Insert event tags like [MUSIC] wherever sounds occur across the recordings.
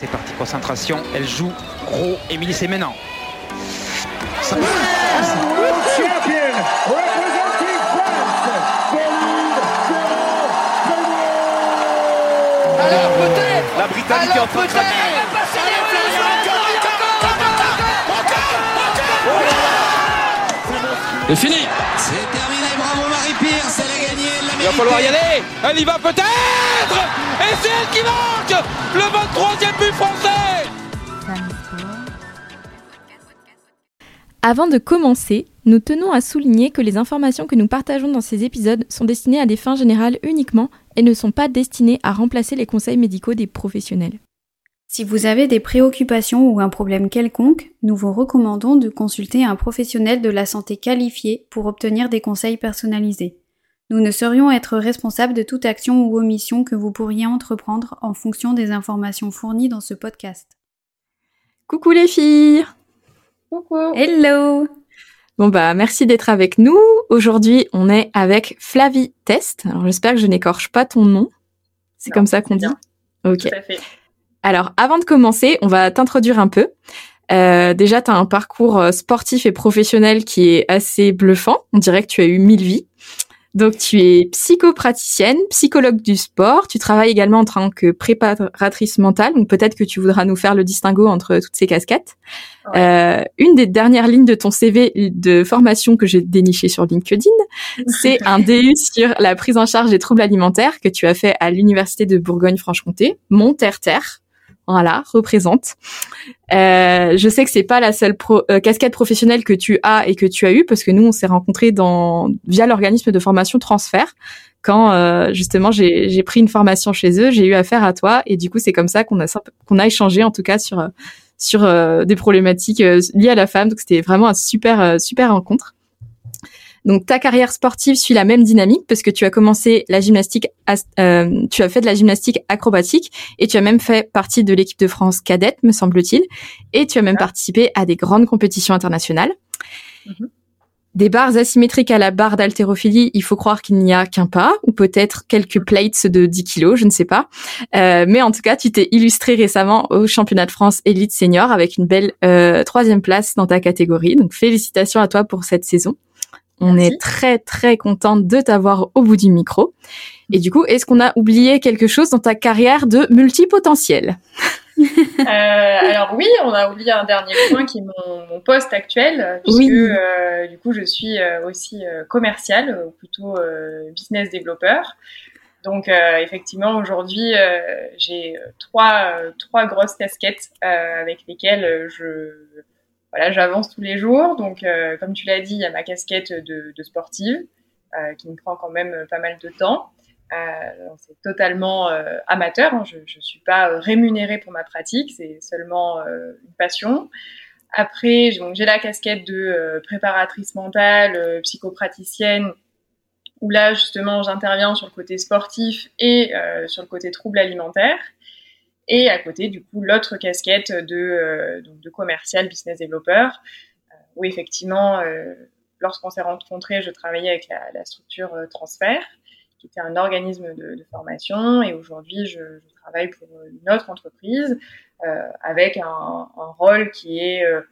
C'est parti, concentration. Elle joue gros. Émilie, c'est maintenant. Ça... Alors peut-être. La Britannique est en train de craquer C'est fini va falloir y aller Elle y va peut-être Et c'est elle qui marque Le 23e but français Avant de commencer, nous tenons à souligner que les informations que nous partageons dans ces épisodes sont destinées à des fins générales uniquement et ne sont pas destinées à remplacer les conseils médicaux des professionnels. Si vous avez des préoccupations ou un problème quelconque, nous vous recommandons de consulter un professionnel de la santé qualifié pour obtenir des conseils personnalisés. Nous ne saurions être responsables de toute action ou omission que vous pourriez entreprendre en fonction des informations fournies dans ce podcast. Coucou les filles Coucou Hello Bon bah merci d'être avec nous. Aujourd'hui on est avec Flavie Test. Alors j'espère que je n'écorche pas ton nom. C'est comme ça qu'on dit Ok. Tout à fait. Alors, avant de commencer, on va t'introduire un peu. Euh, déjà, tu as un parcours euh, sportif et professionnel qui est assez bluffant. On dirait que tu as eu mille vies. Donc, tu es psychopraticienne, psychologue du sport. Tu travailles également en tant que préparatrice mentale. Donc, peut-être que tu voudras nous faire le distinguo entre toutes ces casquettes. Ouais. Euh, une des dernières lignes de ton CV de formation que j'ai déniché sur LinkedIn, c'est [LAUGHS] un DU sur la prise en charge des troubles alimentaires que tu as fait à l'université de Bourgogne-Franche-Comté, Mont-Terre-Terre. Voilà, représente. Euh, je sais que c'est pas la seule pro, euh, casquette professionnelle que tu as et que tu as eu parce que nous on s'est rencontrés dans via l'organisme de formation Transfert quand euh, justement j'ai pris une formation chez eux, j'ai eu affaire à toi et du coup c'est comme ça qu'on a qu'on a échangé en tout cas sur sur euh, des problématiques euh, liées à la femme. Donc c'était vraiment un super euh, super rencontre. Donc ta carrière sportive suit la même dynamique parce que tu as commencé la gymnastique, as- euh, tu as fait de la gymnastique acrobatique et tu as même fait partie de l'équipe de France cadette, me semble-t-il, et tu as même participé à des grandes compétitions internationales. Mhm. Des barres asymétriques à la barre d'haltérophilie, il faut croire qu'il n'y a qu'un pas, ou peut-être quelques plates de 10 kilos, je ne sais pas. Euh, mais en tout cas, tu t'es illustré récemment au championnat de France élite senior avec une belle euh, troisième place dans ta catégorie. Donc félicitations à toi pour cette saison. On Merci. est très très contente de t'avoir au bout du micro. Et du coup, est-ce qu'on a oublié quelque chose dans ta carrière de multipotentiel? Euh, alors oui, on a oublié un dernier point qui est mon, mon poste actuel, puisque Oui. euh, du coup je suis euh, aussi euh, commercial, euh, ou plutôt euh, business développeur. Donc euh, effectivement aujourd'hui euh, j'ai trois trois grosses casquettes euh, avec lesquelles je voilà j'avance tous les jours. Donc euh, comme tu l'as dit, il y a ma casquette de, de sportive euh, qui me prend quand même pas mal de temps. Euh, c'est totalement euh, amateur. hein. Je ne suis pas euh, rémunérée pour ma pratique, c'est seulement euh, une passion. Après, donc, j'ai la casquette de euh, préparatrice mentale, euh, psychopraticienne, où là justement j'interviens sur le côté sportif et euh, sur le côté trouble alimentaire. Et à côté, du coup, l'autre casquette de, euh, donc de commercial, business développeur, où effectivement, euh, lorsqu'on s'est rencontrés, je travaillais avec la, la structure euh, Transfert qui était un organisme de, de formation. Et aujourd'hui, je, je travaille pour une autre entreprise euh, avec un, un rôle qui est, euh,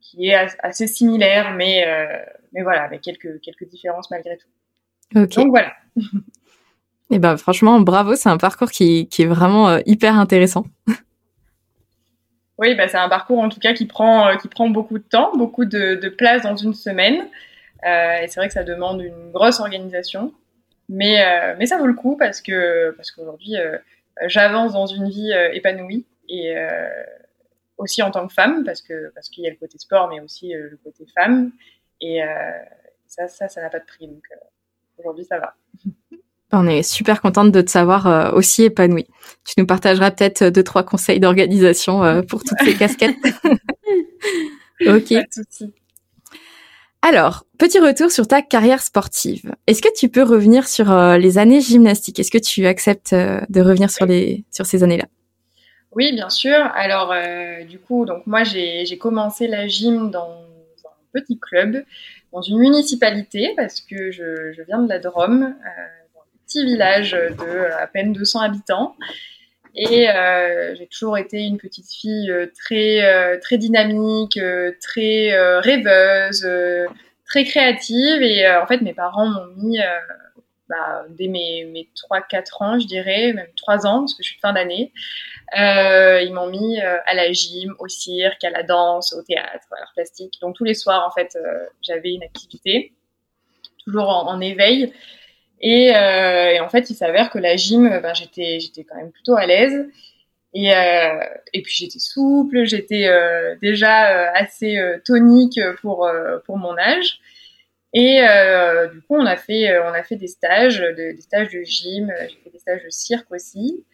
qui est as- assez similaire, mais, euh, mais voilà, avec quelques, quelques différences malgré tout. Donc voilà. [LAUGHS] Et ben franchement, bravo, c'est un parcours qui, qui est vraiment euh, hyper intéressant. [LAUGHS] Oui, bah, c'est un parcours en tout cas qui prend, euh, qui prend beaucoup de temps, beaucoup de, de place dans une semaine. Euh, et c'est vrai que ça demande une grosse organisation. Mais, mais ça vaut le coup parce que parce qu'aujourd'hui, j'avance dans une vie épanouie et aussi en tant que femme parce que parce qu'il y a le côté sport, mais aussi le côté femme. Et ça, ça, ça n'a pas de prix. Donc aujourd'hui, ça va. [LAUGHS] On est super contente de te savoir euh, aussi épanouie. Tu nous partageras peut-être euh, deux, trois conseils d'organisation euh, pour toutes ces casquettes. [LAUGHS] ok. Pas de souci. Alors, petit retour sur ta carrière sportive. Est-ce que tu peux revenir sur les années gymnastiques? Est-ce que tu acceptes de revenir sur les sur ces années-là? Oui, bien sûr. Alors, euh, du coup, donc moi, j'ai commencé la gym dans un petit club, dans une municipalité, parce que je, je viens de la Drôme, euh, village de à peine 200 habitants. Et j'ai toujours été une petite fille très très dynamique, très rêveuse, très créative. Et en fait, mes parents m'ont mis bah, dès mes, mes 3-4 ans, je dirais, même 3 ans, parce que je suis de fin d'année. Euh, ils m'ont mis euh, à la gym, au cirque, à la danse, au théâtre, à l'art plastique. Donc tous les soirs, en fait, euh, j'avais une activité, toujours en éveil. Et, euh, en fait, il s'avère que la gym, ben, j'étais, j'étais quand même plutôt à l'aise. Et, et puis j'étais souple, j'étais déjà assez tonique pour pour mon âge. Et euh, du coup, on a fait, euh, on a fait des stages, de, des stages de gym, euh, j'ai fait des stages de cirque aussi.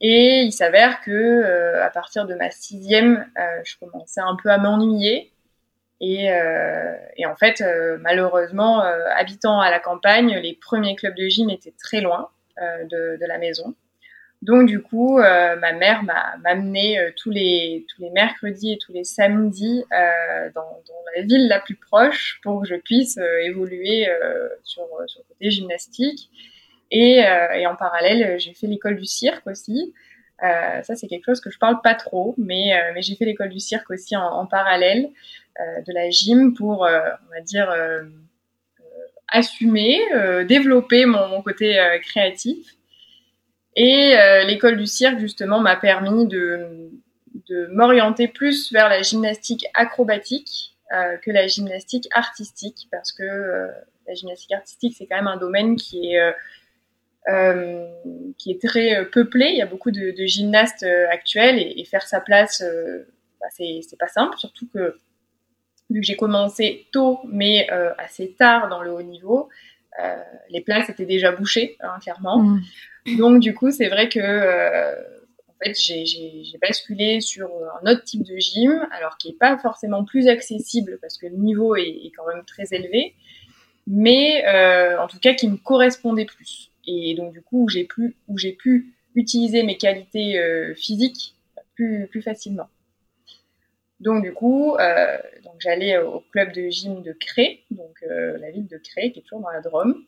Et il s'avère que euh, à partir de ma sixième, euh, je commençais un peu à m'ennuyer. Et, euh, et, en fait, malheureusement, habitant à la campagne, les premiers clubs de gym étaient très loin de, de, la maison. Donc du coup, euh, ma mère m'a amené euh, tous les tous les mercredis et tous les samedis euh, dans, dans, la ville la plus proche pour que je puisse euh, évoluer euh, sur sur le côté gymnastique. Et, et en parallèle, j'ai fait l'école du cirque aussi. Ça, c'est quelque chose que je parle pas trop, mais mais j'ai fait l'école du cirque aussi en, parallèle de la gym pour, on va dire, assumer, développer mon, côté créatif. Et euh, l'école du cirque, justement, m'a permis de, de m'orienter plus vers la gymnastique acrobatique euh, que la gymnastique artistique, parce que euh, la gymnastique artistique, c'est quand même un domaine qui est, euh, qui est très peuplé. Il y a beaucoup de, de gymnastes actuels et, et, faire sa place, bah, c'est pas simple, surtout que vu que j'ai commencé tôt, mais assez tard dans le haut niveau, les places étaient déjà bouchées, hein, clairement. Mmh. Donc du coup, c'est vrai que euh, en fait, j'ai basculé sur un autre type de gym, alors qui est pas forcément plus accessible parce que le niveau est, est quand même très élevé, mais euh, en tout cas qui me correspondait plus. Et donc du coup, où j'ai pu, utiliser mes qualités euh, physiques plus, facilement. Donc du coup, euh, donc j'allais au club de gym de Cré, donc euh, la ville de Cré, qui est toujours dans la Drôme.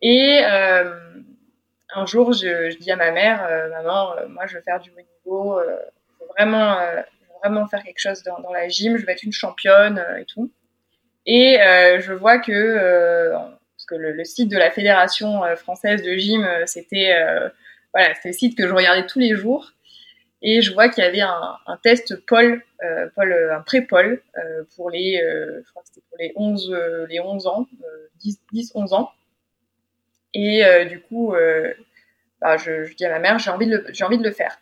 Et un jour, je, dis à ma mère, maman, moi, je veux faire du haut niveau, je veux vraiment, je veux vraiment faire quelque chose dans, dans, la gym, je veux être une championne et tout. Et je vois que parce que le, site de la fédération française de gym, c'était voilà, c'était le site que je regardais tous les jours. Et je vois qu'il y avait un, test Paul, euh, Paul un pré-Paul euh, pour les, euh, je pour les 11, les 11 ans, 10, 10, 11 ans. Et euh, du coup, euh, bah, je, dis à ma mère, j'ai envie, de le, envie de le faire.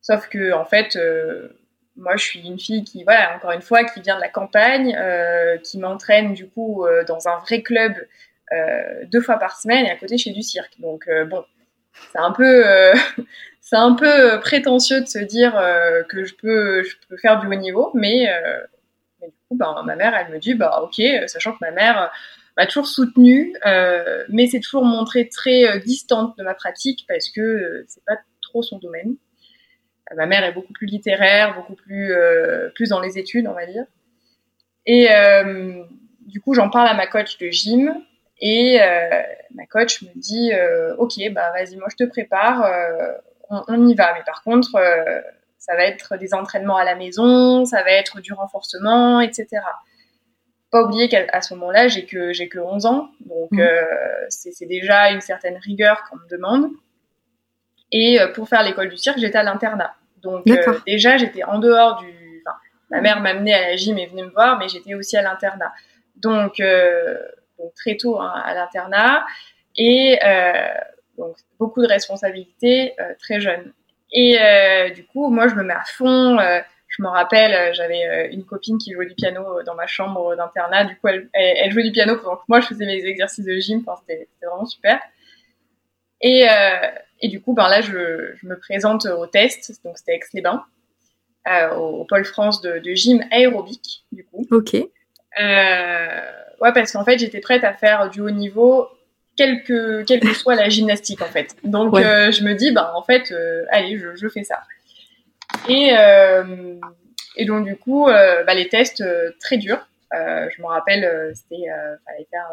Sauf que, en fait, euh, moi, je suis une fille qui, voilà, encore une fois, qui vient de la campagne, qui m'entraîne, du coup, dans un vrai club deux fois par semaine et à côté, chez du cirque. Donc, bon, c'est un peu [LAUGHS] c'est un peu prétentieux de se dire euh, que je peux, je peux faire du haut niveau, mais, euh, du coup, ben, ma mère, elle me dit, bah ok, sachant que ma mère m'a toujours soutenue, euh, mais c'est toujours montré très euh, distante de ma pratique parce que euh, c'est pas trop son domaine. Ma mère est beaucoup plus littéraire, beaucoup plus euh, plus dans les études, on va dire. Et du coup, j'en parle à ma coach de gym et ma coach me dit, ok, bah vas-y, moi je te prépare, on, on, y va. Mais par contre, ça va être des entraînements à la maison, ça va être du renforcement, etc pas oublier qu'à ce moment-là, j'ai que j'ai que 11 ans, donc mmh. euh, c'est déjà une certaine rigueur qu'on me demande. Et euh, pour faire l'école du cirque, j'étais à l'internat. Donc euh, déjà, j'étais en dehors du. Enfin, ma mère m'amenait à la gym et venait me voir, mais j'étais aussi à l'internat. Donc, euh, donc, très tôt hein, à l'internat et euh, donc beaucoup de responsabilités très jeune. Et du coup, moi, je me mets à fond je me rappelle, euh, j'avais euh, une copine qui jouait du piano dans ma chambre d'internat. Du coup, elle, elle, jouait du piano pendant que moi, je faisais mes exercices de gym. Enfin, c'était vraiment super. Et, euh, et, du coup, ben là, je, je me présente au test. Donc, c'était Aix-les-Bains, euh, au, au, Pôle France de, de, gym aérobique, du coup. Ok. Euh, ouais, parce qu'en fait, j'étais prête à faire du haut niveau, quelle que, quelle que soit la gymnastique, en fait. Donc, ouais. euh, je me dis, ben, en fait, allez, je, je fais ça. Et, euh, et donc du coup, euh, bah, les tests euh, très durs. je me rappelle, c'était fallait faire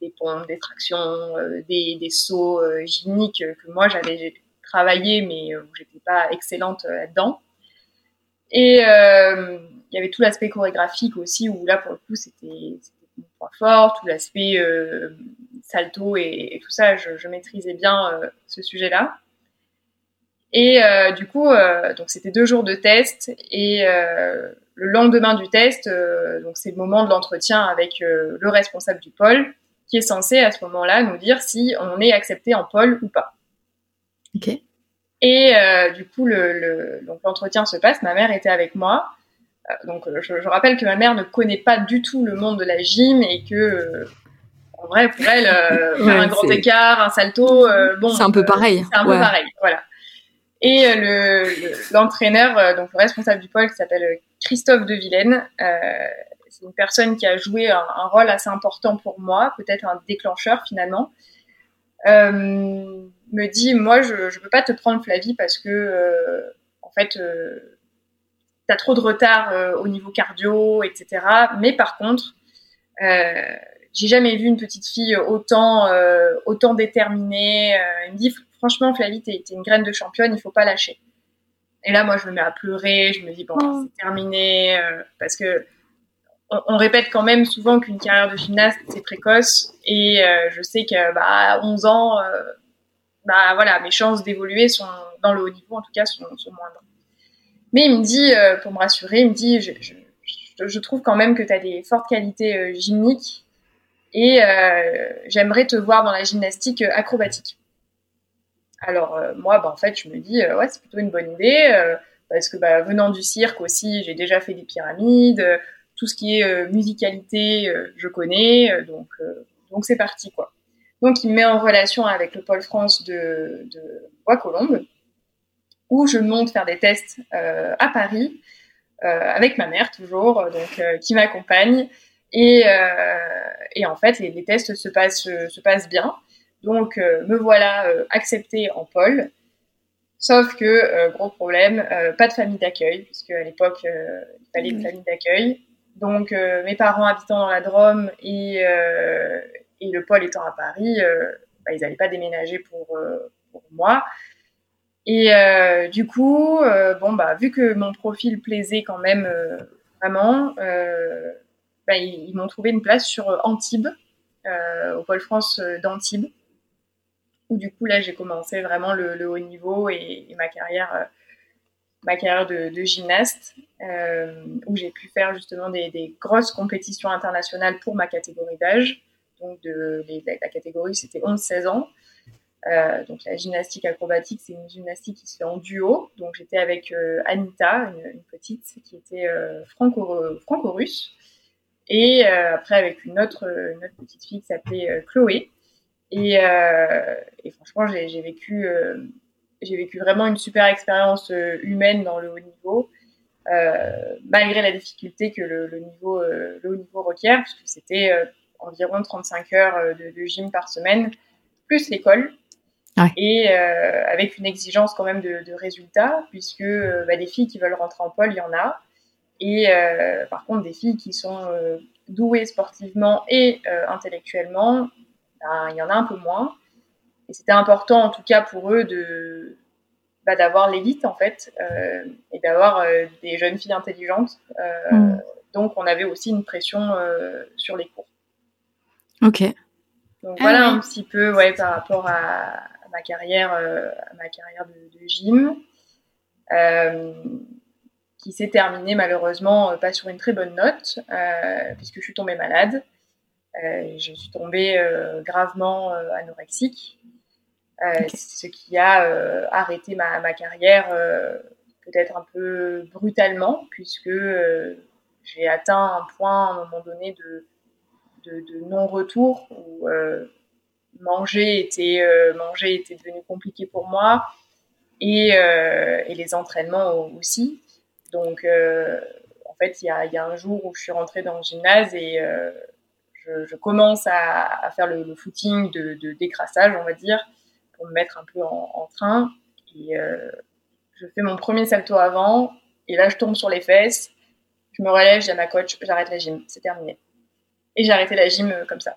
des pompes, des tractions, des, des sauts gymniques que moi j'avais travailler, mais où j'étais pas excellente là-dedans. Et il y avait tout l'aspect chorégraphique aussi, où là, pour le coup, c'était mon point fort, tout l'aspect salto et, tout ça, je, je maîtrisais bien ce sujet-là. Et euh, du coup, euh, donc c'était deux jours de test et euh, le lendemain du test, donc c'est le moment de l'entretien avec le responsable du pôle qui est censé à ce moment-là nous dire si on est accepté en pôle ou pas. Ok. Et du coup, le, l'entretien se passe. Ma mère était avec moi. Donc je, je, rappelle que ma mère ne connaît pas du tout le monde de la gym et que en vrai pour elle faire un grand écart, un salto, bon, c'est un peu pareil. c'est un peu pareil, voilà. Et euh, le l'entraîneur, euh, donc le responsable du pôle, qui s'appelle euh, Christophe de Vilaine, c'est une personne qui a joué un, rôle assez important pour moi, peut-être un déclencheur finalement. Euh, me dit moi je ne peux pas te prendre Flavie parce que euh, en fait euh, tu as trop de retard au niveau cardio etc mais par contre j'ai jamais vu une petite fille autant autant déterminée il me dit franchement, Flavie, t'es es une graine de championne, il faut pas lâcher. Et là, moi, je me mets à pleurer, je me dis, bon, oh. c'est terminé, euh, parce que on, répète quand même souvent qu'une carrière de gymnaste, c'est précoce, et euh, je sais que, bah, à 11 ans, euh, bah, voilà, mes chances d'évoluer sont, dans le haut niveau, en tout cas, sont, moindres. Mais il me dit, pour me rassurer, il me dit, je, je, trouve quand même que tu as des fortes qualités gymniques, et j'aimerais te voir dans la gymnastique acrobatique. Alors euh, moi, bah, en fait, je me dis, euh, ouais, c'est plutôt une bonne idée, euh, parce que bah, venant du cirque aussi, j'ai déjà fait des pyramides, tout ce qui est musicalité, je connais, donc donc c'est parti quoi. Donc il me met en relation avec le pôle France de Bois-Colombes, où je monte faire des tests à Paris avec ma mère toujours, donc qui m'accompagne. Et, et, en fait, les, les, tests se passent, se passent bien. Donc, euh, me voilà euh, acceptée en pôle. Sauf que, euh, gros problème, pas de famille d'accueil, puisque à l'époque, il fallait une famille d'accueil. Donc, mes parents habitant dans la Drôme et, et le pôle étant à Paris, bah, ils n'allaient pas déménager pour, pour moi. Et du coup, bon bah vu que mon profil plaisait quand même vraiment, bah, ils, m'ont trouvé une place sur Antibes, au pôle France d'Antibes. Où du coup là j'ai commencé vraiment le, haut niveau et, ma carrière euh, ma carrière de, gymnaste euh, où j'ai pu faire justement des, grosses compétitions internationales pour ma catégorie d'âge. Donc de la catégorie c'était 11-16 ans euh, donc la gymnastique acrobatique c'est une gymnastique qui se fait en duo. Donc j'étais avec Anita une, petite qui était franco-russe. Et après avec une autre, une autre petite fille qui s'appelait Chloé. Et, euh, et franchement, j'ai vécu, euh, j'ai vécu vraiment une super expérience euh, humaine dans le haut niveau, euh, malgré la difficulté que le, le niveau, euh, le haut niveau requiert, puisque c'était environ 35 heures de, de, gym par semaine, plus l'école. Ouais. Et avec une exigence quand même de, de résultats, puisque bah, des filles qui veulent rentrer en pôle, il y en a. Et par contre, des filles qui sont douées sportivement et intellectuellement, ben, il y en a un peu moins. Et c'était important, en tout cas pour eux, de bah, d'avoir l'élite en fait, euh, et d'avoir euh, des jeunes filles intelligentes. Euh, mm. Donc, on avait aussi une pression euh, sur les cours. Ok. Donc ah voilà un petit peu, ouais, par rapport à, ma carrière, à ma carrière de, de gym, qui s'est terminée malheureusement pas sur une très bonne note, puisque je suis tombée malade. Euh, je suis tombée euh, gravement euh, anorexique, ce qui a arrêté ma, ma carrière peut-être un peu brutalement, puisque j'ai atteint un point à un moment donné de, de, de non-retour où manger était manger était devenu compliqué pour moi et, euh, les entraînements aussi. Donc en fait, il y a, un jour où je suis rentrée dans le gymnase et euh, je, commence à, faire le, footing de, décrassage, on va dire, pour me mettre un peu en, train. Et euh, je fais mon premier salto avant, et là je tombe sur les fesses, je me relève, j'ai ma coach, j'arrête la gym, c'est terminé. Et j'ai arrêté la gym euh, comme ça.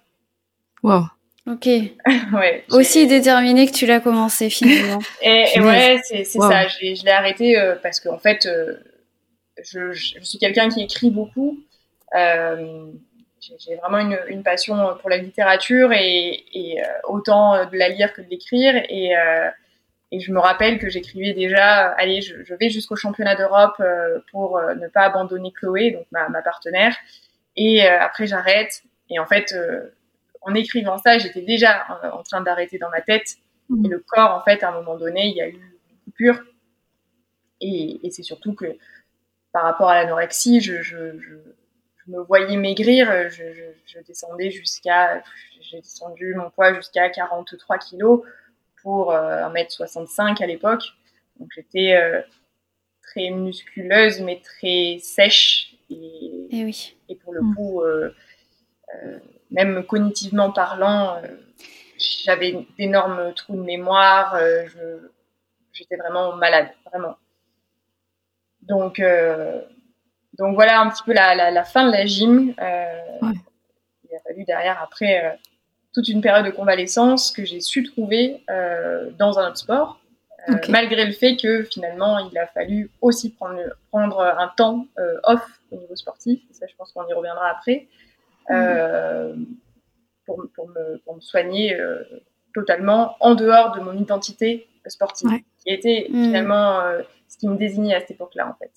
Wow. Ok. [LAUGHS] ouais, Aussi déterminé que tu l'as commencé finalement. [LAUGHS] et, et ouais, c'est ça. Je l'ai arrêté euh, parce qu'en fait, euh, je, je, suis quelqu'un qui écrit beaucoup. Euh, j'ai vraiment une, une, passion pour la littérature et, et euh, autant de la lire que de l'écrire. Et, et, je me rappelle que j'écrivais déjà, allez, je, je vais jusqu'au championnat d'Europe pour ne pas abandonner Chloé, donc ma, ma partenaire. Et après, j'arrête. Et en fait, en écrivant ça, j'étais déjà en train d'arrêter dans ma tête. Et le corps, en fait, à un moment donné, il y a eu une coupure. Et, et c'est surtout que par rapport à l'anorexie, je, je, je, je, me voyais maigrir. Je, descendais jusqu'à, j'ai descendu mon poids jusqu'à 43 kilos pour euh, 1m65 à l'époque. Donc j'étais euh, très musculeuse, mais très sèche. Et, et oui. Et pour le mmh. coup, euh, euh, même cognitivement parlant, euh, j'avais d'énormes trous de mémoire, euh, j'étais vraiment malade, vraiment. Donc, euh, donc voilà un petit peu la, la, la fin de la gym. Ouais. Il a fallu derrière, après, toute une période de convalescence que j'ai su trouver dans un autre sport. Okay. malgré le fait que finalement il a fallu aussi prendre, prendre un temps off au niveau sportif, ça je pense qu'on y reviendra après, euh, pour, pour, me, pour, me, soigner euh, totalement en dehors de mon identité sportive, ouais. qui était mmh. finalement euh, ce qui me désignait à cette époque-là en fait.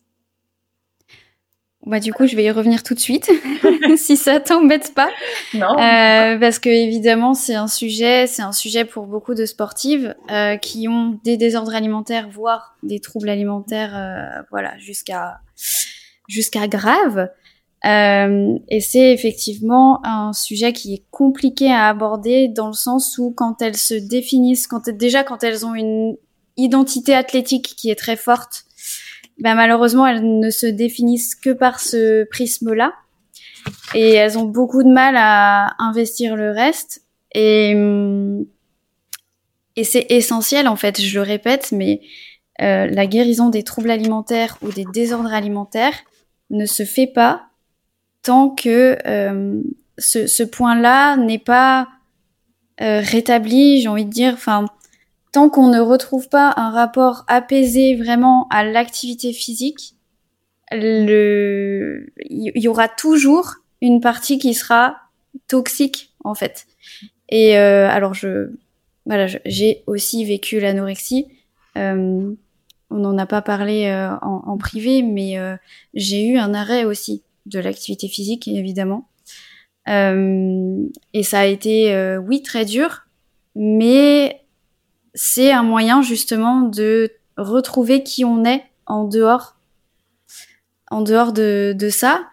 Bah, du coup, je vais y revenir tout de suite, [LAUGHS] si ça t'embête pas. Non. Euh, parce que évidemment, c'est un sujet, c'est un sujet pour beaucoup de sportives euh, qui ont des désordres alimentaires, voire des troubles alimentaires, euh, voilà, jusqu'à jusqu'à grave. Euh, et c'est effectivement un sujet qui est compliqué à aborder dans le sens où quand elles se définissent, quand déjà quand elles ont une identité athlétique qui est très forte, ben malheureusement elles ne se définissent que par ce prisme-là. Et elles ont beaucoup de mal à investir le reste. Et et c'est essentiel en fait, je le répète, mais euh, la guérison des troubles alimentaires ou des désordres alimentaires ne se fait pas tant que euh, ce, point-là n'est pas euh, rétabli, j'ai envie de dire, enfin, tant qu'on ne retrouve pas un rapport apaisé vraiment à l'activité physique, il y, aura toujours une partie qui sera toxique en fait. Et euh, alors je, voilà, j'ai aussi vécu l'anorexie. On n'en a pas parlé en, privé, mais j'ai eu un arrêt aussi de l'activité physique, évidemment. Euh, et ça a été, euh, oui, très dur, mais c'est un moyen justement de retrouver qui on est en dehors, en dehors de, de ça.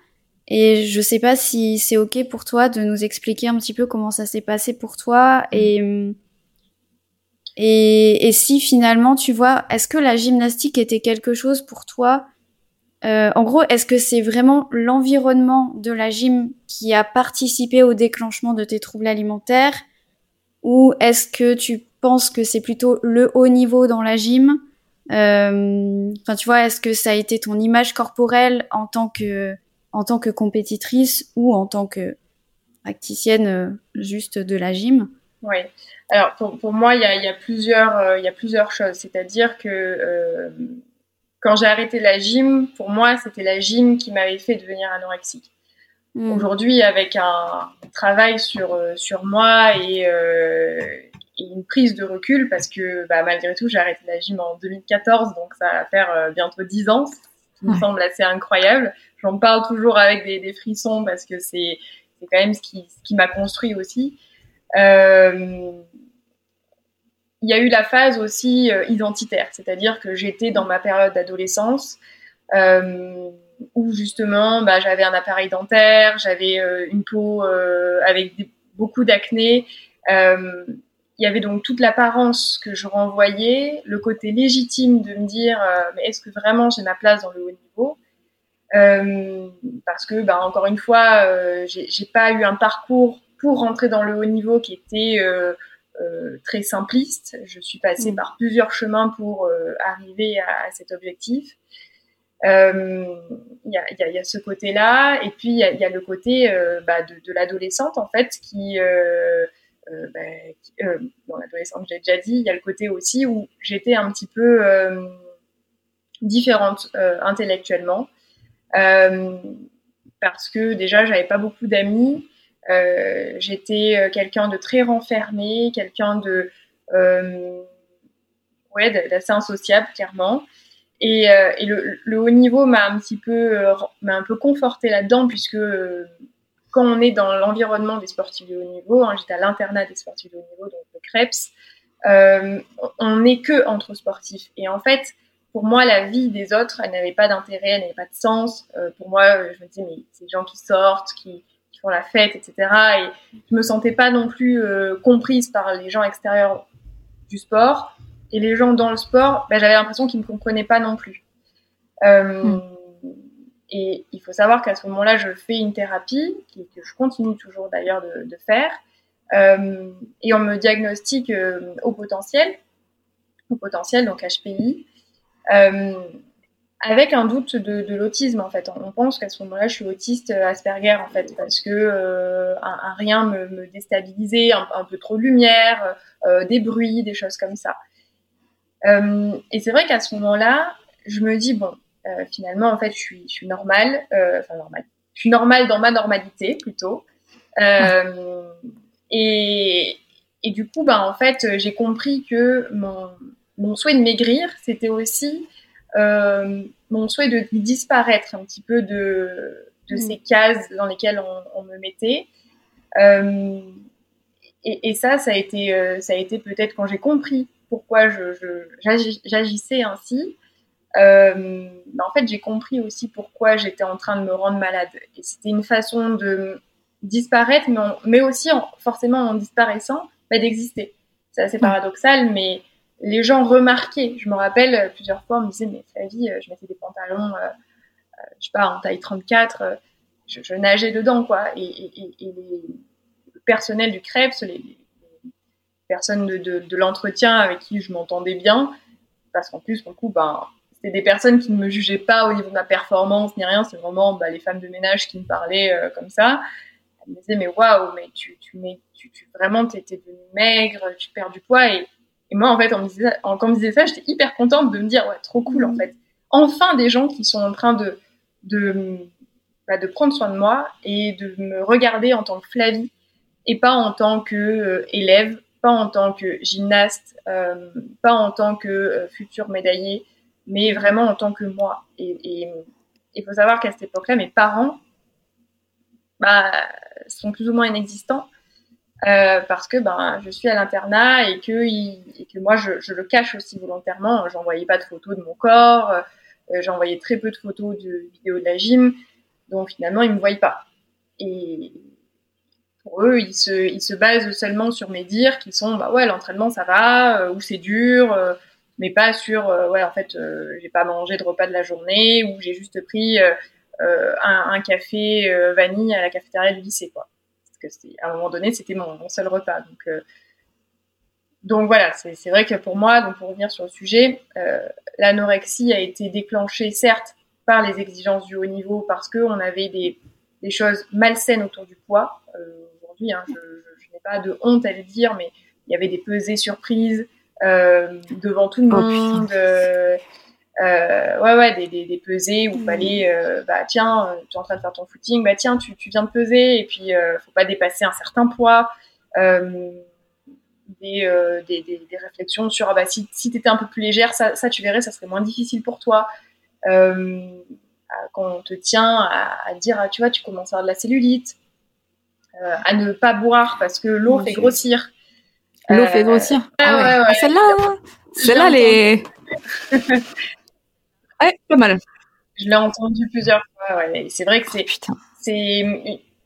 Et je sais pas si c'est ok pour toi de nous expliquer un petit peu comment ça s'est passé pour toi et, et, et si finalement tu vois, est-ce que la gymnastique était quelque chose pour toi euh, en gros, est-ce que c'est vraiment l'environnement de la gym qui a participé au déclenchement de tes troubles alimentaires ou est-ce que tu penses que c'est plutôt le haut niveau dans la gym? Euh, Enfin, tu vois, est-ce que ça a été ton image corporelle en tant que en tant que compétitrice ou en tant que practicienne euh, juste de la gym? Oui. Alors pour, moi, il y a, plusieurs y a plusieurs choses. C'est-à-dire que quand j'ai arrêté la gym, pour moi, c'était la gym qui m'avait fait devenir anorexique. Mmh. Aujourd'hui, avec un travail sur, euh, sur moi et, euh, et, une prise de recul, parce que bah, malgré tout, j'ai arrêté la gym en 2014, donc ça va faire euh, bientôt 10 ans, ce qui ouais. me semble assez incroyable. J'en parle toujours avec des, des frissons parce que c'est quand même ce qui, ce qui m'a construit aussi. Euh, il y a eu la phase aussi euh, identitaire, c'est-à-dire que j'étais dans ma période d'adolescence euh, où justement bah, j'avais un appareil dentaire, j'avais euh, une peau avec beaucoup d'acné. Il y avait donc toute l'apparence que je renvoyais, le côté légitime de me dire mais est-ce que vraiment j'ai ma place dans le haut niveau? Parce que bah, encore une fois, j'ai pas eu un parcours pour rentrer dans le haut niveau qui était très simpliste. Je suis passée mmh. par plusieurs chemins pour euh, arriver à, à, cet objectif. Il euh, y, a, y, a, y, a, ce côté-là, et puis il y, y a, le côté euh, bah, de, de l'adolescente en fait qui ben, dans l'adolescence, j'ai déjà dit, il y a le côté aussi où j'étais un petit peu différente intellectuellement parce que déjà j'avais pas beaucoup d'amis. Euh, j'étais euh, quelqu'un de très renfermé, quelqu'un de euh, ouais d'assez insociable clairement. Et, le, haut niveau m'a un petit peu m'a un peu conforté là-dedans puisque quand on est dans l'environnement des sportifs de haut niveau, hein, j'étais à l'internat des sportifs de haut niveau, donc le euh, on n'est que entre sportifs. Et en fait, pour moi, la vie des autres, elle n'avait pas d'intérêt, elle n'avait pas de sens. Pour moi, je me disais, mais c'est des gens qui sortent, qui, font la fête, etc. Et je me sentais pas non plus euh, comprise par les gens extérieurs du sport. Et les gens dans le sport, ben, j'avais l'impression qu'ils me comprenaient pas non plus. Euh, mm. Et il faut savoir qu'à ce moment-là, je fais une thérapie, que je continue toujours d'ailleurs de, de, faire. Euh, et on me diagnostique au potentiel, au potentiel, donc HPI. Avec un doute de, l'autisme en fait. On pense qu'à ce moment-là, je suis autiste euh, Asperger en fait, parce que euh, rien me, déstabilisait, un, peu trop de lumière, euh, des bruits, des choses comme ça. Et c'est vrai qu'à ce moment-là, je me dis bon, finalement en fait, je suis, je normale, enfin normale, je suis normale dans ma normalité plutôt. et, et du coup, bah en fait, j'ai compris que mon souhait de maigrir, c'était aussi mon souhait de disparaître un petit peu de, de mm. ces cases dans lesquelles on, on me mettait. Euh, et, et, ça, ça a été, euh, ça a été peut-être quand j'ai compris pourquoi je, j'agissais ainsi. Euh, bah, en fait, j'ai compris aussi pourquoi j'étais en train de me rendre malade. Et c'était une façon de disparaître, mais, mais aussi en, forcément en disparaissant, bah, d'exister. C'est assez paradoxal, mais les gens remarquaient. Je me rappelle euh, plusieurs fois, on me disait, mais vie, euh, je mettais des pantalons, euh, je sais pas, en taille 34, je, nageais dedans, quoi. Et, et, et les, le personnel du Krebs, les, personnes de, l'entretien avec qui je m'entendais bien, parce qu'en plus, pour ben, c'était des personnes qui ne me jugeaient pas au niveau de ma performance ni rien, c'est vraiment bah, les femmes de ménage qui me parlaient comme ça. Elles me disaient, mais waouh, mais tu, tu, tu, tu vraiment, t'étais devenue maigre, tu perds du poids, et et moi, en fait, on me disait, quand on me disait ça, j'étais hyper contente de me dire, ouais, trop cool, en fait. Enfin, des gens qui sont en train de, de, bah, de prendre soin de moi et de me regarder en tant que Flavie et pas en tant que euh, élève, pas en tant que gymnaste, euh, pas en tant que euh, futur médaillé, mais vraiment en tant que moi. Et il faut savoir qu'à cette époque-là, mes parents bah, sont plus ou moins inexistants. Euh, parce que ben je suis à l'internat et que et que moi je, je, le cache aussi volontairement. J'envoyais pas de photos de mon corps, euh, j'envoyais très peu de photos de vidéos de la gym, donc finalement ils me voyaient pas. Et pour eux, ils se, ils se basent seulement sur mes dires qui sont bah ouais l'entraînement ça va euh, ou c'est dur, euh, mais pas sur euh, ouais en fait j'ai pas mangé de repas de la journée ou j'ai juste pris un, un, café vanille à la cafétéria du lycée quoi à un moment donné, c'était mon, mon, seul repas. Donc, euh, donc voilà, c'est vrai que pour moi, donc pour revenir sur le sujet, euh, l'anorexie a été déclenchée certes par les exigences du haut niveau parce qu'on avait des, des, choses malsaines autour du poids. Euh, Aujourd'hui, hein, je, je, je n'ai pas de honte à le dire, mais il y avait des pesées surprises devant tout le oh, monde. Oh, euh, ouais, ouais, des, des, des pesées où il mmh. fallait, euh, bah tiens, euh, tu es en train de faire ton footing, bah tiens, tu, tu viens de peser et puis euh, faut pas dépasser un certain poids. Des, des, des, des, réflexions sur ah bah si, si tu étais un peu plus légère, ça, ça tu verrais, ça serait moins difficile pour toi. Quand on te tient à, à, dire, ah, tu vois, tu commences à avoir de la cellulite, à ne pas boire parce que l'eau fait grossir. L'eau fait grossir. Ah, ouais. ouais, ouais. Ah, celle-là, celle-là, les. [LAUGHS] Ouais, pas mal. Je l'ai entendu plusieurs fois. Ouais. C'est vrai que c'est c'est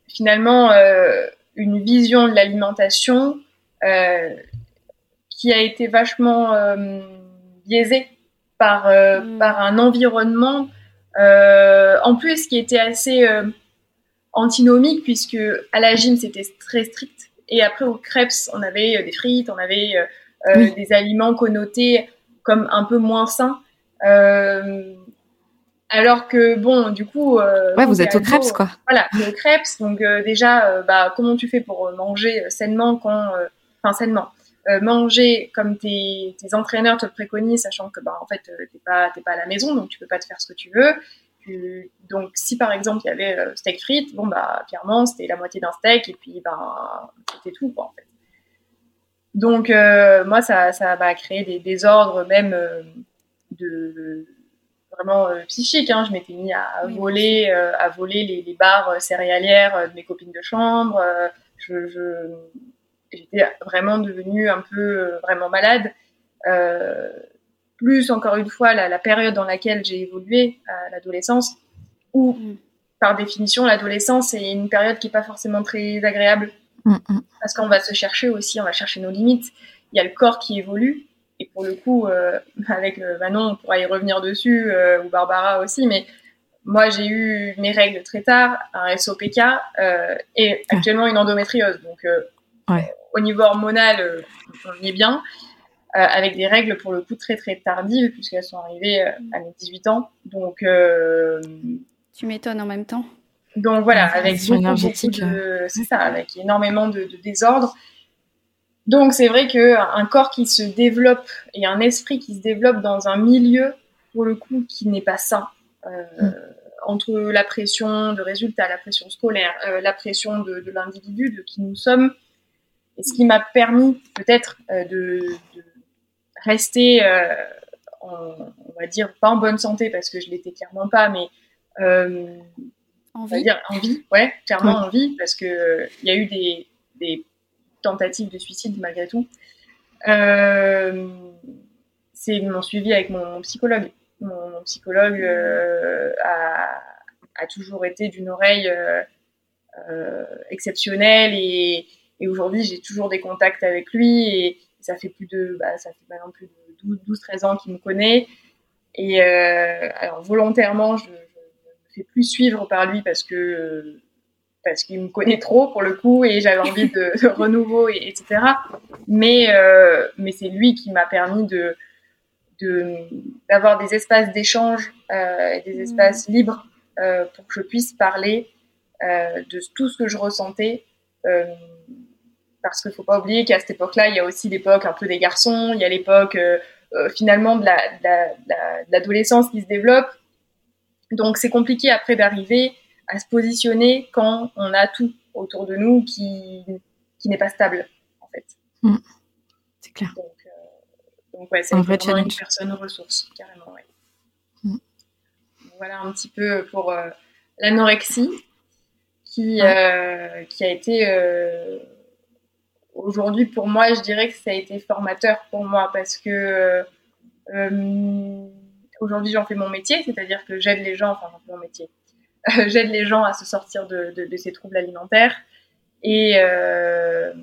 finalement euh, une vision de l'alimentation euh, qui a été vachement euh, biaisée par euh, mm. par un environnement euh, en plus qui était assez euh, antinomique puisque à la gym c'était très strict et après au crêpes on avait des frites, on avait oui. des aliments connotés comme un peu moins sains. Euh, Alors que bon, du coup, ouais, vous êtes au crêpes quoi. Voilà, au crêpes. Donc déjà, bah comment tu fais pour manger sainement quand, enfin sainement, manger comme tes, tes, entraîneurs te le préconisent, sachant que bah en fait t'es pas t'es pas à la maison, donc tu peux pas te faire ce que tu veux donc, si par exemple il y avait euh, steak frites, bon bah clairement c'était la moitié d'un steak et puis ben c'était tout quoi en fait. Donc euh, moi ça ça m'a créé des désordres même euh, de vraiment psychiques. Hein. Je m'étais mis à, voler à voler les, les barres céréalières de mes copines de chambre. je j'étais vraiment devenue un peu vraiment malade plus encore une fois la, la période dans laquelle j'ai évolué, à l'adolescence, où mm. par définition l'adolescence est une période qui est pas forcément très agréable mm, mm. parce qu'on va se chercher aussi, on va chercher nos limites. Il y a le corps qui évolue et pour le coup, euh, [LAUGHS] avec Manon, on pourra y revenir dessus euh, ou Barbara aussi, mais moi j'ai eu mes règles très tard, un SOPK euh, et actuellement une endométriose. Donc ouais. au niveau hormonal, on y est bien. Euh, avec des règles pour le coup très très tardives puisqu'elles sont arrivées euh, à mes 18 ans. Donc euh, tu m'étonnes en même temps. Donc voilà, avec beaucoup, de, c'est ça, avec énormément de, de désordre. Donc c'est vrai que un corps qui se développe et un esprit qui se développe dans un milieu pour le coup qui n'est pas sain. Euh, mm. Entre la pression de résultats, la pression scolaire, euh, la pression de, de l'individu, de qui nous sommes, et ce qui m'a permis peut-être euh, de, de, rester, on va dire, pas en bonne santé parce que je l'étais clairement pas, mais en vie. dire en vie, ouais, clairement en vie parce que il y a eu des, des, tentatives de suicide malgré tout. Euh, c'est mon suivi avec mon psychologue. Mon, psychologue euh, a, toujours été d'une oreille euh, exceptionnelle et, aujourd'hui j'ai toujours des contacts avec lui et, ça fait plus de, bah, ça fait maintenant plus de 12, 13 ans qu'il me connaît. Et alors volontairement, je, ne me fais plus suivre par lui parce que parce qu'il me connaît trop pour le coup et j'avais envie de, [LAUGHS] renouveau et, etc. Mais euh, mais c'est lui qui m'a permis de d'avoir des espaces d'échange euh, et des mmh. espaces libres euh, pour que je puisse parler de tout ce que je ressentais parce qu'il faut pas oublier qu'à cette époque-là, il y a aussi l'époque un peu des garçons, il y a l'époque finalement de l'adolescence qui se développe. Donc c'est compliqué après d'arriver à se positionner quand on a tout autour de nous qui, qui n'est pas stable, en fait. Mm. C'est clair. Donc, euh, donc ouais, c'est vraiment une personne ressource, carrément, ouais. Mm. Voilà un petit peu pour euh, l'anorexie qui, euh, qui a été euh, aujourd'hui, pour moi, je dirais que ça a été formateur pour moi parce que aujourd'hui, j'en fais mon métier, c'est-à-dire que j'aide les gens, enfin, j'en fais mon métier, [LAUGHS] j'aide les gens à se sortir de, de, de ces troubles alimentaires. Et, euh,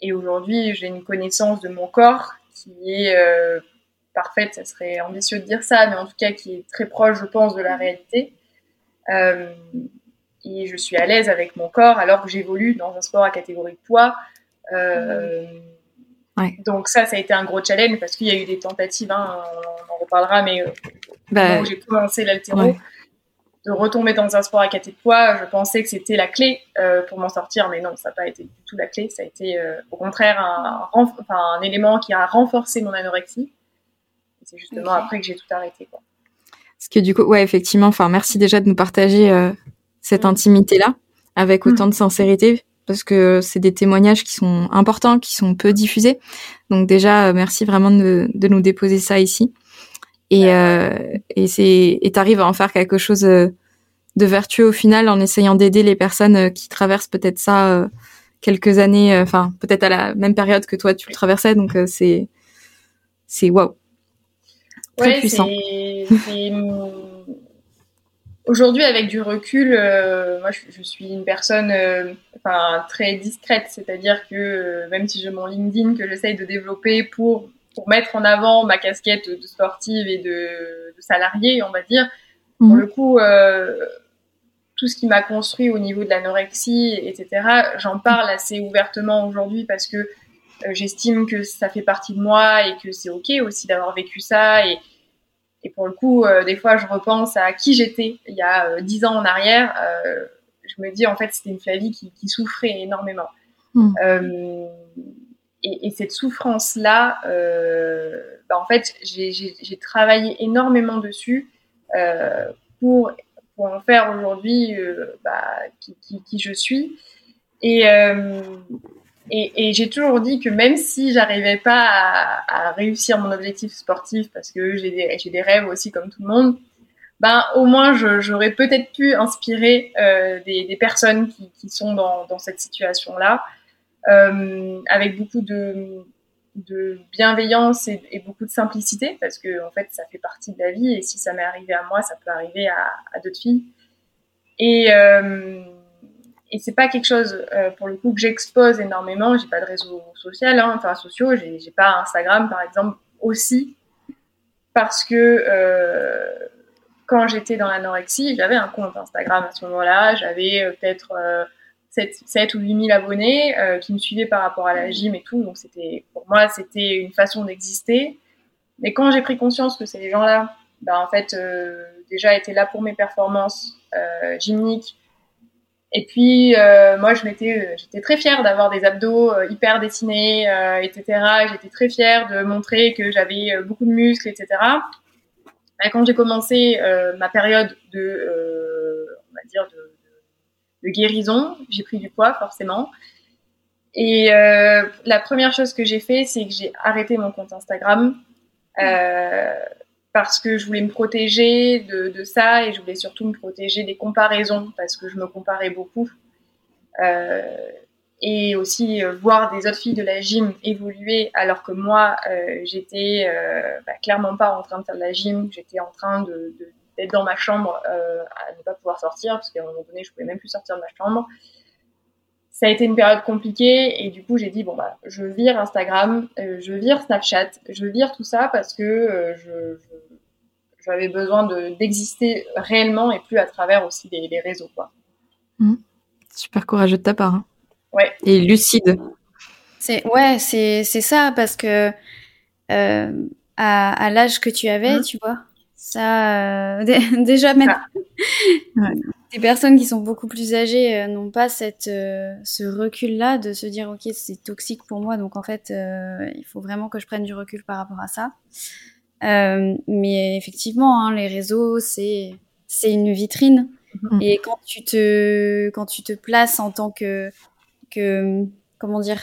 et aujourd'hui, j'ai une connaissance de mon corps qui est euh, parfaite, ça serait ambitieux de dire ça, mais en tout cas qui est très proche, je pense, de la réalité. Euh, et je suis à l'aise avec mon corps alors que j'évolue dans un sport à catégorie de poids donc ça, ça a été un gros challenge parce qu'il y a eu des tentatives, hein, on en reparlera, mais bah, j'ai commencé l'altéro, de retomber dans un sport à caté de poids, je pensais que c'était la clé euh, pour m'en sortir, mais non, ça n'a pas été du tout la clé, ça a été euh, au contraire un, enfin, un élément qui a renforcé mon anorexie. C'est justement après que j'ai tout arrêté. Quoi. Parce que du coup, ouais, effectivement, enfin, merci déjà de nous partager euh, cette mm. intimité-là avec autant mm. de sincérité parce que c'est des témoignages qui sont importants, qui sont peu diffusés. Donc déjà, merci vraiment de, de nous déposer ça ici. Et euh, et c'est et t'arrives à en faire quelque chose euh, de vertueux au final en essayant d'aider les personnes euh, qui traversent peut-être ça quelques années, enfin peut-être à la même période que toi tu le traversais. Donc c'est c'est waouh, très ouais, puissant. Aujourd'hui, avec du recul, euh, moi, je, je, suis une personne euh, enfin, très discrète, c'est-à-dire que euh, même si j'ai mon LinkedIn que j'essaye de développer pour, pour mettre en avant ma casquette de sportive et de, de salarié, on va dire, pour mhm. le coup, euh, tout ce qui m'a construit au niveau de l'anorexie, etc., j'en parle assez ouvertement aujourd'hui parce que j'estime que ça fait partie de moi et que c'est OK aussi d'avoir vécu ça et et pour le coup, des fois, je repense à qui j'étais il y a dix ans en arrière. je me dis, en fait, c'était une Flavie qui, qui souffrait énormément. Mm. Et, et, cette souffrance-là, bah, en fait, j'ai travaillé énormément dessus pour pour en faire aujourd'hui bah, qui, je suis. Et, euh, j'ai toujours dit que même si j'arrivais pas à, réussir mon objectif sportif, parce que j'ai des, rêves aussi comme tout le monde, ben au moins j'aurais peut-être pu inspirer euh, des, personnes qui, sont dans, cette situation-là, euh, avec beaucoup de, bienveillance et, beaucoup de simplicité, parce que en fait ça fait partie de la vie, et si ça m'est arrivé à moi, ça peut arriver à, d'autres filles. Et euh, et c'est pas quelque chose euh, pour le coup que j'expose énormément. J'ai pas de réseau social, hein, enfin sociaux. J'ai, pas Instagram par exemple aussi parce que euh, quand j'étais dans l'anorexie, j'avais un compte Instagram à ce moment-là. J'avais euh, peut-être 7, 7, ou 8 000 abonnés qui me suivaient par rapport à la gym et tout. Donc c'était pour moi c'était une façon d'exister. Mais quand j'ai pris conscience que ces gens-là, bah, en fait déjà étaient là pour mes performances gymniques et puis euh, moi, je m'étais, euh, j'étais très fière d'avoir des abdos euh, hyper dessinés, etc. J'étais très fière de montrer que j'avais beaucoup de muscles, etc. Et quand j'ai commencé ma période de, on va dire de, de guérison, j'ai pris du poids forcément. Et la première chose que j'ai fait, c'est que j'ai arrêté mon compte Instagram. Euh, parce que je voulais me protéger de, ça et je voulais surtout me protéger des comparaisons parce que je me comparais beaucoup. Euh, et aussi euh, voir des autres filles de la gym évoluer alors que moi, euh, j'étais euh, bah, clairement pas en train de faire de la gym, j'étais en train de, d'être dans ma chambre euh, à ne pas pouvoir sortir parce qu'à un moment donné, je pouvais même plus sortir de ma chambre ça a été une période compliquée et du coup j'ai dit bon bah je vire Instagram, euh, je vire Snapchat, je vire tout ça parce que euh, je, j'avais besoin de, d'exister réellement et plus à travers aussi des, réseaux quoi. Mmh. Super courageux de ta part. Hein. Ouais. Et lucide. C'est ouais c'est c'est ça parce que euh, à, à l'âge que tu avais, mmh. tu vois, ça [LAUGHS] déjà même ouais. des personnes qui sont beaucoup plus âgées euh, n'ont pas cette euh, ce recul là de se dire ok c'est toxique pour moi donc en fait euh, il faut vraiment que je prenne du recul par rapport à ça. Mais effectivement hein, les réseaux c'est c'est une vitrine. Mm-hmm. et quand tu te quand tu te places en tant que que comment dire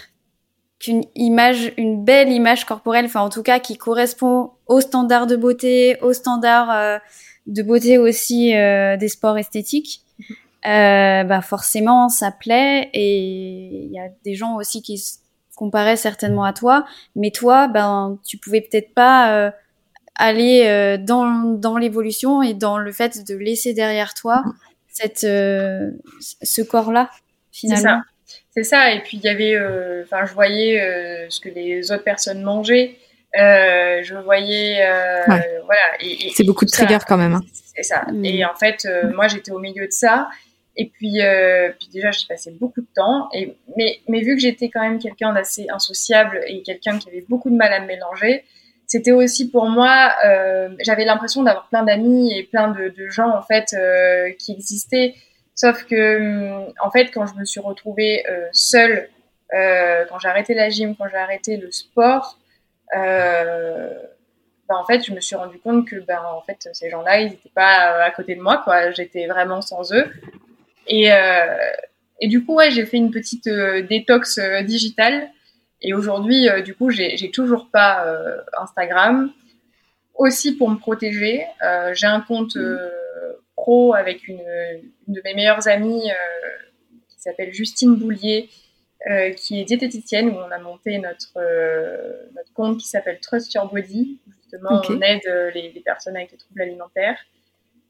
qu'une image une belle image corporelle enfin en tout cas qui correspond aux standards de beauté aux standards de beauté aussi euh, des sports esthétiques, euh, bah forcément ça plaît et il y a des gens aussi qui se comparaient certainement à toi, mais toi ben tu pouvais peut-être pas euh, aller euh, dans dans l'évolution et dans le fait de laisser derrière toi cette ce corps là finalement. C'est ça. Et puis il y avait, enfin je voyais ce que les autres personnes mangeaient. Euh, je voyais, euh, voilà. Et, c'est beaucoup de triggers quand même. Hein. C'est ça. Mm. Et en fait, euh, moi, j'étais au milieu de ça. Et puis, euh, puis déjà, j'ai passé beaucoup de temps. Et mais, mais vu que j'étais quand même quelqu'un d'assez insociable et quelqu'un qui avait beaucoup de mal à me mélanger, c'était aussi pour moi, euh, j'avais l'impression d'avoir plein d'amis et plein de, de, gens en fait qui existaient. Sauf que, en fait, quand je me suis retrouvée seule, quand j'ai arrêté la gym, quand j'ai arrêté le sport, euh, ben, en fait, je me suis rendu compte que ben, en fait, ces gens-là, ils n'étaient pas euh, à côté de moi. quoi. J'étais vraiment sans eux. Et, euh, et du coup, ouais, j'ai fait une petite euh, détox euh, digitale. Et aujourd'hui, du coup, j'ai toujours pas Instagram. Aussi pour me protéger, j'ai un compte pro avec une, une, de mes meilleures amies qui s'appelle Justine Boulier, euh, qui est diététicienne, où on a monté notre, euh, notre compte qui s'appelle Trust Your Body. Justement, on aide euh, les, les, personnes avec des troubles alimentaires,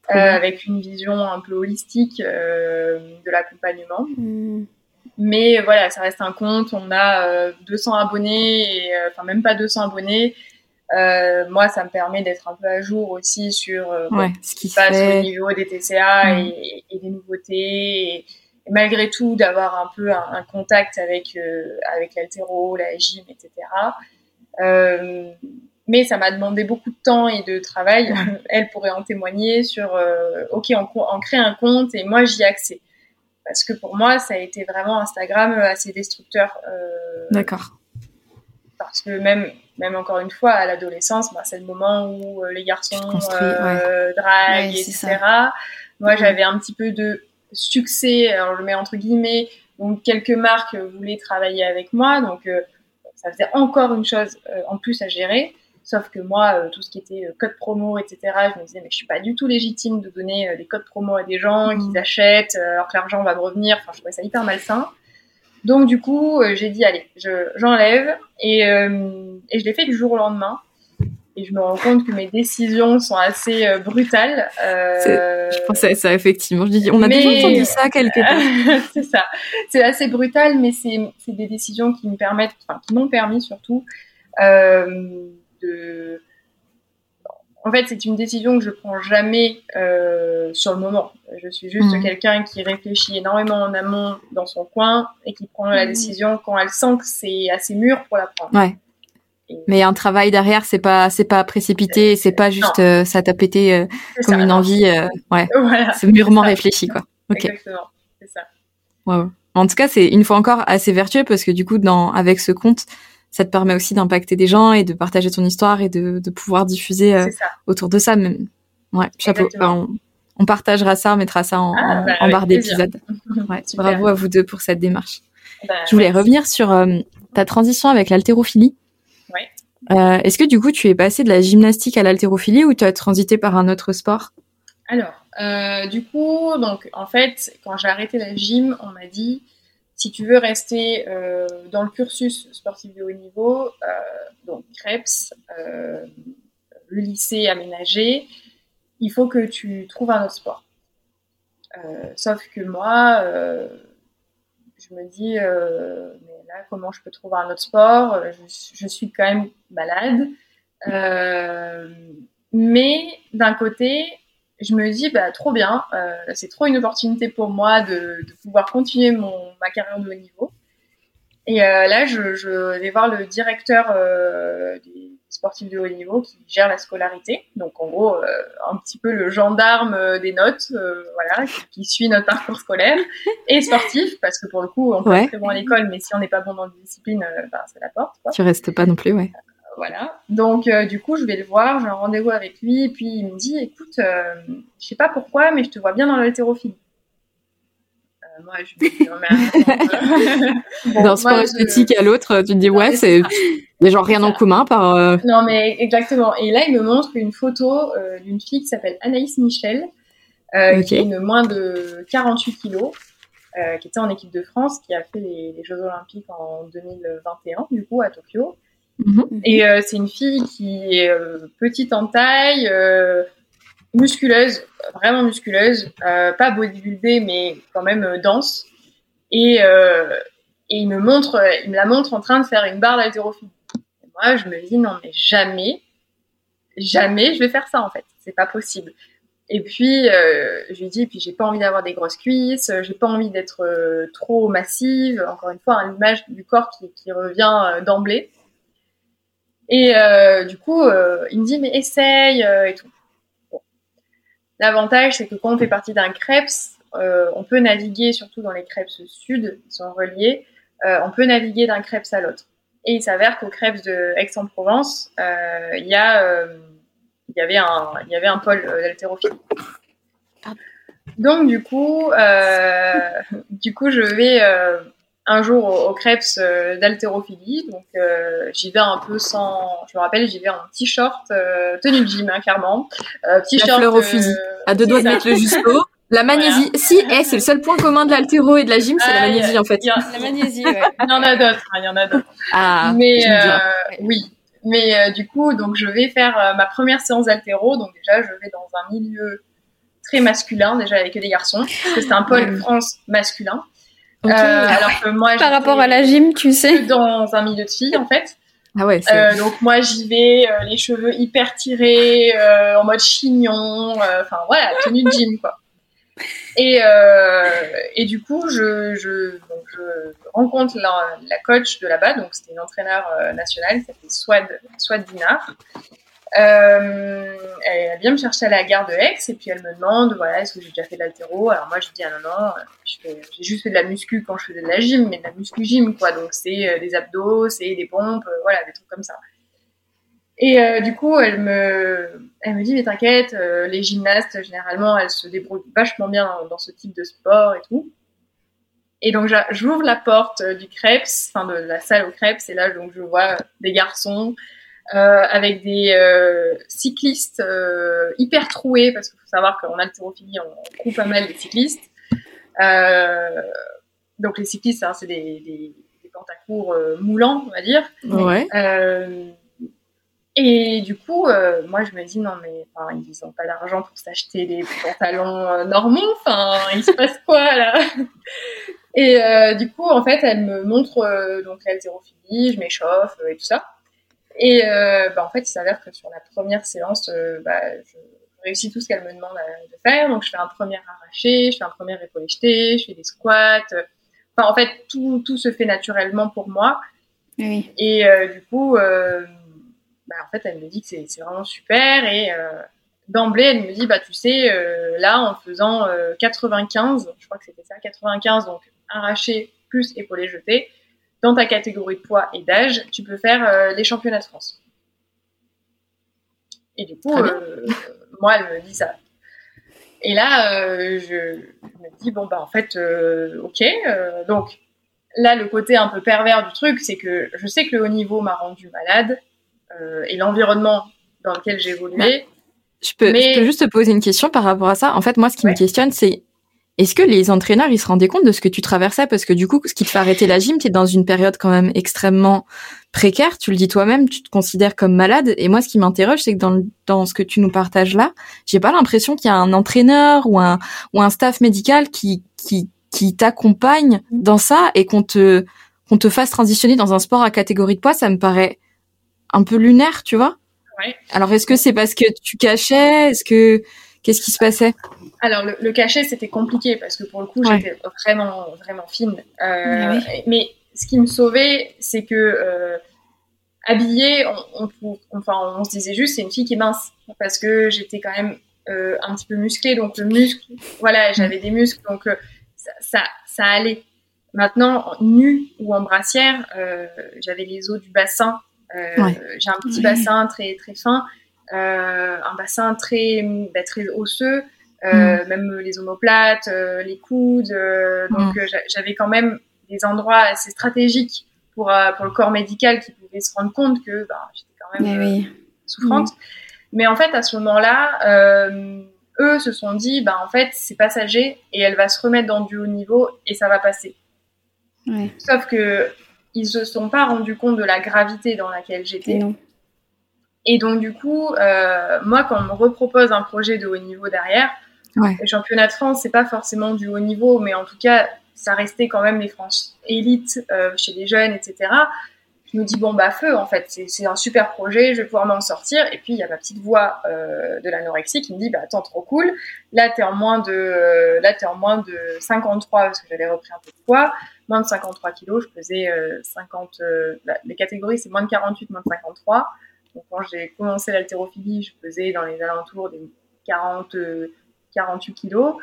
avec une vision un peu holistique de l'accompagnement. Mm. Mais voilà, ça reste un compte, on a 200 abonnés, et, enfin même pas 200 abonnés. Euh, moi, ça me permet d'être un peu à jour aussi sur euh, ouais, ce qui se passe au niveau des TCA mm. et, et, des nouveautés. Et, malgré tout d'avoir un peu un, contact avec euh, avec l'altéro, la gym, etc. Euh, mais ça m'a demandé beaucoup de temps et de travail. [LAUGHS] Elle pourrait en témoigner sur, euh, ok, on, on, crée un compte et moi j'y ai accès. Parce que pour moi, ça a été vraiment Instagram assez destructeur. Euh, D'accord. Parce que même, même encore une fois, à l'adolescence, bah, c'est le moment où euh, les garçons euh, draguent, etc. Moi, j'avais un petit peu de succès, alors je le mets entre guillemets, donc quelques marques voulaient travailler avec moi, donc ça faisait encore une chose en plus à gérer. Sauf que moi, euh, tout ce qui était euh, code promo, etc., je me disais, mais je suis pas du tout légitime de donner euh, des codes promo à des gens, mmh. qu'ils achètent, alors que l'argent va me revenir. Enfin, je trouvais ça hyper malsain. Donc, du coup, j'ai dit, allez, j'enlève. et, et je l'ai fait du jour au lendemain. Et je me rends compte que mes décisions sont assez brutales. je pensais à ça, effectivement. Je dis, on a déjà entendu ça quelque part. [LAUGHS] c'est ça. C'est assez brutal, mais c'est des décisions qui me permettent, enfin, qui m'ont permis surtout euh, en fait, c'est une décision que je prends jamais euh, sur le moment. Je suis juste mhm. quelqu'un qui réfléchit énormément en amont dans son coin et qui prend la mhm. décision quand elle sent que c'est assez mûr pour la prendre. Ouais. Mais un travail derrière, c'est pas c'est pas précipité, c'est pas juste euh, ça t'a pété euh, comme une envie. ouais. [LAUGHS] c'est mûrement réfléchi quoi. Exactement. C'est ça. Ouais, En tout cas, c'est une fois encore assez vertueux parce que du coup, dans avec ce compte, ça te permet aussi d'impacter des gens et de partager ton histoire et de, de pouvoir diffuser euh, autour de ça. Même. Ouais, chapeau. on, partagera ça, on mettra ça en, ah, bah, en, barre d'épisode. [LAUGHS] Ouais, bravo à vous deux pour cette démarche. Bah, Je voulais revenir sur euh, ta transition avec l'haltérophilie. Ouais. Euh, Est-ce que du coup tu es passé de la gymnastique à l'haltérophilie ou tu as transité par un autre sport? Alors, euh, du coup, donc en fait, quand j'ai arrêté la gym, on m'a dit si tu veux rester euh, dans le cursus sportif de haut niveau, euh, donc CREPS, euh, le lycée aménagé, il faut que tu trouves un autre sport. sauf que moi, je me dis, mais là, comment je peux trouver un autre sport? Je, suis quand même malade. mais d'un côté, je me dis bah trop bien, euh, c'est trop une opportunité pour moi de, de, pouvoir continuer mon ma carrière de haut niveau. Et euh, là, je, je, vais voir le directeur euh, des sportifs de haut niveau qui gère la scolarité. Donc en gros, euh, un petit peu le gendarme euh, des notes, euh, voilà, qui, qui, suit notre parcours scolaire et sportif, parce que pour le coup, on peut être très bon à l'école, mais si on n'est pas bon dans une discipline, bah, ça la porte. Quoi. Tu restes pas non plus, ouais voilà. Donc, euh, du coup, je vais le voir, j'ai un rendez-vous avec lui, et puis il me dit, écoute, euh, je sais pas pourquoi, mais je te vois bien dans l'haltérophilie. Euh, moi, je lui dis, [LAUGHS] bon, D'un sport esthétique à l'autre, tu te dis, ouais, c'est des gens rien en commun par. Non, mais exactement. Et là, il me montre une photo d'une fille qui s'appelle Anaïs Michel, qui a une moins de 48 kilos. qui était en équipe de France, qui a fait les, les Jeux Olympiques en 2021, du coup, à Tokyo. Mhm. Et euh, c'est une fille qui est euh, petite en taille, euh, musculeuse, vraiment musculeuse, pas bodybuildée, mais quand même dense. Et, et il me montre, il me la montre en train de faire une barre d'haltérophilie. Moi, je me dis non, mais jamais, jamais je vais faire ça en fait. C'est pas possible. Et puis, je lui dis, puis j'ai pas envie d'avoir des grosses cuisses, j'ai pas envie d'être trop massive. Encore une fois, l'image du corps qui revient d'emblée. Et euh, du coup, euh, il me dit, mais essaye euh, et tout. Bon. L'avantage, c'est que quand on fait partie d'un CREPS, on peut naviguer, surtout dans les CREPS sud, qui sont reliés, on peut naviguer d'un CREPS à l'autre. Et il s'avère qu'au CREPS de Aix-en-Provence, il y a il y avait un il y avait un pôle d'haltérophilie. Donc du coup, [LAUGHS] du coup, je vais un jour au, Krebs euh, d'haltérophilie. Donc euh, j'y vais un peu sans. Je me rappelle, j'y vais en t-shirt, euh, tenue de gym, hein, clairement. t-shirt. La fleur au fusil. À deux doigts de [LAUGHS] mettre le justo. La magnésie. Si, eh, c'est le seul point commun de l'haltéro et de la gym, c'est la ah, magnésie en fait. la magnésie, ouais. [LAUGHS] il y en a d'autres, hein, il y en a d'autres. Ah. Mais oui. Mais du coup, donc je vais faire ma première séance d'haltéro. Donc déjà, je vais dans un milieu très masculin, déjà avec des garçons, parce que c'est un pôle France masculin. Euh, alors que moi, par rapport à la gym, tu sais, dans un milieu de filles en fait. Ah ouais. Euh, donc moi j'y vais, euh, les cheveux hyper tirés, en mode chignon, enfin voilà, tenue de gym quoi. Et, euh, et du coup, je, je, donc je rencontre la, la coach de là-bas, donc c'était une entraîneur euh, nationale, ça s'appelait Swad, Swad Dinar. Euh, elle vient me chercher à la gare de Aix et puis elle me demande voilà est-ce que j'ai déjà fait de l'altéro? Alors moi je dis ah non non j'ai juste fait de la muscu quand je faisais de la gym mais de la muscu gym quoi. Donc c'est euh, des abdos c'est des pompes euh, voilà des trucs comme ça. Et du coup elle me elle me dit mais t'inquiète les gymnastes généralement elles se débrouillent vachement bien dans, ce type de sport et tout. Et donc j'ouvre la porte du Krebs enfin de la salle au Krebs et là donc je vois des garçons avec des euh, cyclistes euh, hyper troués, parce qu'il faut savoir qu'en haltérophilie, on, on trouve pas mal des cyclistes. Euh, donc les cyclistes, hein, c'est des, des, des pantacours euh, moulants, on va dire. Ouais. Euh, et du coup, euh, moi, je me dis, non, mais enfin, ils n'ont pas d'argent pour s'acheter des pantalons euh, normaux. Enfin, il se passe quoi, là? Et euh, du coup, en fait, elle me montre euh, donc l'haltérophilie, je m'échauffe euh, et tout ça. Et euh, bah, en fait, il s'avère que sur la première séance, euh, bah, je réussis tout ce qu'elle me demande à- de faire. Donc, je fais un premier arraché, je fais un premier épaulé jeté, je fais des squats. Enfin, en fait, tout, tout se fait naturellement pour moi. Oui. Et euh, du coup, euh, bah, en fait, elle me dit que c'est vraiment super. Et euh, d'emblée, elle me dit, bah, tu sais, euh, là, en faisant euh, 95, je crois que c'était ça, 95, donc arraché plus épaulé jeté, dans ta catégorie de poids et d'âge, tu peux faire euh, les championnats de France. Et du coup, euh, moi, elle me dit ça. Et là, euh, je, je me dis, bon, bah, en fait, euh, ok. donc, là, le côté un peu pervers du truc, c'est que je sais que le haut niveau m'a rendu malade et l'environnement dans lequel j'ai évolué. Je peux, Mais- je peux juste te poser une question par rapport à ça. En fait, moi, ce qui Ouais. me questionne, c'est est-ce que les entraîneurs, ils se rendaient compte de ce que tu traversais? Parce que du coup, ce qui te fait arrêter la gym, tu es dans une période quand même extrêmement précaire. Tu le dis toi-même, tu te considères comme malade. Et moi, ce qui m'interroge, c'est que dans, le- dans ce que tu nous partages là, j'ai pas l'impression qu'il y a un entraîneur ou un, ou un staff médical qui, qui, qui t'accompagne dans ça et qu'on te, qu'on te fasse transitionner dans un sport à catégorie de poids. Ça me paraît un peu lunaire, tu vois? Ouais. alors, est-ce que c'est parce que tu cachais? Est-ce que qu'est-ce qui se passait? Alors, le, le cachet, c'était compliqué parce que pour le coup, Ouais. j'étais vraiment, vraiment fine. Euh, oui. Mais ce qui me sauvait, c'est que euh, habillée, on, on, pou- enfin, on se disait juste, c'est une fille qui est mince parce que j'étais quand même euh, un petit peu musclée, donc le muscle, voilà, j'avais des muscles, donc euh, ça, ça, ça allait. Maintenant, en nu ou en brassière, euh, j'avais les os du bassin. Euh, Ouais. J'ai un petit bassin très très fin, euh, un bassin très bah, très osseux, euh, même les omoplates, euh, les coudes. euh, donc euh, j'a- j'avais quand même des endroits assez stratégiques pour euh, pour le corps médical qui pouvait se rendre compte que bah, j'étais quand même euh, oui. souffrante. Mais en fait, à ce moment-là, euh, eux se sont dit, bah, en fait, c'est passager et elle va se remettre dans du haut niveau et ça va passer. Ouais. Sauf que ils se sont pas rendus compte de la gravité dans laquelle j'étais. Et donc, du coup, euh, moi, quand on me repropose un projet de haut niveau derrière, Ouais. les championnats de France, c'est pas forcément du haut niveau, mais en tout cas, ça restait quand même les France élites euh, chez les jeunes, etc. Je me dis, bon, bah, feu, en fait, c'est un super projet, je vais pouvoir m'en sortir. Et puis, il y a ma petite voix euh, de l'anorexie qui me dit, bah, attends, trop cool. Là, t'es en moins de, euh, là, t'es en moins de 53 parce que j'avais repris un peu de poids. Moins de 53 kilos, je euh, 50, euh, la- les catégories, c'est moins de 48, moins de 53. Quand j'ai commencé l'haltérophilie, je pesais dans les alentours des 40, euh, 48 kilos.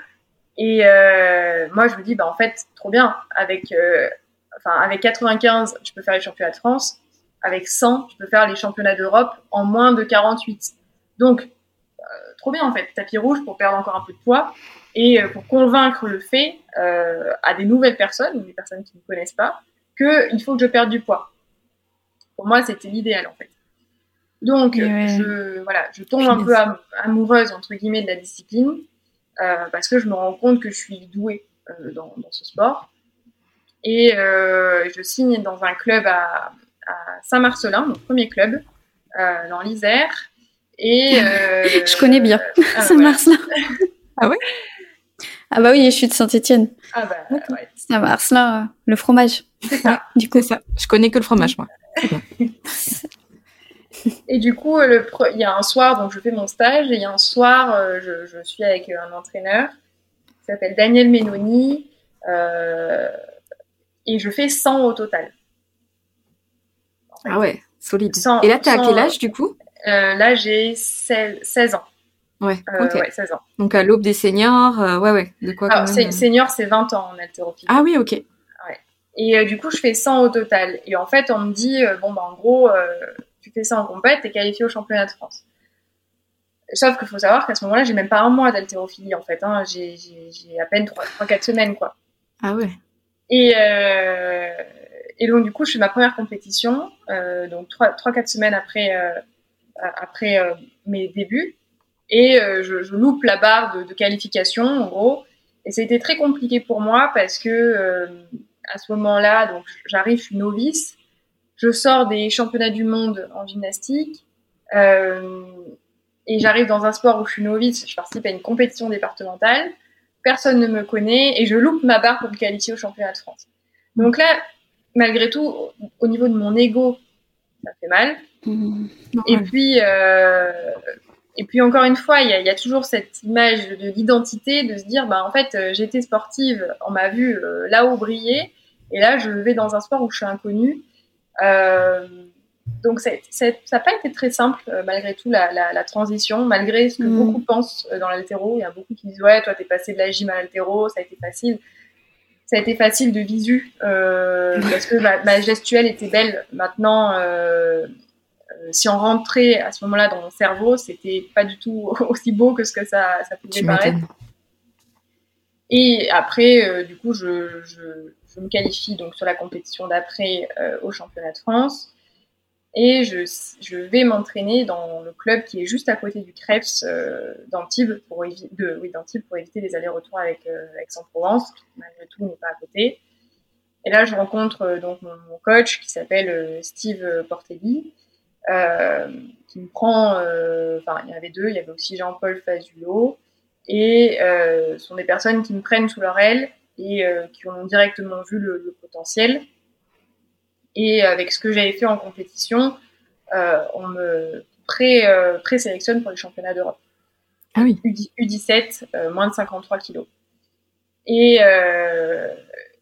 Et euh, moi, je me dis, bah, en fait, trop bien. Avec, euh, enfin, avec 95, je peux faire les championnats de France. Avec 100, je peux faire les championnats d'Europe en moins de 48. Donc, euh, trop bien, en fait. Tapis rouge pour perdre encore un peu de poids et pour convaincre le fait à des nouvelles personnes, ou des personnes qui ne me connaissent pas, qu'il faut que je perde du poids. Pour moi, c'était l'idéal, en fait. Donc, ouais. je, voilà, je tombe un peu am- amoureuse, entre guillemets, de la discipline, euh, parce que je me rends compte que je suis douée euh, dans, dans ce sport. Et euh, je signe dans un club à, à Saint-Marcelin, mon premier club, euh, dans l'Isère. Et [LAUGHS] euh, Je connais bien. ah, là. [LAUGHS] [LAUGHS] Ah ouais? Ah bah oui, je suis de Saint-Étienne. Ah bah, ouais, là, le fromage. c'est ça. Du coup, C'est ça. Je connais que le fromage, moi. Et du coup, le pre- il y a un soir, donc je fais mon stage, et il y a un soir, euh, je, je suis avec un entraîneur. qui s'appelle Daniel Menoni. et je fais 100 au total. Ah ouais, solide. et là, tu à quel âge du coup? Là, j'ai 16, ans. Ouais, ok. ouais, 16 ans. Donc à l'aube des seniors, ouais, ouais. De quoi Alors, Senior, c'est 20 ans en haltérophilie. Ah oui, ok. Et euh, du coup, je fais 100 au total. Et en fait, on me dit, euh, bon, bah, en gros, euh, tu fais ça en compète, t'es qualifié au championnat de France. Sauf qu'il faut savoir qu'à ce moment-là, j'ai même pas un mois d'haltérophilie, en fait. Hein. J'ai à peine 3-4 semaines, quoi. Ah ouais. Et, et donc, du coup, je fais ma première compétition, donc 3-4 semaines après, après mes débuts. Et je, je, loupe la barre de, de, qualification, en gros. Et ça a été très compliqué pour moi parce que à ce moment-là, donc j'arrive, je suis novice, je sors des championnats du monde en gymnastique euh, et j'arrive dans un sport où je suis novice, je participe à une compétition départementale, personne ne me connaît et je loupe ma barre pour me qualifier au championnat de France. Donc là, malgré tout, au niveau de mon ego, ça fait mal. Mmh. Et puis, euh, et puis encore une fois, il y a, y a, toujours cette image de l'identité, de se dire, bah en fait, euh, j'étais sportive, on m'a vu euh, là-haut briller, et là je vais dans un sport où je suis inconnue. Euh, donc ça n'a pas été très simple euh, malgré tout la, la, la, transition, malgré ce que mm. beaucoup pensent dans l'altéro. Il y a beaucoup qui disent ouais, toi t'es passé de la gym à l'altéro, ça a été facile. Ça a été facile de visu parce que ma, ma, gestuelle était belle. Maintenant, euh, si on rentrait à ce moment-là dans mon cerveau, c'était pas du tout [LAUGHS] aussi beau que ce que ça, ça pouvait paraître. Et après, euh, du coup, je, je, je, me qualifie donc sur la compétition d'après euh, au championnat de France. Et je, vais m'entraîner dans le club qui est juste à côté du Krebs euh, d'Antibes pour, oui, pour éviter les allers-retours avec Aix-en-Provence, qui malgré tout n'est pas à côté. Et là, je rencontre donc mon, coach qui s'appelle Steve Portelli, euh, qui me prend, euh, enfin il y en avait deux, il y avait aussi Jean-Paul Fazulo, et euh, sont des personnes qui me prennent sous leur aile et qui ont directement vu le, potentiel. Et avec ce que j'avais fait en compétition, on me pré, sélectionne pour les championnats d'Europe. Ah oui. U, 17 moins de 53 kilos. Et,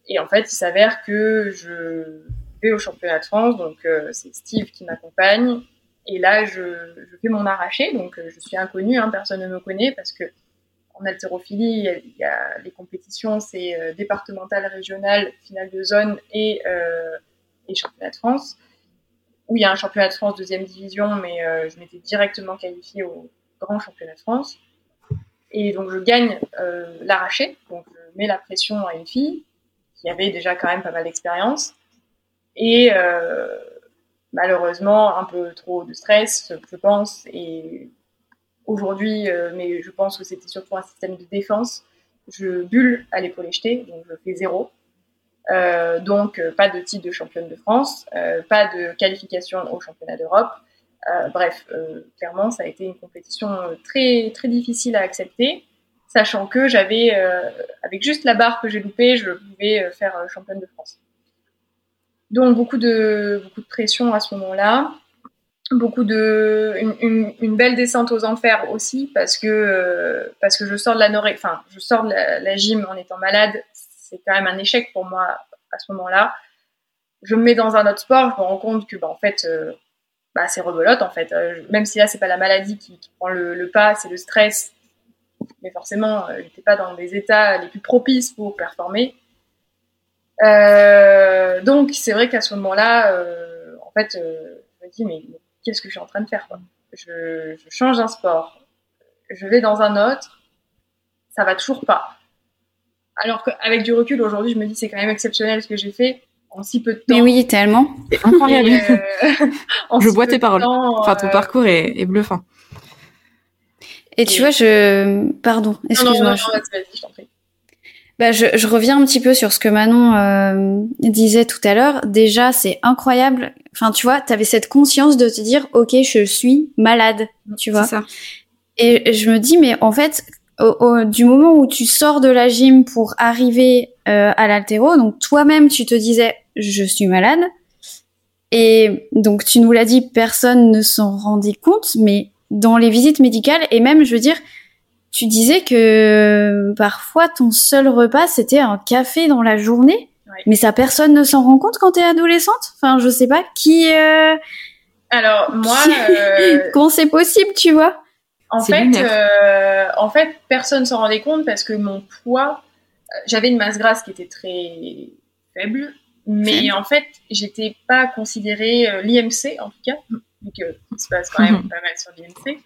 et en fait, il s'avère que je au championnat de France, donc euh, c'est Steve qui m'accompagne. Et là, je, je, fais mon arraché, donc euh, je suis inconnue, hein, personne ne me connaît parce que en haltérophilie, il y a, les compétitions, c'est euh, départemental, régional, finale de zone et, et championnat de France. Où il y a un championnat de France deuxième division, mais je m'étais directement qualifiée au grand championnat de France. Et donc je gagne l'arraché, donc je mets la pression à une fille qui avait déjà quand même pas mal d'expérience. Et euh, malheureusement, un peu trop de stress, je pense. Et aujourd'hui, euh, mais je pense que c'était surtout un système de défense. Je bulle à l'épaule jetée, donc je fais zéro. Euh, donc euh, pas de titre de championne de France, pas de qualification au championnat d'Europe. Bref, clairement, ça a été une compétition très très difficile à accepter, sachant que j'avais, avec juste la barre que j'ai loupée, je pouvais faire championne de France. Donc beaucoup de, beaucoup de pression à ce moment-là. Beaucoup de une, belle descente aux enfers aussi parce que parce que je sors de la enfin je sors de la, gym en étant malade, c'est quand même un échec pour moi à ce moment-là. Je me mets dans un autre sport, je me rends compte que bah, en fait euh, bah, c'est rebelote en fait. Euh, même si là c'est pas la maladie qui, prend le, pas, c'est le stress. Mais forcément, euh, j'étais pas dans des états les plus propices pour performer. Euh, donc c'est vrai qu'à ce moment-là, euh, en fait, euh, je me dis mais, qu'est-ce que je suis en train de faire quoi je, je, change un sport, je vais dans un autre, ça va toujours pas. Alors qu'avec du recul aujourd'hui, je me dis c'est quand même exceptionnel ce que j'ai fait en si peu de temps. Mais oui, tellement. C'est [LAUGHS] incroyable. [LAUGHS] je vois tes paroles. enfin, ton parcours est, est, bluffant. Et, tu vois, je. Pardon, excuse-moi. Non, non, non, je... vas-y, je t'en prie. Bah, je, je, reviens un petit peu sur ce que Manon euh, disait tout à l'heure. Déjà, c'est incroyable. Enfin, tu vois, tu avais cette conscience de te dire, ok, je suis malade, tu vois. Ça. Et je me dis, mais en fait, au, du moment où tu sors de la gym pour arriver euh, à l'altéro, donc toi-même, tu te disais, je suis malade. Et donc, tu nous l'as dit, personne ne s'en rendait compte, mais dans les visites médicales, et même, je veux dire, tu disais que parfois ton seul repas c'était un café dans la journée. Ouais. Mais ça, personne ne s'en rend compte quand t'es adolescente? Enfin, je sais pas qui. euh, Alors moi, euh, [LAUGHS] Comment c'est possible, tu vois? en fait, euh, en fait, personne s'en rendait compte parce que mon poids, euh, j'avais une masse grasse qui était très faible, mais Faible. en fait, j'étais pas considérée euh, l'IMC en tout cas, vu que il se passe quand même [LAUGHS] pas mal sur l'IMC.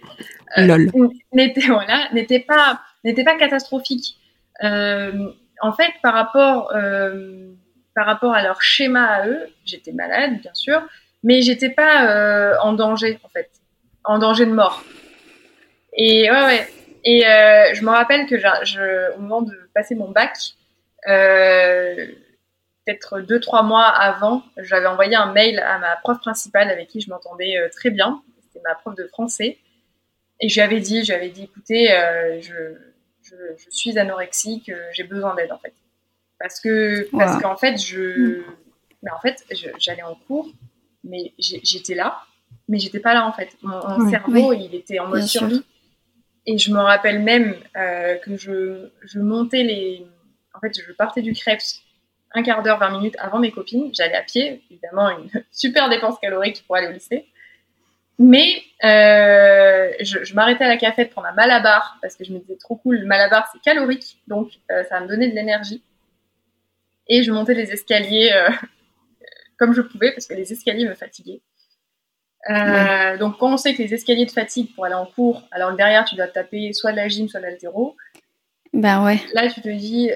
Lol. n'était voilà, n'était pas n'était pas catastrophique. Euh, en fait, par rapport euh, par rapport à leur schéma à eux, j'étais malade bien sûr, mais j'étais pas euh, en danger en fait, en danger de mort. Et ouais ouais. Et euh, je me rappelle que j'ai- je, au moment de passer mon bac, euh, peut-être deux trois mois avant, j'avais envoyé un mail à ma prof principale avec qui je m'entendais euh, très bien. C'était ma prof de français. Et je lui avais dit, je lui avais dit, écoutez, euh, je, je, je suis anorexique, euh, j'ai besoin d'aide en fait. Parce que, parce qu'en fait, je, mais en fait, j'allais en cours, mais j'étais là, mais j'étais pas là en fait. Mon, cerveau, il était en mode survie. Et je me rappelle même euh, que je, je montais les, en fait, je partais du Krebs un quart d'heure, 20 minutes avant mes copines. J'allais à pied, évidemment, une [LAUGHS] super dépense calorique pour aller au lycée. Mais euh, je, je m'arrêtais à la cafette prendre un malabar parce que je me disais trop cool, le malabar c'est calorique, donc euh, ça me donnait de l'énergie. Et je montais les escaliers euh, [LAUGHS] comme je pouvais parce que les escaliers me fatiguaient. Donc quand on sait que les escaliers te fatiguent pour aller en cours, alors derrière tu dois taper soit de la gym, soit de l'altéro, Ben ouais. là tu te dis,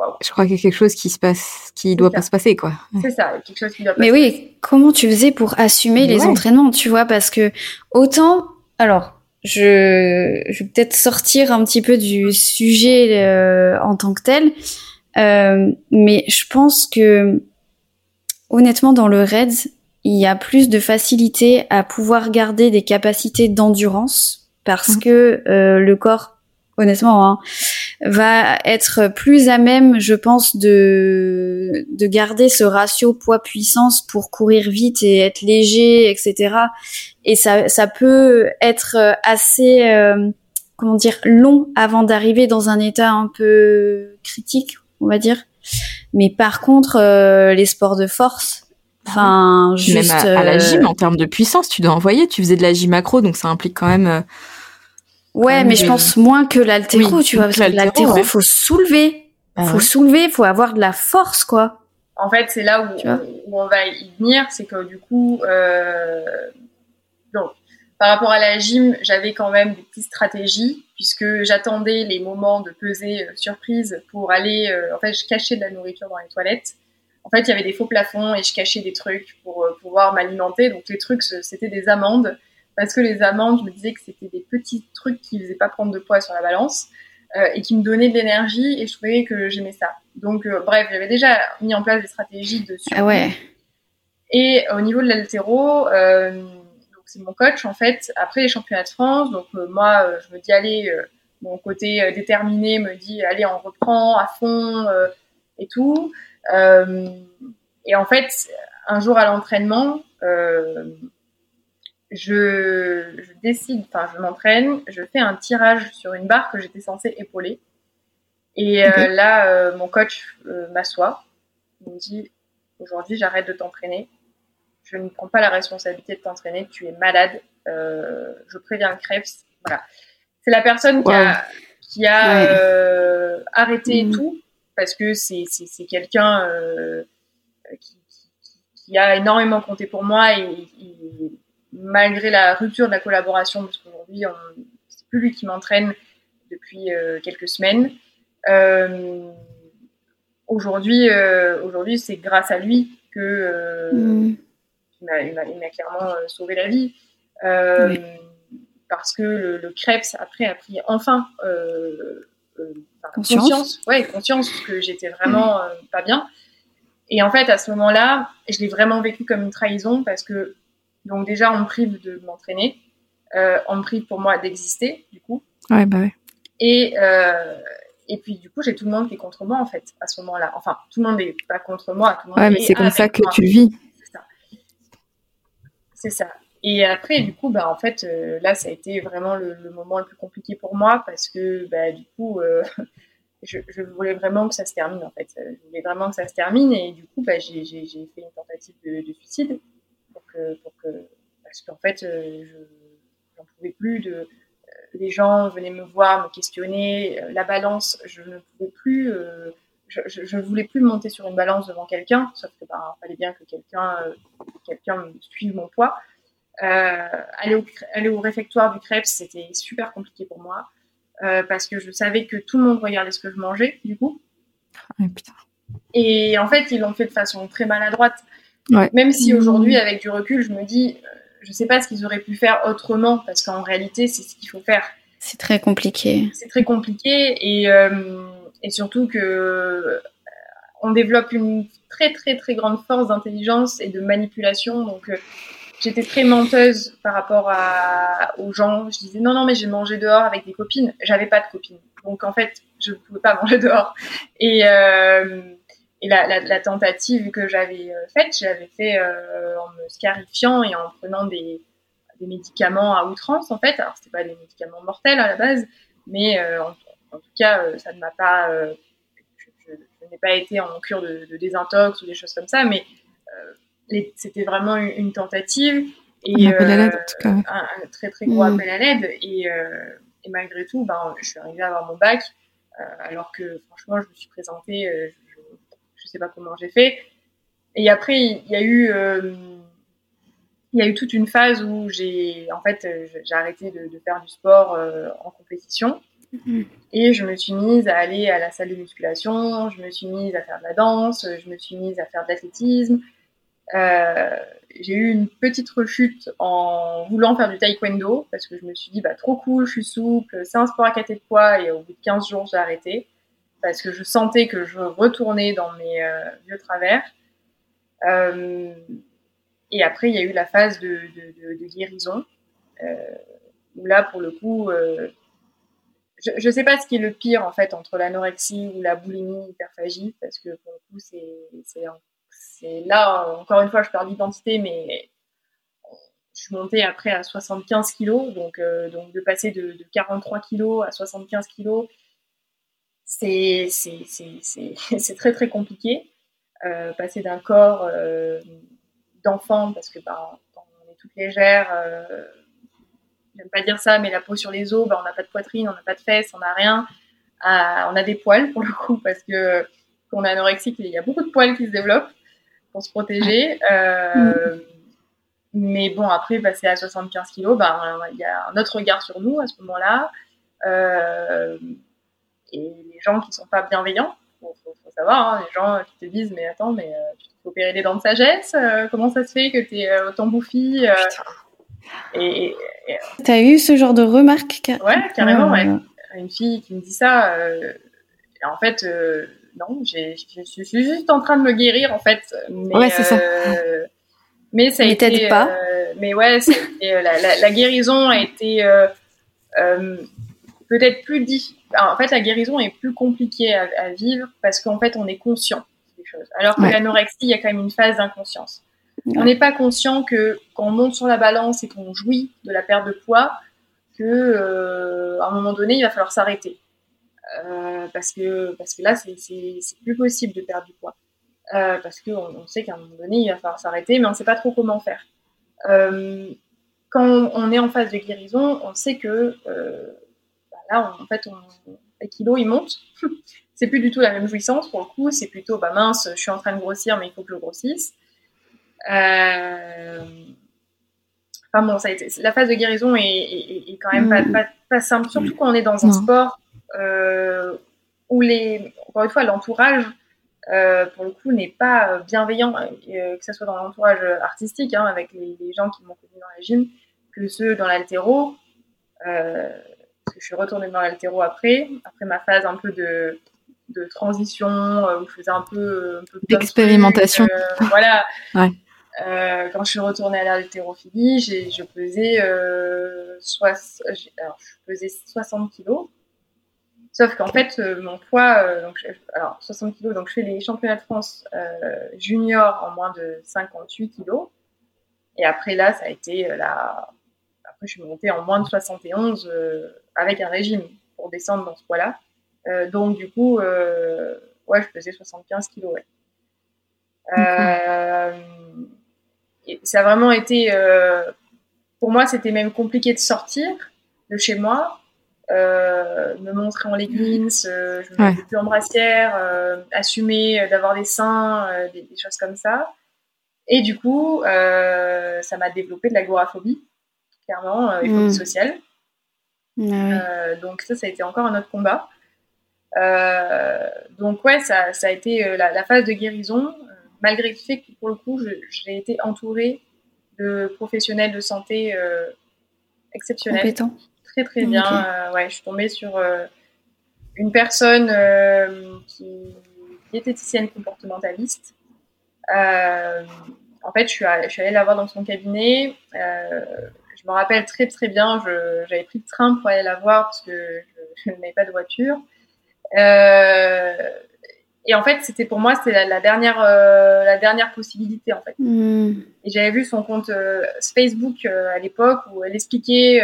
waouh, Je crois qu'il y a quelque chose qui se passe, qui doit ça. pas se passer, quoi. c'est ça, quelque chose qui doit Mais passer. oui, comment tu faisais pour assumer les Ouais. entraînements, tu vois Parce que autant, alors, je, je vais peut-être sortir un petit peu du sujet euh, en tant que tel, euh, mais je pense que honnêtement, dans le RAID, il y a plus de facilité à pouvoir garder des capacités d'endurance parce Mhm. que euh, le corps, honnêtement, hein, va être plus à même, je pense, de, de garder ce ratio poids-puissance pour courir vite et être léger, etc. Et ça, ça peut être assez, euh, comment dire, long avant d'arriver dans un état un peu critique, on va dire. Mais par contre, euh, les sports de force, enfin, Puis juste... même à, à la euh, gym, en termes de puissance, tu dois envoyer. Tu faisais de la gym macro, donc ça implique quand même. euh, Ouais, mais je pense moins que l'altéro, Oui, tu vois, parce que l'altéro, ouais. faut soulever, bah faut ouais. soulever, faut avoir de la force, quoi. En fait, c'est là où, où on va y venir, c'est que du coup, euh, donc, par rapport à la gym, j'avais quand même des petites stratégies, puisque j'attendais les moments de pesée euh, surprise pour aller, euh, en fait, je cachais de la nourriture dans les toilettes. En fait, il y avait des faux plafonds et je cachais des trucs pour euh, pouvoir m'alimenter. Donc, les trucs, c'était des amandes, parce que les amandes, je me disais que c'était des petits trucs qui faisaient pas prendre de poids sur la balance euh, et qui me donnaient de l'énergie et je trouvais que j'aimais ça. Donc, euh, bref, j'avais déjà mis en place des stratégies de survie. Ah ouais. Et au niveau de l'altéro, euh, c'est mon coach en fait. Après les championnats de France, donc moi je me dis allez, mon côté déterminé me dit allez on reprend à fond et tout. Et en fait, un jour à l'entraînement, euh, je, je décide, enfin je m'entraîne, je fais un tirage sur une barre que j'étais censée épauler. Et euh, là, euh, mon coach euh, m'assoit, il me dit aujourd'hui j'arrête de t'entraîner, je ne prends pas la responsabilité de t'entraîner, tu es malade, euh, je préviens le Krebs. Voilà. C'est la personne qui a, qui a Ouais. euh, arrêté Mhm. tout parce que c'est quelqu'un euh, qui, qui- qui a énormément compté pour moi et, et malgré la rupture de la collaboration, parce qu'aujourd'hui c'est plus lui qui m'entraîne depuis euh, quelques semaines. euh, aujourd'hui, euh, aujourd'hui, c'est grâce à lui que Mm. il m'a- clairement sauvé la vie. Oui. Parce que le, le Krebs, après, a pris enfin enfin, Conscience. Ouais, conscience que j'étais vraiment euh, pas bien. Et en fait, à ce moment-là, je l'ai vraiment vécu comme une trahison parce que, donc déjà, on me prive de m'entraîner, euh, on me prive pour moi d'exister, du coup. Ouais, bah ouais. Et, euh, et puis, du coup, j'ai tout le monde qui est contre moi, en fait, à ce moment-là. Enfin, tout le monde n'est pas contre moi. Tout le monde Ouais, mais est c'est comme ça que moi. tu vis. C'est ça. C'est ça. Et après, du coup, bah, en fait, euh, là, ça a été vraiment le, moment le plus compliqué pour moi parce que, bah, du coup, euh, [LAUGHS] je, je, voulais vraiment que ça se termine, en fait. Je voulais vraiment que ça se termine et du coup, bah, j'ai fait une tentative de, de, suicide que, pour que, parce qu'en fait, euh, je n'en pouvais plus de. Les gens venaient me voir, me questionner. La balance, je ne pouvais plus. Je, je, je, voulais plus monter sur une balance devant quelqu'un, sauf que bah, fallait bien que quelqu'un quelqu'un suive mon poids. Euh, aller, au, aller au réfectoire du crêpe, c'était super compliqué pour moi. Euh, parce que je savais que tout le monde regardait ce que je mangeais, du coup. Ah, putain. Et en fait, ils l'ont fait de façon très maladroite. Ouais. Même si aujourd'hui, avec du recul, je me dis, euh, je sais pas ce qu'ils auraient pu faire autrement, parce qu'en réalité, c'est ce qu'il faut faire. C'est très compliqué. C'est très compliqué, et, euh, et surtout que euh, on développe une très très très grande force d'intelligence et de manipulation. Donc, j'étais très menteuse par rapport à, aux gens. Je disais non, non, mais j'ai mangé dehors avec des copines. J'avais pas de copines. Donc en fait, je ne pouvais pas [LAUGHS] manger dehors. Et, euh, et la, la, la, tentative que j'avais euh, faite, j'avais fait euh, en me scarifiant et en prenant des, des médicaments à outrance en fait. Alors c'était pas des médicaments mortels à la base, mais euh, en, en, tout cas, ça ne m'a pas. Euh, je, je, je n'ai pas été en cure de, de, désintox ou des choses comme ça, mais c'était vraiment une, tentative et un, appel à l'aide, en tout cas. un, un, très très gros mmh. appel à l'aide et, et, malgré tout ben je suis arrivée à avoir mon bac alors que franchement je me suis présentée je, je, sais pas comment j'ai fait. Et après il y a eu il y a eu toute une phase où j'ai en fait j'ai arrêté de, de, faire du sport en compétition. Mmh. et je me suis mise à aller à la salle de musculation je me suis mise à faire de la danse je me suis mise à faire de l'athlétisme. Euh, j'ai eu une petite rechute en voulant faire du taekwondo parce que je me suis dit bah trop cool, je suis souple, c'est un sport à cater de poids et au bout de 15 jours j'ai arrêté parce que je sentais que je retournais dans mes euh, vieux travers. Euh, et après il y a eu la phase de, guérison euh, où là pour le coup je ne sais pas ce qui est le pire en fait entre l'anorexie ou la boulimie hyperphagie parce que pour le coup c'est là, encore une fois, je perds l'identité, mais je suis montée après à 75 kilos, donc, donc de passer de, de, 43 kilos à 75 kilos, [LAUGHS] c'est très très compliqué. Euh, passer d'un corps euh, d'enfant, parce que bah, on est toute légère, euh, j'aime pas dire ça, mais la peau sur les os, bah, on n'a pas de poitrine, on n'a pas de fesses, on n'a rien. On a des poils pour le coup, parce que quand on est anorexique, il y a beaucoup de poils qui se développent pour se protéger. Euh. Mais bon, après, passer à 75 kilos, ben, il y a un autre regard sur nous à ce moment-là. Et les gens qui sont pas bienveillants, faut, faut, faut savoir, hein, les gens qui te disent, mais attends, mais euh, tu peux opérer les dents de sagesse, euh, comment ça se fait que tu es euh, autant bouffi euh, et, et, T'as eu ce genre de remarques Ouais, carrément, ouais. Une fille qui me dit ça, en fait, non, je suis juste en train de me guérir en fait. Mais, ouais, c'est ça. Mais ça a mais été. pas. Euh, mais ouais, ça a été, la, la, la, guérison a été euh, euh, peut-être plus difficile. En fait, la guérison est plus compliquée à, à vivre parce qu'en fait, on est conscient des choses. Alors que ouais. l'anorexie, il y a quand même une phase d'inconscience. Ouais. On n'est pas conscient que quand on monte sur la balance et qu'on jouit de la perte de poids, que euh, à un moment donné, il va falloir s'arrêter. Euh, parce que parce que là c'est plus possible de perdre du poids euh, parce qu'on on sait qu'à un moment donné il va falloir s'arrêter mais on sait pas trop comment faire quand on est en phase de guérison on sait que là on, en fait on, les kilos ils montent [LAUGHS] c'est plus du tout la même jouissance pour le coup c'est plutôt bah mince je suis en train de grossir mais il faut que je grossisse euh, enfin bon ça a été, la phase de guérison est, est, est quand même mmh. pas, pas, pas simple surtout quand on est dans un non. sport euh, où les, encore une fois, l'entourage, euh, pour le coup, n'est pas bienveillant, que ce soit dans l'entourage artistique, hein, avec les, les, gens qui m'ont connu dans la gym, que ceux dans l'altéro. Euh, que je suis retournée dans l'altéro après, après ma phase un peu de, de transition, où je faisais un peu, peu d'expérimentation. voilà. [LAUGHS] ouais. Euh, quand je suis retournée à l'haltérophilie, je pesais, euh, alors, je pesais 60 kilos. Sauf qu'en fait, euh, mon poids, euh, donc, alors 60 kg, donc je fais les championnats de France euh, junior en moins de 58 kg. Et après là, ça a été la. Après, je suis montée en moins de 71 avec un régime pour descendre dans ce poids-là. donc du coup, ouais, je pesais 75 kilos. Ouais. ça a vraiment été, pour moi, c'était même compliqué de sortir de chez moi euh, me montrer en leggings, euh, je me plus en brassière, euh, assumer d'avoir des seins, des, choses comme ça. Et du coup, ça m'a développé de l'agoraphobie, clairement, et phobie mm. sociale. Ah donc ça, ça a été encore un autre combat. donc ouais, ça, ça a été la, phase de guérison, malgré le fait que pour le coup, j'ai été entourée de professionnels de santé exceptionnels. Compétents très très bien. Euh, ouais, je suis tombée sur euh, une personne euh, qui, qui, est éthicienne comportementaliste. en fait, je suis, je suis allée la voir dans son cabinet. Je me rappelle très très bien, j'avais pris le train pour aller la voir parce que je, n'avais pas de voiture. et en fait, c'était pour moi, c'était la, dernière, la dernière possibilité en fait. Hmm. Et j'avais vu son compte Facebook à l'époque où elle expliquait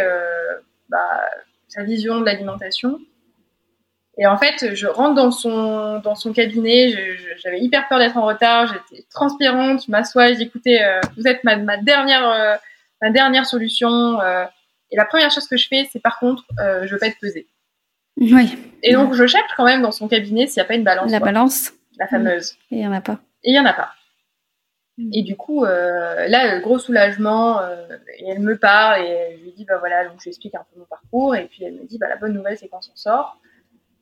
bah, sa vision de l'alimentation. Et en fait, je rentre dans son, dans son cabinet, j'avais hyper peur d'être en retard, j'étais transpirante, je m'assois, je dis écoutez, euh, vous êtes ma, ma dernière, euh, ma dernière solution. Euh, et la première chose que je fais, c'est par contre, je veux pas être pesée. Oui. Et donc, je cherche quand même dans son cabinet s'il n'y a pas une balance. La balance. La fameuse. Et il n'y en a pas. Et il n'y en a pas. Et du coup, euh, là, gros soulagement, euh, et elle me parle et je lui dis, bah voilà, donc je lui explique un peu mon parcours, et puis elle me dit, bah la bonne nouvelle, c'est qu'on s'en sort.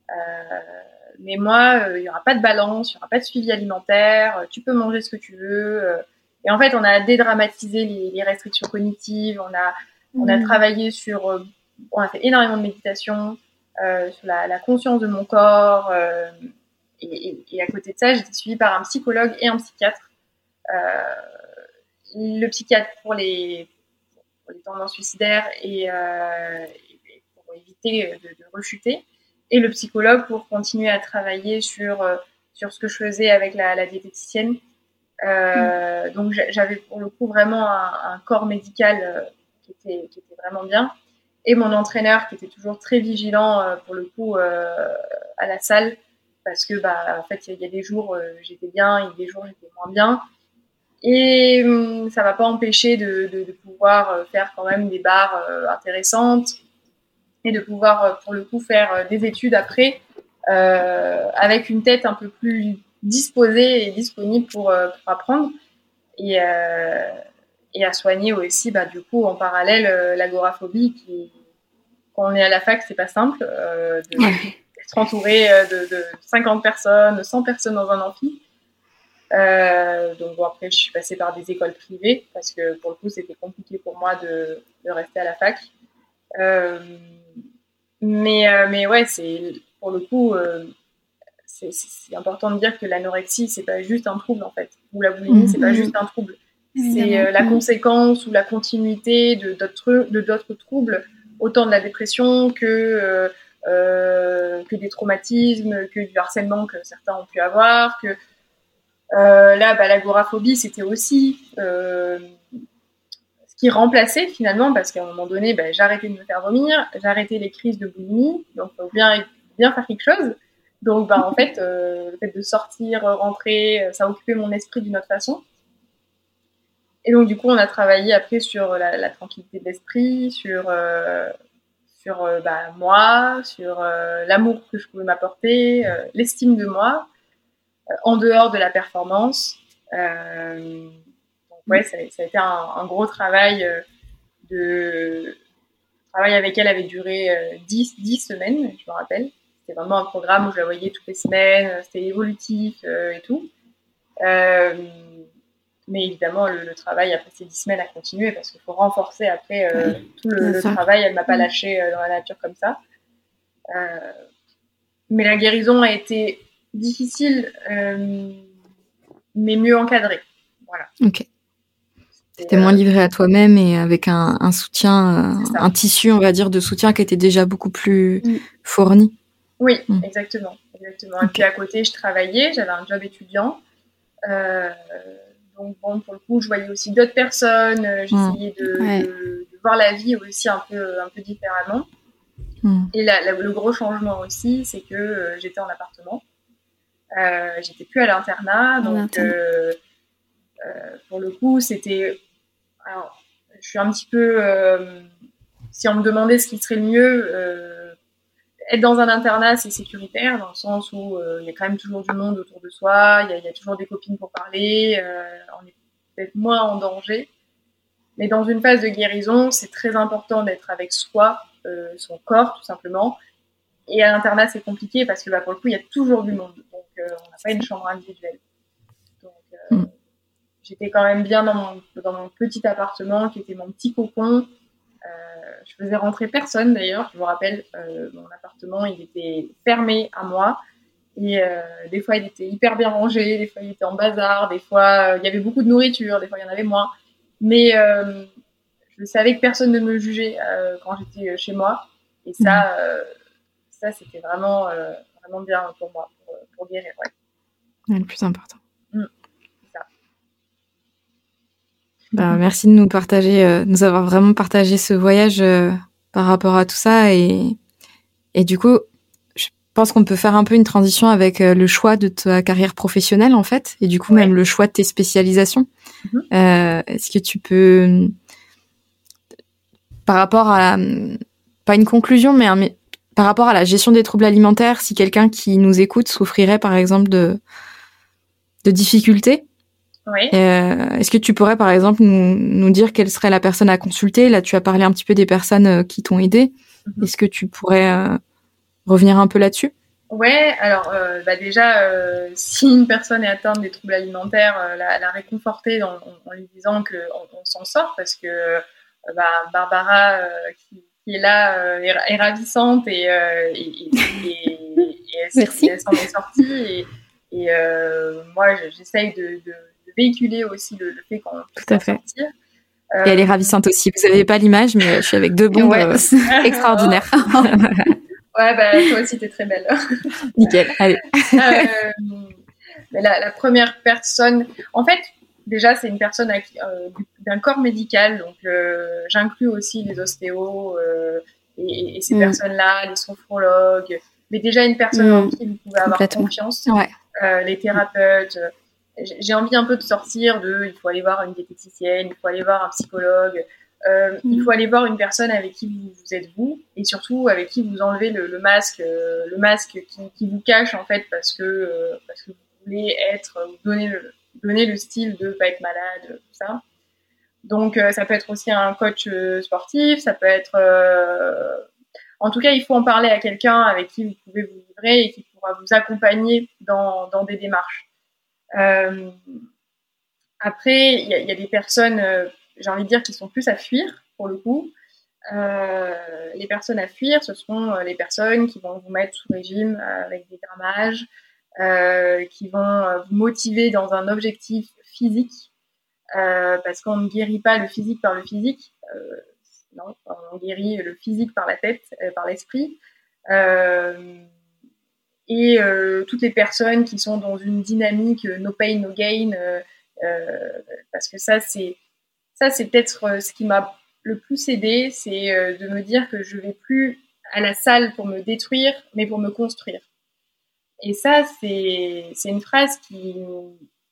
Euh, mais moi, il n'y aura pas de balance, il n'y aura pas de suivi alimentaire, tu peux manger ce que tu veux. Et en fait, on a dédramatisé les, les restrictions cognitives, on a, on a mmh. travaillé sur, on a fait énormément de méditation, sur la, la, conscience de mon corps, et, et, et, à côté de ça, j'étais suivie par un psychologue et un psychiatre euh, le psychiatre pour les, les tendances suicidaires et, euh, pour éviter de, de, rechuter, et le psychologue pour continuer à travailler sur, euh, sur ce que je faisais avec la, la diététicienne. Euh, Donc j'avais pour le coup vraiment un, corps médical qui, était, qui était vraiment bien. Et mon entraîneur qui était toujours très vigilant pour le coup à la salle parce que bah en fait il y, a des jours j'étais bien, il y a des jours j'étais moins bien. Et hum, ça va pas empêcher de, pouvoir euh, faire quand même des barres euh, intéressantes et de pouvoir, euh, pour le coup, faire des études après euh, avec une tête un peu plus disposée et disponible pour, pour apprendre et, euh, et à soigner aussi, bah, du coup, en parallèle, l'agoraphobie qui, quand on est à la fac, c'est pas simple euh, d'être entouré de, de 50 personnes, 100 personnes dans un amphi. Euh, donc bon, après, je suis passée par des écoles privées parce que pour le coup, c'était compliqué pour moi de, de, rester à la fac. Euh, mais, euh, mais ouais, c'est pour le coup, euh, c'est important de dire que l'anorexie, c'est pas juste un trouble en fait, ou la boulimie, c'est pas mhm. juste un trouble. C'est euh, la mhm. conséquence ou la continuité de d'autres troubles, autant de la dépression que que des traumatismes, que du harcèlement que certains ont pu avoir, que euh, là, bah, l'agoraphobie, c'était aussi euh, ce qui remplaçait finalement, parce qu'à un moment donné, bah, j'arrêtais de me faire vomir, j'arrêtais les crises de boulimie, donc faut bien, bien faire quelque chose. Donc, bah, en fait, euh, le fait de sortir, rentrer, ça occupait mon esprit d'une autre façon. Et donc, du coup, on a travaillé après sur la, tranquillité de l'esprit, sur, euh, euh, bah, moi, sur euh, l'amour que je pouvais m'apporter, l'estime de moi. Euh, en dehors de la performance. Euh, donc ouais, ça, a été un, gros travail euh, de travail avec elle avait duré 10, 10 semaines, je me rappelle. C'était vraiment un programme où je la voyais toutes les semaines, c'était évolutif et tout. Euh, mais évidemment, le, le, travail après ces 10 semaines a continué parce qu'il faut renforcer après euh, tout le, le travail. Elle m'a pas lâché dans la nature comme ça. mais la guérison a été difficile, euh, mais mieux encadré. Voilà. Ok. C'était moins euh, livré à toi-même et avec un, un soutien, euh, un tissu, on va dire, de soutien qui était déjà beaucoup plus fourni. Oui, mm. exactement, exactement. Et puis à côté, je travaillais, j'avais un job étudiant. Euh, donc bon, pour le coup, je voyais aussi d'autres personnes. euh, J'essayais de, Ouais. de- de voir la vie aussi un peu, un peu différemment. Mm. Et la- la- le gros changement aussi, c'est que euh, j'étais en appartement. Euh, j'étais plus à l'internat, donc pour le coup, c'était. Alors, je suis un petit peu. si on me demandait ce qui serait le mieux, être dans un internat, c'est sécuritaire, dans le sens où euh, il y a quand même toujours du monde autour de soi, il y, a- il y a toujours des copines pour parler, euh, on est peut-être moins en danger. Mais dans une phase de guérison, c'est très important d'être avec soi, euh, son corps, tout simplement. Et à l'internat, c'est compliqué parce que bah, pour le coup, il y a toujours du monde. Donc, on n'a pas une chambre individuelle. Donc, euh, Mm. j'étais quand même bien dans mon, dans mon petit appartement qui était mon petit cocon. Euh, je faisais rentrer personne d'ailleurs. Je me rappelle, euh, mon appartement, il était fermé à moi. Et euh, des fois, il était hyper bien rangé, des fois, il était en bazar, des fois, euh, il y avait beaucoup de nourriture, des fois, il y en avait moins. Mais euh, je savais que personne ne me jugeait quand j'étais chez moi. Et ça, euh, ça c'était vraiment, vraiment bien pour moi, pour, pour guérir. Ouais. Ouais, le plus important. Mm, c'est ça. Bah, merci de nous partager, euh, nous avoir vraiment partagé ce voyage euh, par rapport à tout ça et et du coup, je pense qu'on peut faire un peu une transition avec euh, le choix de ta carrière professionnelle en fait et du coup Ouais. même le choix de tes spécialisations. Mhm. Euh, Est-ce que tu peux par rapport à pas une conclusion mais, un- mais par rapport à la gestion des troubles alimentaires, si quelqu'un qui nous écoute souffrirait par exemple de de difficultés, Oui. euh, Est-ce que tu pourrais, par exemple, nous, nous dire quelle serait la personne à consulter? Là, tu as parlé un petit peu des personnes euh, qui t'ont aidé. Mhm. Est-ce que tu pourrais euh, revenir un peu là-dessus? Ouais, alors euh, bah déjà, euh, si une personne est atteinte des troubles alimentaires, euh, la, la réconforter en, en- en lui disant qu'on on, on s'en sort parce que euh, bah, Barbara, euh, qui, qui est là, euh, est, ra- est ravissante et, euh, et, et, et- et [LAUGHS] elle, s'en est sortie. Et, et euh, moi, je- j'essaye de véhiculer aussi le, le fait qu'on peut Tout à fait. sortir. Et elle est ravissante aussi. Vous n'avez pas l'image, mais euh, je suis avec deux bombes Ouais. euh, [LAUGHS] extraordinaires. [LAUGHS] Ouais, bah toi aussi, t'es très belle. [LAUGHS] Nickel. Allez. Euh, mais la, la première personne, en fait, déjà, c'est une personne euh, d'un corps médical, donc euh, j'inclus aussi les ostéos euh, et, et ces Mm. personnes-là, les sophrologues, mais déjà une personne Mm. en qui vous pouvez avoir confiance, Ouais. euh, les thérapeutes. J'ai envie un peu de sortir de, il faut aller voir une diététicienne, il faut aller voir un psychologue. Euh, Il Mm. faut aller voir une personne avec qui vous, vous êtes vous et surtout avec qui vous enlevez le, le masque, euh, le masque qui, qui vous cache en fait parce que euh, parce que vous voulez être, vous donner le donner le style de pas être malade, tout ça. Donc euh, ça peut être aussi un coach euh, sportif, ça peut être, euh, en tout cas il faut en parler à quelqu'un avec qui vous pouvez vous livrer et qui pourra vous accompagner dans dans des démarches. Euh, après il y a, des personnes euh, j'ai envie de dire, qui sont plus à fuir, pour le coup. Euh, les personnes à fuir, ce euh, les personnes qui vont vous mettre sous régime avec des grammages, qui vont vous motiver dans un objectif physique, parce qu'on ne guérit pas le physique par le physique, non, on guérit le physique par la tête, par l'esprit. Et euh, toutes les personnes qui sont dans une dynamique euh, no pain, no gain, euh, parce que ça, c'est ça, c'est peut-être ce qui m'a le plus aidé, c'est de me dire que je vais plus à la salle pour me détruire, mais pour me construire. Et ça, c'est c'est une phrase qui,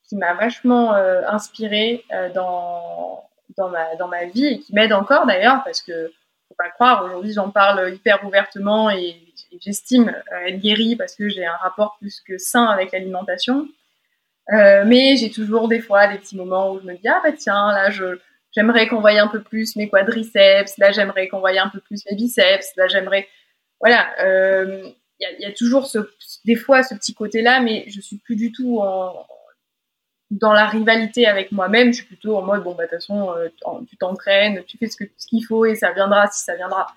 qui m'a vachement euh, inspirée dans, dans, ma, dans ma vie et qui m'aide encore d'ailleurs, parce que faut pas le croire, aujourd'hui j'en parle hyper ouvertement et, j'estime euh, être guérie parce que j'ai un rapport plus que sain avec l'alimentation. Euh, mais j'ai toujours des fois des petits moments où je me dis ah bah tiens là je j'aimerais qu'on voie un peu plus mes quadriceps là j'aimerais qu'on voie un peu plus mes biceps là j'aimerais voilà il euh, y, a, y, a, toujours des fois ce petit côté là mais je suis plus du tout dans la rivalité avec moi-même je suis plutôt en mode bon bah de toute façon euh, tu t'entraînes tu fais ce qu'il faut et ça viendra si ça viendra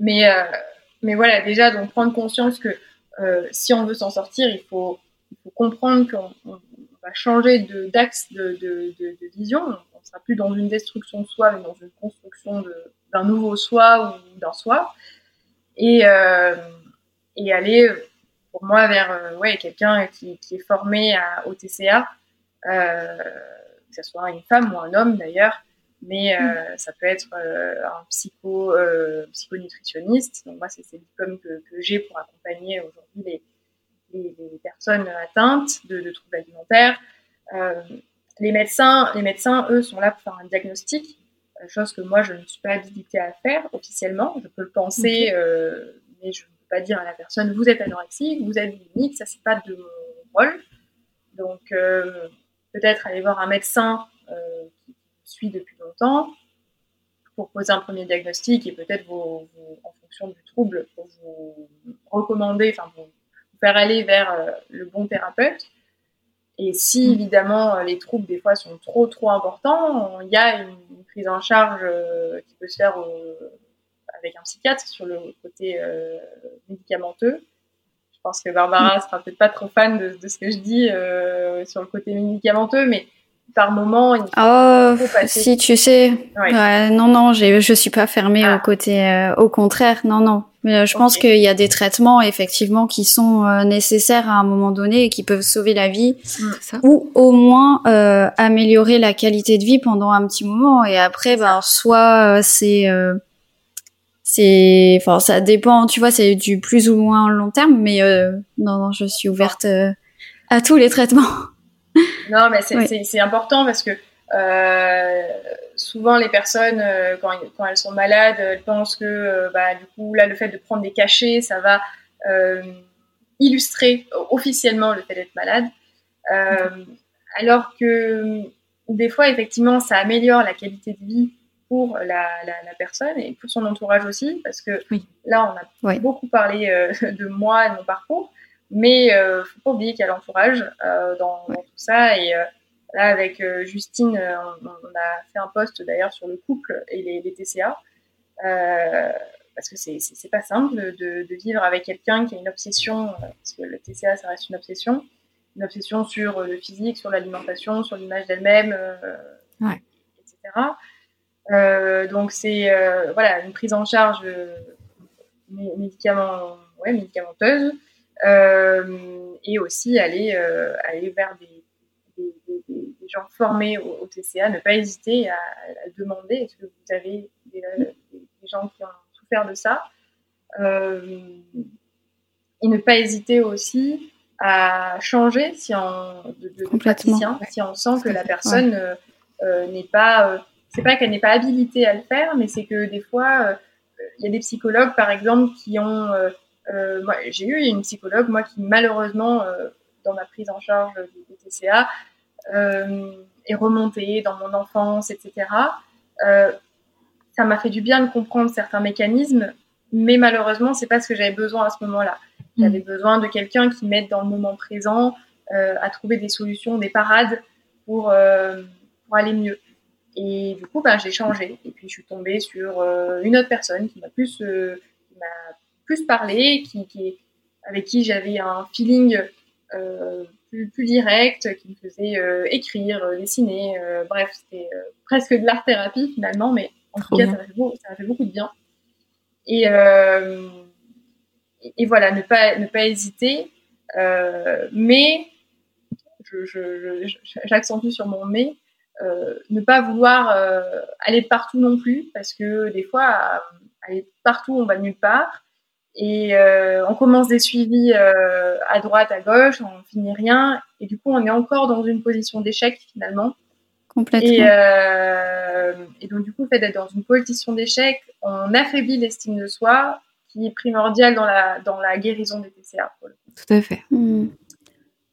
euh, mais mais voilà déjà donc prendre conscience que si on veut s'en sortir il faut comprendre qu'on va changer d'axe de, de, de, de, vision. On ne sera plus dans une destruction de soi, mais dans une construction d'un nouveau soi ou d'un soi. Et, euh, et aller, pour moi, vers euh, ouais, quelqu'un qui, qui, est formé à, au TCA, que ce soit une femme ou un homme d'ailleurs, mais mm. ça peut être un psycho, psychonutritionniste. Donc moi, c'est diplôme que, que j'ai pour accompagner aujourd'hui les, les, les, personnes atteintes de, de troubles alimentaires. les médecins, les médecins, eux, sont là pour faire un diagnostic chose que moi je ne suis pas habilitée à faire officiellement. Je peux le penser, euh, mais je ne peux pas dire à la personne vous êtes anorexique, vous êtes bulimique, ça c'est pas de mon rôle. Donc euh, peut-être aller voir un médecin euh, qui suit depuis longtemps pour poser un premier diagnostic et peut-être en fonction du trouble pour vous recommander, enfin vous faire aller vers le bon thérapeute. Et si mm. évidemment les troubles des fois sont trop trop importants, il y a une, prise en charge euh, qui peut se faire avec un psychiatre sur le côté euh, médicamenteux. Je pense que Barbara mm. sera peut-être pas trop fan de, de ce que je dis euh, sur le côté médicamenteux, mais par moment. Il oh, si tu sais, ouais. non, non, je suis pas fermée au ah. côté, euh, au contraire, non, non. Mais euh, je pense qu'il y a des traitements effectivement qui sont euh, nécessaires à un moment donné et qui peuvent sauver la vie mm. ou au moins améliorer la qualité de vie pendant un petit moment. Et après, ben, soit c'est c'est enfin ça dépend tu vois c'est du plus ou moins long terme mais non non je suis ouverte à tous les traitements non, mais c'est important parce que euh, souvent les personnes, euh, quand, quand, elles sont malades, elles pensent que euh, bah, du coup, là, le fait de prendre des cachets, ça va illustrer officiellement le fait d'être malade. alors que des fois, effectivement, ça améliore la qualité de vie pour la, la, personne et pour son entourage aussi, parce que là, on a beaucoup parlé de moi et de mon parcours, mais euh, faut pas oublier qu'il y a l'entourage euh, dans, dans, tout ça. Et euh, là, avec Justine, on, on, a fait un post d'ailleurs sur le couple et les, les TCA. parce que c'est pas simple de, de vivre avec quelqu'un qui a une obsession, parce que le TCA, ça reste une obsession, une obsession sur le physique, sur l'alimentation, sur l'image d'elle-même, ouais. etc. Euh, donc c'est euh, voilà une prise en charge euh, médicament, ouais, médicamenteuse et aussi aller, euh, aller vers des, des, des, des, gens formés au, TCA, ne pas hésiter à, à demander est-ce que vous avez des, gens qui ont souffert de ça? Euh, et ne pas hésiter aussi à changer si on, de, de praticien, si on sent que la personne euh, euh, n'est pas, euh, c'est pas qu'elle n'est pas habilitée à le faire, mais c'est que des fois, il y a des psychologues, par exemple, qui ont euh, j'ai eu une psychologue, moi, qui malheureusement, euh, dans ma prise en charge des, TCA, euh, est remontée dans mon enfance, etc. ça m'a fait du bien de comprendre certains mécanismes, mais malheureusement, c'est pas ce que j'avais besoin à ce moment-là. J'avais mm. besoin de quelqu'un qui m'aide dans le moment présent à trouver des solutions, des parades pour, pour aller mieux. Et du coup, ben, j'ai changé. Et puis, je suis tombée sur une autre personne qui m'a plus, qui m'a plus parler, qui, qui avec qui j'avais un feeling euh, plus, plus, direct, qui me faisait euh, écrire, euh, dessiner, euh, bref, c'était presque de l'art thérapie finalement, mais en tout cas, ça m'a fait, fait, beaucoup de bien. Et, et voilà, ne pas, ne pas hésiter, mais j'accentue je, je, sur mon mais, ne pas vouloir aller partout non plus, parce que des fois, aller partout, on va nulle part. Et euh, on commence des suivis euh, à droite, à gauche, on finit rien. Et du coup, on est encore dans une position d'échec finalement. Complètement. Et, euh, et, donc, du coup, le fait d'être dans une position d'échec, on affaiblit l'estime de soi, qui est primordiale dans la, dans la guérison des TCA. Tout à fait. Mmh.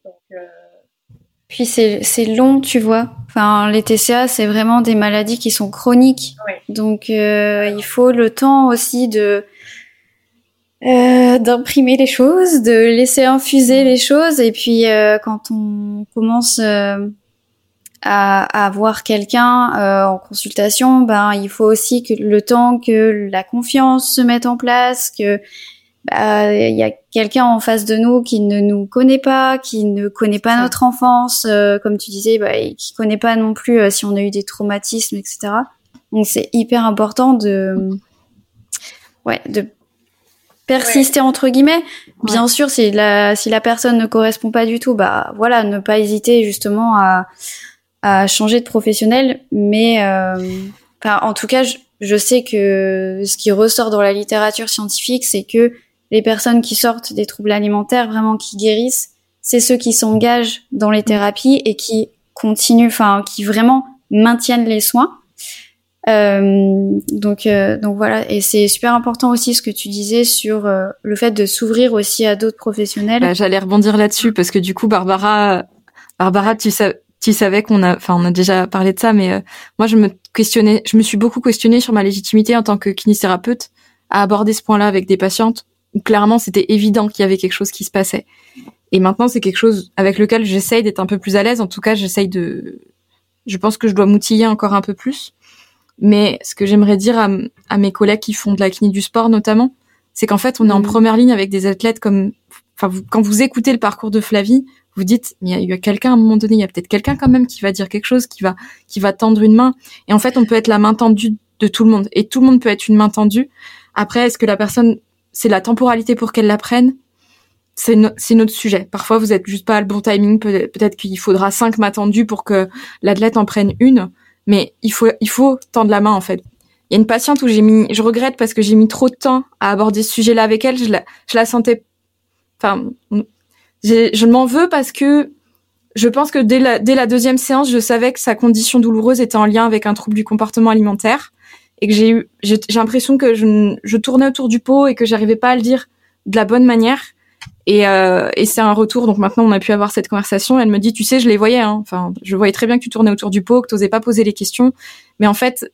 Donc, euh... Puis c'est long, tu vois. Enfin, les TCA, c'est vraiment des maladies qui sont chroniques. Oui. Donc, euh, il faut le temps aussi de euh, d'imprimer les choses, de laisser infuser les choses, et puis euh, quand on commence euh, à, à, voir quelqu'un euh, en consultation, ben il faut aussi que le temps que la confiance se mette en place, que bah, il y a quelqu'un en face de nous qui ne nous connaît pas, qui ne connaît pas notre enfance, comme tu disais, bah, et qui connaît pas non plus si on a eu des traumatismes, etc. Donc c'est hyper important de ouais de persister entre guillemets. Bien sûr, si la si la personne ne correspond pas du tout, bah voilà, ne pas hésiter justement à à changer de professionnel. Mais euh, en tout cas, je, je sais que ce qui ressort dans la littérature scientifique, c'est que les personnes qui sortent des troubles alimentaires, vraiment qui guérissent, c'est ceux qui s'engagent dans les thérapies et qui continuent, enfin, qui vraiment maintiennent les soins. Euh, donc, euh, donc voilà, et c'est super important aussi ce que tu disais sur euh, le fait de s'ouvrir aussi à d'autres professionnels. Bah, J'allais rebondir là-dessus parce que du coup, Barbara, Barbara, tu, savais qu'on a, enfin, on a déjà parlé de ça, mais moi, je me questionnais, je me suis beaucoup questionnée sur ma légitimité en tant que kinésithérapeute à aborder ce point-là avec des patientes où clairement c'était évident qu'il y avait quelque chose qui se passait. Et maintenant, c'est quelque chose avec lequel j'essaye d'être un peu plus à l'aise. En tout cas, j'essaye de, je pense que je dois m'outiller encore un peu plus. Mais ce que j'aimerais dire à, à, mes collègues qui font de la kiné du sport notamment, c'est qu'en fait, on est en mmh. première ligne avec des athlètes comme, enfin, vous, quand vous écoutez le parcours de Flavie, vous dites, mais il y a, quelqu'un à un moment donné, il y a peut-être quelqu'un quand même qui va dire quelque chose, qui va, qui va tendre une main. Et en fait, on peut être la main tendue de tout le monde. Et tout le monde peut être une main tendue. Après, est-ce que la personne, c'est la temporalité pour qu'elle la prenne c'est notre sujet. Parfois, vous êtes juste pas à le bon timing. Peut-être qu'il faudra cinq mains tendues pour que l'athlète en prenne une. Mais il faut, il faut tendre la main, en fait. Il y a une patiente où j'ai mis, je regrette parce que j'ai mis trop de temps à aborder ce sujet-là avec elle. Je la, je la sentais, enfin, je m'en veux parce que je pense que dès la, dès la deuxième séance, je savais que sa condition douloureuse était en lien avec un trouble du comportement alimentaire et que j'ai eu, j'ai l'impression que je, je tournais autour du pot et que j'arrivais pas à le dire de la bonne manière. Et, euh, et c'est un retour. Donc maintenant, on a pu avoir cette conversation. Elle me dit, tu sais, je les voyais. Hein. Enfin, je voyais très bien que tu tournais autour du pot, que tu n'osais pas poser les questions. Mais en fait,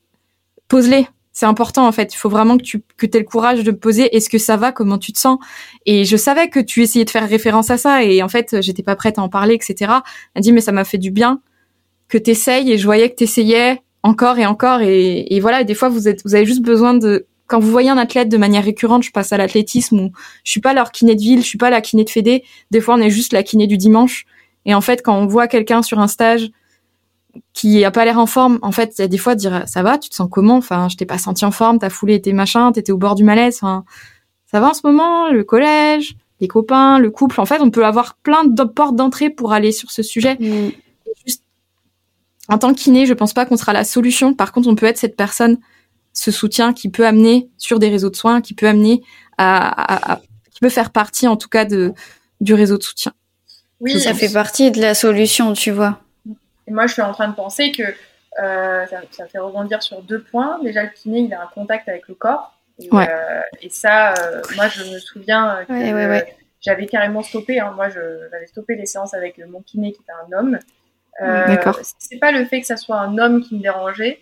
pose-les c'est important en fait. Il faut vraiment que tu que aies le courage de poser est-ce que ça va, comment tu te sens? Et je savais que tu essayais de faire référence à ça et en fait j'étais pas prête à en parler, etc. Elle dit mais ça m'a fait du bien que t'essayes et je voyais que t'essayais encore et encore et, et voilà. des fois vous êtes vous avez juste besoin de quand vous voyez un athlète de manière récurrente, je passe à l'athlétisme ou je suis pas leur kiné de ville, je suis pas la kiné de fédé. Des fois on est juste la kiné du dimanche. Et en fait quand on voit quelqu'un sur un stage qui a pas l'air en forme. En fait, il y a des fois dire ça va, tu te sens comment? Enfin, je t'ai pas senti en forme, t'as foulé tes machins, t'étais au bord du malaise. Enfin, ça va en ce moment, le collège, les copains, le couple? En fait, on peut avoir plein de portes d'entrée pour aller sur ce sujet. Mm. Juste, en tant qu'inné, je pense pas qu'on sera la solution. Par contre, on peut être cette personne, ce soutien qui peut amener sur des réseaux de soins, qui peut amener à, à qui peut faire partie, en tout cas, de du réseau de soutien. Oui, ça fait partie de la solution, tu vois. Et moi, je suis en train de penser que euh, ça, ça, fait rebondir sur deux points. Déjà, le kiné, il a un contact avec le corps. Et, euh, et ça, euh, moi, je me souviens que ouais, j'avais carrément stoppé. Hein. Moi, j'avais stoppé les séances avec mon kiné qui était un homme. D'accord. C'est pas le fait que ça soit un homme qui me dérangeait.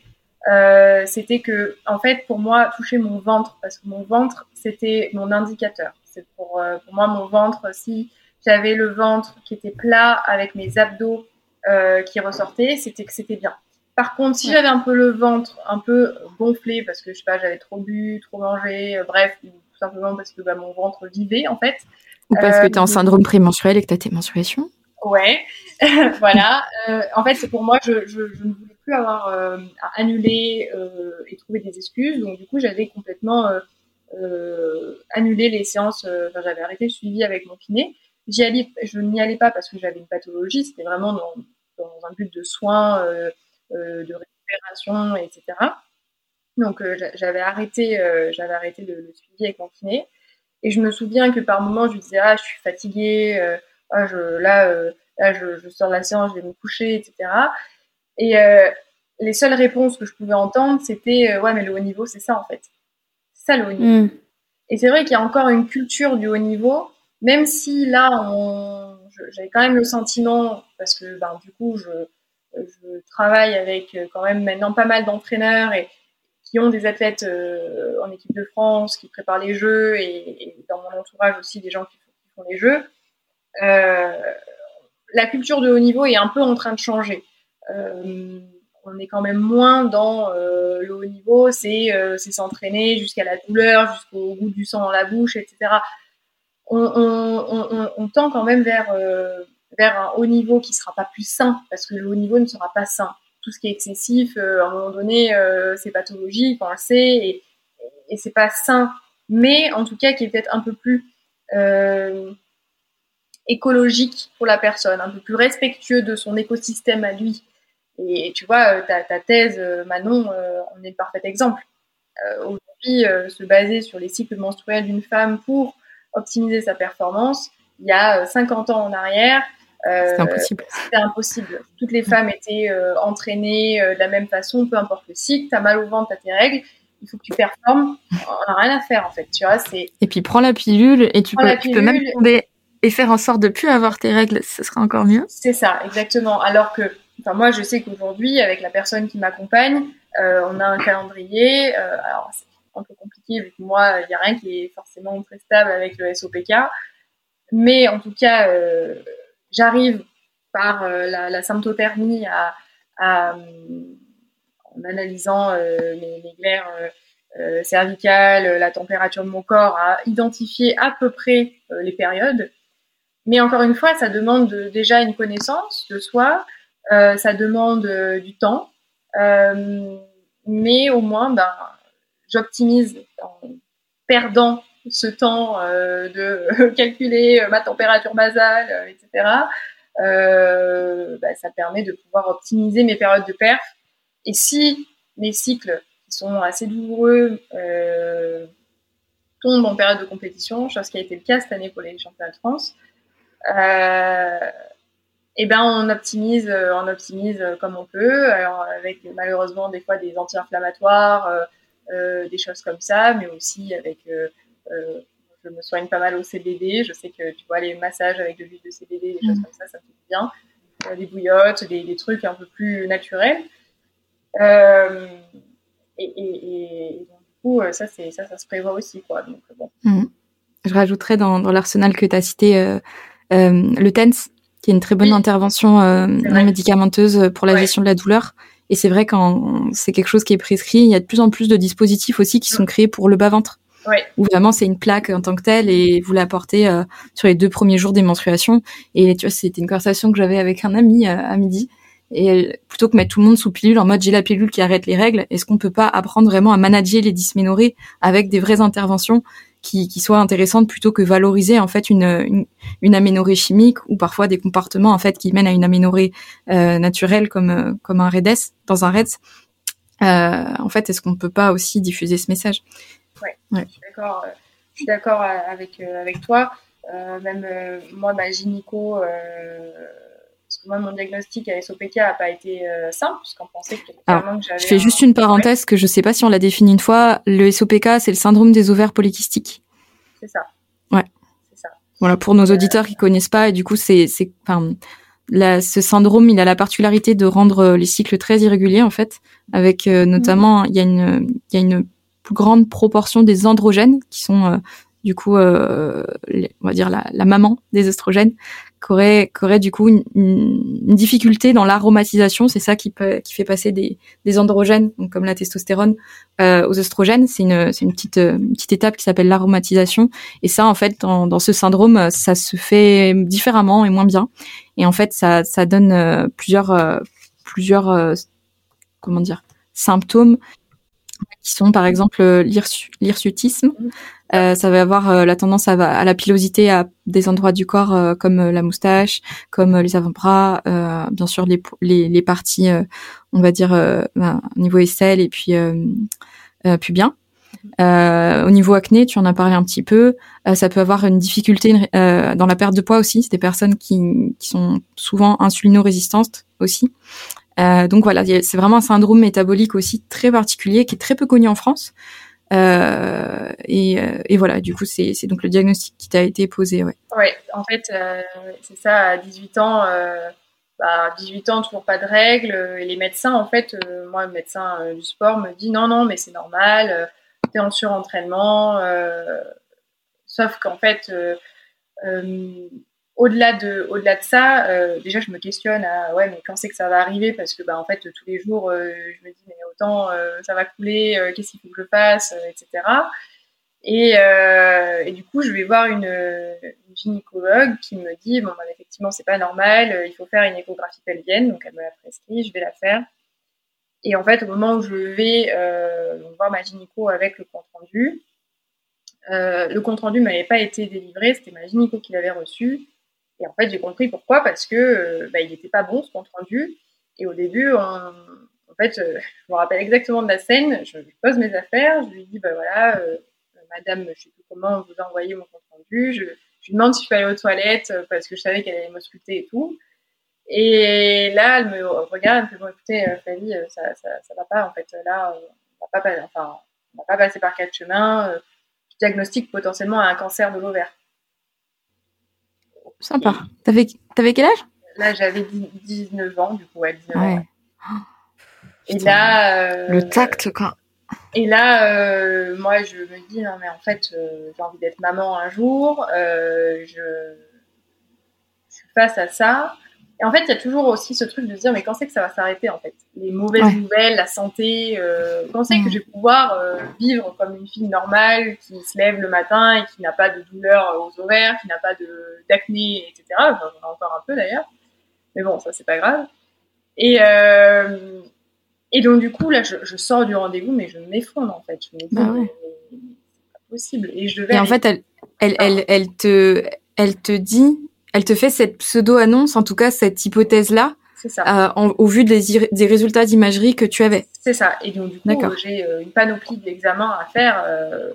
C'était que, en fait, pour moi, toucher mon ventre, parce que mon ventre, c'était mon indicateur. C'est pour, pour moi, mon ventre, si j'avais le ventre qui était plat avec mes abdos euh, qui ressortait, c'était que c'était bien. Par contre, si j'avais un peu le ventre un peu gonflé parce que je sais pas, j'avais trop bu, trop mangé, euh, bref, tout simplement parce que bah, mon ventre vivait en fait. Ou parce que tu es en euh, syndrome prémenstruel et que tu as tes menstruations. Ouais, [LAUGHS] voilà. en fait, c'est pour moi, je, je, je, ne voulais avoir à annuler et trouver des excuses. Donc, du coup, j'avais complètement annulé les séances. J'avais arrêté le suivi avec mon kiné. Allais, je n'y allais pas parce que j'avais une pathologie. C'était vraiment dans, dans un but de soins, euh, euh, de récupération, etc. Donc euh, j'avais arrêté, j'avais arrêté le, suivi avec mon kiné. Et je me souviens que par moments, je disais ah je suis fatiguée, ah, je, là, là je, je, sors de la séance, je vais me coucher, etc. Et les seules réponses que je pouvais entendre, c'était ouais mais le haut niveau c'est ça en fait, c'est ça le haut niveau. Mm. Et c'est vrai qu'il y a encore une culture du haut niveau, même si là on j'avais quand même le sentiment, parce que ben, du coup, je, je, travaille avec euh, quand même maintenant pas mal d'entraîneurs et qui ont des athlètes euh, en équipe de France, qui préparent les jeux, et, dans mon entourage aussi des gens qui, font les jeux. Euh, la culture de haut niveau est un peu en train de changer. Euh, on est quand même moins dans euh, le haut niveau, c'est s'entraîner jusqu'à la douleur, jusqu'au goût du sang dans la bouche, etc on, tend quand même vers, euh, vers un haut niveau qui sera pas plus sain, parce que le haut niveau ne sera pas sain. Tout ce qui est excessif, euh, à un moment donné, euh, c'est pathologique, on le sait, et, et c'est pas sain mais en tout cas qui est peut-être un peu plus écologique pour la personne, un peu plus respectueux de son écosystème à lui. Et, tu vois, ta, ta thèse, Manon, on est le parfait exemple. Aujourd'hui, se baser sur les cycles menstruels d'une femme pour optimiser sa performance, il y a 50 ans en arrière, c'était impossible. C'était impossible. Toutes les femmes étaient entraînées de la même façon, peu importe le cycle. T'as mal au ventre, t'as tes règles il faut que tu performes. On n'a rien à faire en fait, tu vois. C'est. Et puis prends la pilule et tu, peux, tu peux, même tomber et faire en sorte de plus avoir tes règles, ce sera encore mieux. C'est ça, exactement. Alors que, enfin moi, je sais qu'aujourd'hui, avec la personne qui m'accompagne, euh, on a un calendrier. Euh, alors c'est un peu compliqué vu que moi, il n'y a rien qui est forcément très stable avec le SOPK. Mais en tout cas, euh, j'arrive par la, la, symptothermie en analysant euh, mes, glaires cervicales, la température de mon corps, à identifier à peu près les périodes. Mais encore une fois, ça demande déjà une connaissance de soi, ça demande du temps, mais au moins, ben, j'optimise en perdant ce temps de [LAUGHS] calculer ma température basale, etc. Ben, ça permet de pouvoir optimiser mes périodes de perf et si les cycles qui sont assez douloureux euh, tombent en période de compétition, chose qui a été le cas cette année pour les championnats de France, euh, eh ben on optimise, on optimise comme on peut, alors avec malheureusement des fois des anti-inflammatoires, euh, des choses comme ça, mais aussi avec je me soigne pas mal au CBD. Je sais que tu vois les massages avec de l'huile de CBD, des choses mmh. comme ça, ça me fait bien. des bouillottes, des, des, trucs un peu plus naturels. Euh, et, du coup, euh, ça, ça, ça se prévoit aussi. Quoi, donc, bon. Mmh. Je rajouterais dans, dans l'arsenal que tu as cité euh, le TENS, qui est une très bonne intervention non médicamenteuse pour la gestion de la douleur. Et c'est vrai quand c'est quelque chose qui est prescrit, il y a de plus en plus de dispositifs aussi qui sont créés pour le bas-ventre. Ouais. Où vraiment c'est une plaque en tant que telle et vous l'apportez euh, sur les deux premiers jours des menstruations. Et tu vois, c'était une conversation que j'avais avec un ami à midi et plutôt que mettre tout le monde sous pilule en mode j'ai la pilule qui arrête les règles, est-ce qu'on peut pas apprendre vraiment à manager les dysménorrhées avec des vraies interventions? Qui, qui soient intéressantes plutôt que valoriser en fait une, une, une aménorrhée chimique ou parfois des comportements en fait qui mènent à une aménorrhée euh, naturelle comme euh, comme un REDS dans un REDS. Euh, en fait, est-ce qu'on peut pas aussi diffuser ce message? Ouais, ouais, je suis d'accord. Je suis d'accord avec avec toi. même moi, ma gynéco moi, mon diagnostic à SOPK n'a pas été euh, simple, puisqu'on pensait que, Alors, que j'avais. Je fais juste une parenthèse que je ne sais pas si on l'a défini une fois. Le SOPK, c'est le syndrome des ovaires polykystiques. C'est ça. Ouais. C'est ça. Voilà, pour nos euh, auditeurs qui connaissent pas, et du coup, c'est, enfin, ce syndrome, il a la particularité de rendre euh, les cycles très irréguliers, en fait, avec notamment, il y a une, y a une plus grande proportion des androgènes qui sont du coup, euh, on va dire la, la, maman des oestrogènes, qui aurait, qui aurait du coup une, une difficulté dans l'aromatisation. C'est ça qui, peut, qui fait passer des, des androgènes, donc comme la testostérone, euh, aux oestrogènes. C'est une, une petite, une petite étape qui s'appelle l'aromatisation. Et ça, en fait, dans, dans ce syndrome, ça se fait différemment et moins bien. Et en fait, ça, ça donne euh, plusieurs, euh, plusieurs, euh, comment dire, symptômes qui sont par exemple l'hirsutisme, euh, ça va avoir euh, la tendance à, à, la pilosité à des endroits du corps euh, comme euh, la moustache, comme les avant-bras, bien sûr les, les, les parties, on va dire ben, au niveau aisselle et puis puis bien. au niveau acné, tu en as parlé un petit peu. ça peut avoir une difficulté dans la perte de poids aussi. C'est des personnes qui, qui sont souvent insulino-résistantes aussi. Donc voilà, c'est vraiment un syndrome métabolique aussi très particulier qui est très peu connu en France. Euh, et, euh, et, voilà, du coup, c'est donc le diagnostic qui t'a été posé. Ouais, ouais en fait, euh, c'est ça, à 18 ans, euh, bah, 18 ans, toujours pas de règles. Les médecins, en fait, moi, le médecin du sport me dit non, non, mais c'est normal, t'es en surentraînement. sauf qu'en fait, au-delà de, au-delà de ça, euh, déjà je me questionne à ouais mais quand c'est que ça va arriver? Parce que bah en fait tous les jours euh, je me dis mais autant euh, ça va couler, qu'est-ce qu'il faut que je fasse, etc. Et, du coup je vais voir une, une gynécologue qui me dit bon bah, effectivement c'est pas normal, il faut faire une échographie pelvienne donc elle me l'a prescrit, je vais la faire. Et en fait au moment où je vais voir ma gynéco avec le compte rendu, le compte rendu m'avait pas été délivré, c'était ma gynéco qui l'avait reçu. Et en fait, j'ai compris pourquoi, parce que bah, il n'était pas bon ce compte rendu. Et au début, en fait, [LAUGHS] je me rappelle exactement de la scène. Je, pose mes affaires, je lui dis, bah voilà, madame, je sais plus comment vous envoyez mon compte rendu. Je, lui demande si je peux aller aux toilettes parce que je savais qu'elle allait m'ausculter et tout. Et là, elle me regarde, elle me fait bon, écoutez, euh, euh, ça, ça, va pas en fait. Là, on va pas, va pas passer par quatre chemins. Euh, je diagnostique potentiellement un cancer de l'ovaire. Sympa. T'avais, avais quel âge? Là, j'avais 19 ans, du coup, ouais, 19 ans. Et là, le tact, quoi. Et là, moi, je me dis non, mais en fait, j'ai envie d'être maman un jour. je, je suis face à ça. Et en fait, il y a toujours aussi ce truc de se dire, mais quand c'est que ça va s'arrêter, en fait? Les mauvaises nouvelles, la santé, euh, quand c'est que mm. je vais pouvoir euh, vivre comme une fille normale qui se lève le matin et qui n'a pas de douleur aux ovaires, qui n'a pas d'acné, etc. Enfin, j'en ai encore un peu d'ailleurs. Mais bon, ça, c'est pas grave. Et, euh, et donc, du coup, là, je, je sors du rendez-vous, mais je m'effondre, en fait. Je me dis, bah c'est pas possible. Et je devais. Et en fait, elle, elle, elle, elle, te, elle te dit elle te fait cette pseudo-annonce, en tout cas cette hypothèse-là, euh, au vu des, des résultats d'imagerie que tu avais. C'est ça. Et donc du coup, j'ai euh, une panoplie d'examens à faire euh,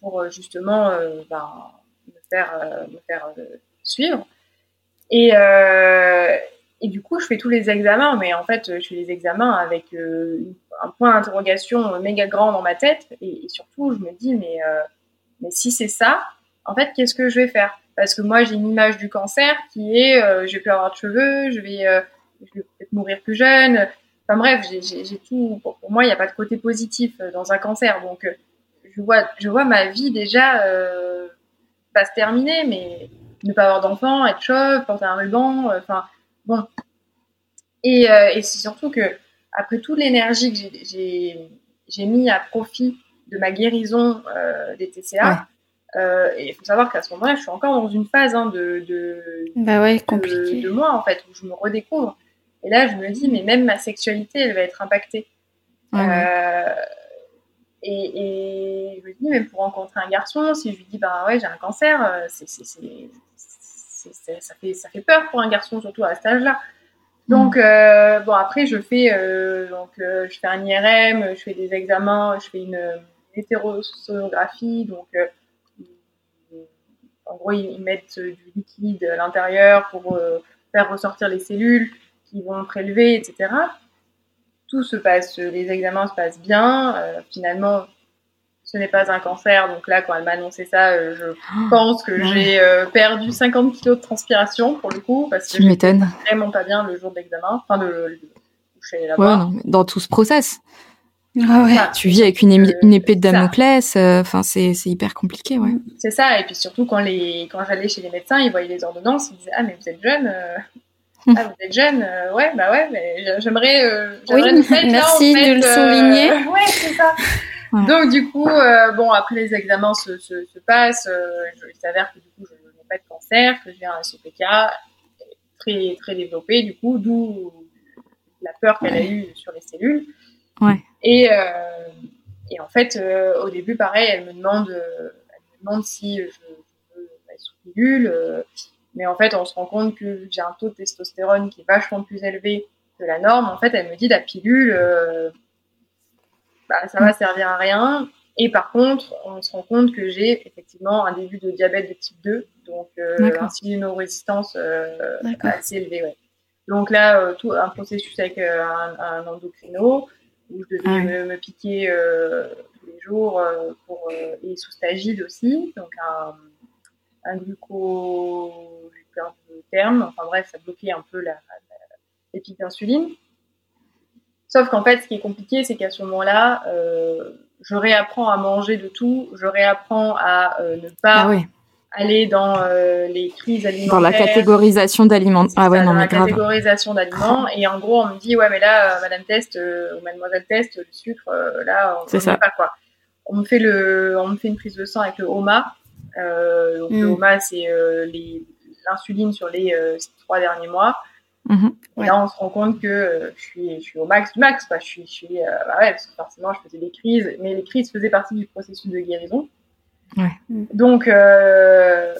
pour justement ben, me faire, me faire suivre. Et, et du coup, je fais tous les examens, mais en fait, je fais les examens avec un point d'interrogation méga grand dans ma tête. Et, et, surtout, je me dis, mais, mais si c'est ça, en fait, qu'est-ce que je vais faire? Parce que moi j'ai une image du cancer qui est euh, je vais plus avoir de cheveux, je vais, euh, je vais peut-être mourir plus jeune. Enfin bref, j'ai tout. Pour, moi, il n'y a pas de côté positif euh, dans un cancer, donc je vois, je vois ma vie déjà pas se terminer, mais ne pas avoir d'enfant, être chauve, porter un ruban, enfin bon. Et, et c'est surtout que après toute l'énergie que j'ai mis à profit de ma guérison des TCA. Euh, et il faut savoir qu'à ce moment-là, je suis encore dans une phase hein, de, de, bah ouais, de, moi, en fait, où je me redécouvre. Et là, je me dis, mais même ma sexualité, elle va être impactée. Euh, et, et, je me dis, même pour rencontrer un garçon, si je lui dis, bah ouais, j'ai un cancer, euh, c'est, c'est, c'est, ça, fait, ça fait peur pour un garçon, surtout à cet âge-là. Donc, euh, bon, après, je fais, euh, donc, je fais un IRM, je fais des examens, je fais une, une hétérosonographie, donc en gros, ils, mettent du liquide à l'intérieur pour euh, faire ressortir les cellules qui vont prélever, etc. Tout se passe, les examens se passent bien. Euh, finalement, ce n'est pas un cancer. Donc là, quand elle m'a annoncé ça, euh, je oh, pense que j'ai perdu 50 kilos de transpiration pour le coup, parce que j'étais vraiment pas bien le jour de l'examen, enfin de, de, ouais, dans tout ce process. Ah ouais. tu vis avec une, une épée de Damoclès, euh, enfin c'est hyper compliqué, ouais. C'est ça, et puis surtout quand les quand j'allais chez les médecins, ils voyaient les ordonnances, ils disaient ah mais vous êtes jeune, euh... ah vous êtes jeune, euh, ouais bah ouais, mais j'aimerais euh, oui, [LAUGHS] merci de le souligner. [LAUGHS] ouais c'est ça. Donc du coup bon après les examens se, se, se passent, il s'avère que du coup je n'ai pas de cancer, que j'ai un SOPK très très développé du coup, d'où la peur qu'elle a eue sur les cellules. Ouais. Et, euh, et en fait, euh, au début, pareil, elle me demande, euh, elle me demande si je, je veux être sous pilule. mais en fait, on se rend compte que j'ai un taux de testostérone qui est vachement plus élevé que la norme. En fait, elle me dit la pilule, bah, ça va servir à rien. Et par contre, on se rend compte que j'ai effectivement un début de diabète de type 2, donc euh, insulino-résistance euh, assez élevée. Ouais. Donc là, tout un processus avec un, un endocrino, où je devais me, piquer euh, tous les jours euh, pour, euh, et sous stagide aussi, donc un, un gluco, de terme, enfin bref, ça bloquait un peu la, les pics d'insuline. Sauf qu'en fait, ce qui est compliqué, c'est qu'à ce moment-là, je réapprends à manger de tout, je réapprends à ne pas ah aller dans euh, les crises alimentaires. Dans la catégorisation d'aliments. Ah ouais, non, dans mais la catégorisation d'aliments. Et en gros, on me dit, ouais, mais là, euh, Madame Test euh, ou Mademoiselle Test, le sucre, là, on ne sait pas quoi. On me fait le, on me fait une prise de sang avec le HOMA. donc le mm. HOMA, c'est l'insuline sur les trois derniers mois. Mm-hmm. Et là, on se rend compte que je suis, je suis au max du max. Je suis, je suis bah ouais, parce que forcément, je faisais des crises, mais les crises faisaient partie du processus de guérison. Ouais. Donc, euh,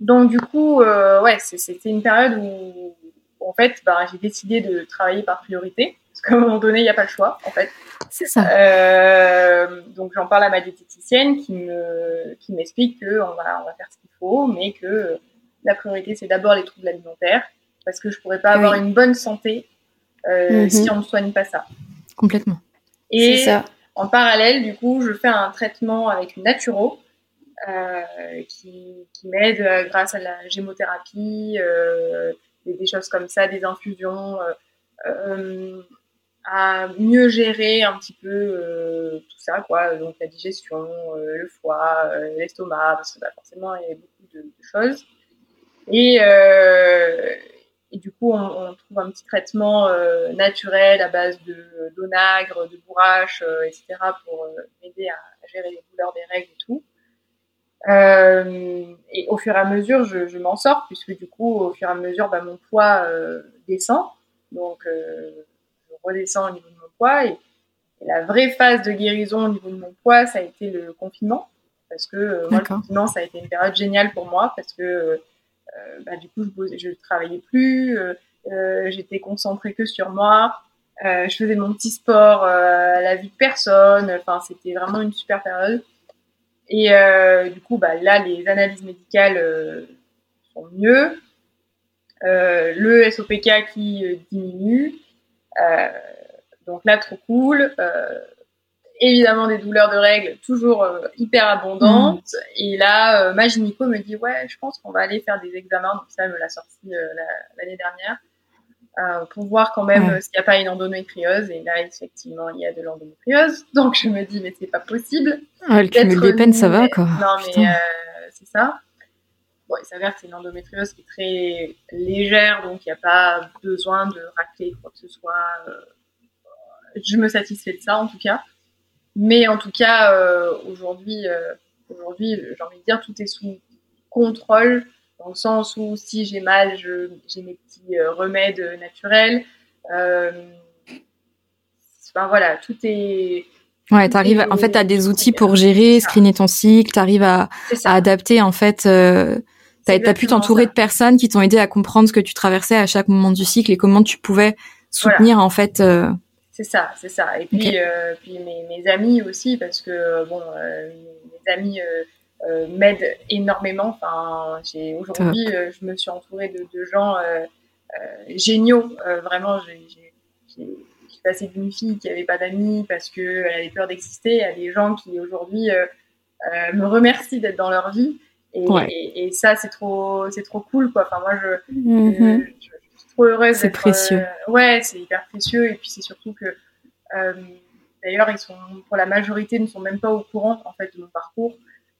donc du coup, euh, ouais, c'était une période où, en fait, bah, j'ai décidé de travailler par priorité. Parce qu'à un moment donné, il n'y a pas le choix, en fait. C'est ça. Euh, donc, j'en parle à ma diététicienne qui me, qui m'explique qu'on va, on va faire ce qu'il faut, mais que la priorité, c'est d'abord les troubles alimentaires, parce que je pourrais pas avoir une bonne santé euh, Mhm. si on ne soigne pas ça. Complètement. Et C'est ça. En parallèle, du coup, je fais un traitement avec une naturo euh, qui, m'aide euh, grâce à la gémothérapie, euh, des, choses comme ça, des infusions, à mieux gérer un petit peu tout ça, quoi. Donc la digestion, le foie, l'estomac, parce que bah, forcément il y a beaucoup de, de choses. Et, et du coup, on, on trouve un petit traitement euh, naturel à base de d'onagre, de bourrache, euh, etc. pour euh, m'aider à, à gérer les douleurs des règles et tout. Et au fur et à mesure, je, je m'en sors puisque du coup, au fur et à mesure, bah, mon poids descend. Donc, je redescends au niveau de mon poids. Et, et la vraie phase de guérison au niveau de mon poids, ça a été le confinement. Parce que moi, le confinement, ça a été une période géniale pour moi parce que bah, du coup, je, je travaillais plus, euh, euh, j'étais concentrée que sur moi, euh, je faisais mon petit sport euh, à la vie de personne. Enfin, c'était vraiment une super période. Et euh, du coup, bah, là, les analyses médicales euh, sont mieux. Euh, le SOPK qui euh, diminue. Euh, donc là, trop cool. Évidemment, des douleurs de règles toujours euh, hyper abondantes. Et là, euh, ma gynéco me dit Ouais, je pense qu'on va aller faire des examens. Donc, ça, elle me l'a sorti euh, la- l'année dernière. euh, pour voir quand même s'il n'y a pas une endométriose. Et là, effectivement, il y a de l'endométriose. [LAUGHS] Donc, je me dis Mais c'est pas possible. Ouais, le cumul des peines, ça va, quoi. Non, mais c'est ça. Bon, il s'avère que c'est une endométriose qui est très légère, donc il n'y a pas besoin de racler quoi que ce soit. Je me satisfais de ça, en tout cas. Mais en tout cas, euh, aujourd'hui, euh, aujourd'hui, j'ai envie de dire, tout est sous contrôle, dans le sens où si j'ai mal, j'ai mes petits euh, remèdes naturels. Enfin voilà, tout est. Ouais, t'arrives, en fait, t'as des outils pour gérer, screener ton cycle, t'arrives à, à adapter, en fait, euh, t'as, pu t'entourer de personnes qui t'ont aidé à comprendre ce que tu traversais à chaque moment du cycle et comment tu pouvais soutenir, en fait, euh, C'est ça, c'est ça. Et puis, euh, puis mes, mes amis aussi, parce que euh, bon, euh, mes, amis euh, m'aident énormément. Enfin, j'ai aujourd'hui, je me suis entourée de, de gens géniaux. Vraiment, j'ai, passée d'une fille qui avait pas d'amis parce que elle avait peur d'exister à des gens qui aujourd'hui me remercient d'être dans leur vie. Et, Ouais. et, et ça, c'est trop, c'est trop cool, quoi. Enfin, moi, je, je, je suis trop heureuse. C'est précieux. euh, ouais, c'est hyper précieux. Et puis c'est surtout que, euh, d'ailleurs, ils sont, pour la majorité, ne sont même pas au courant en fait de mon parcours.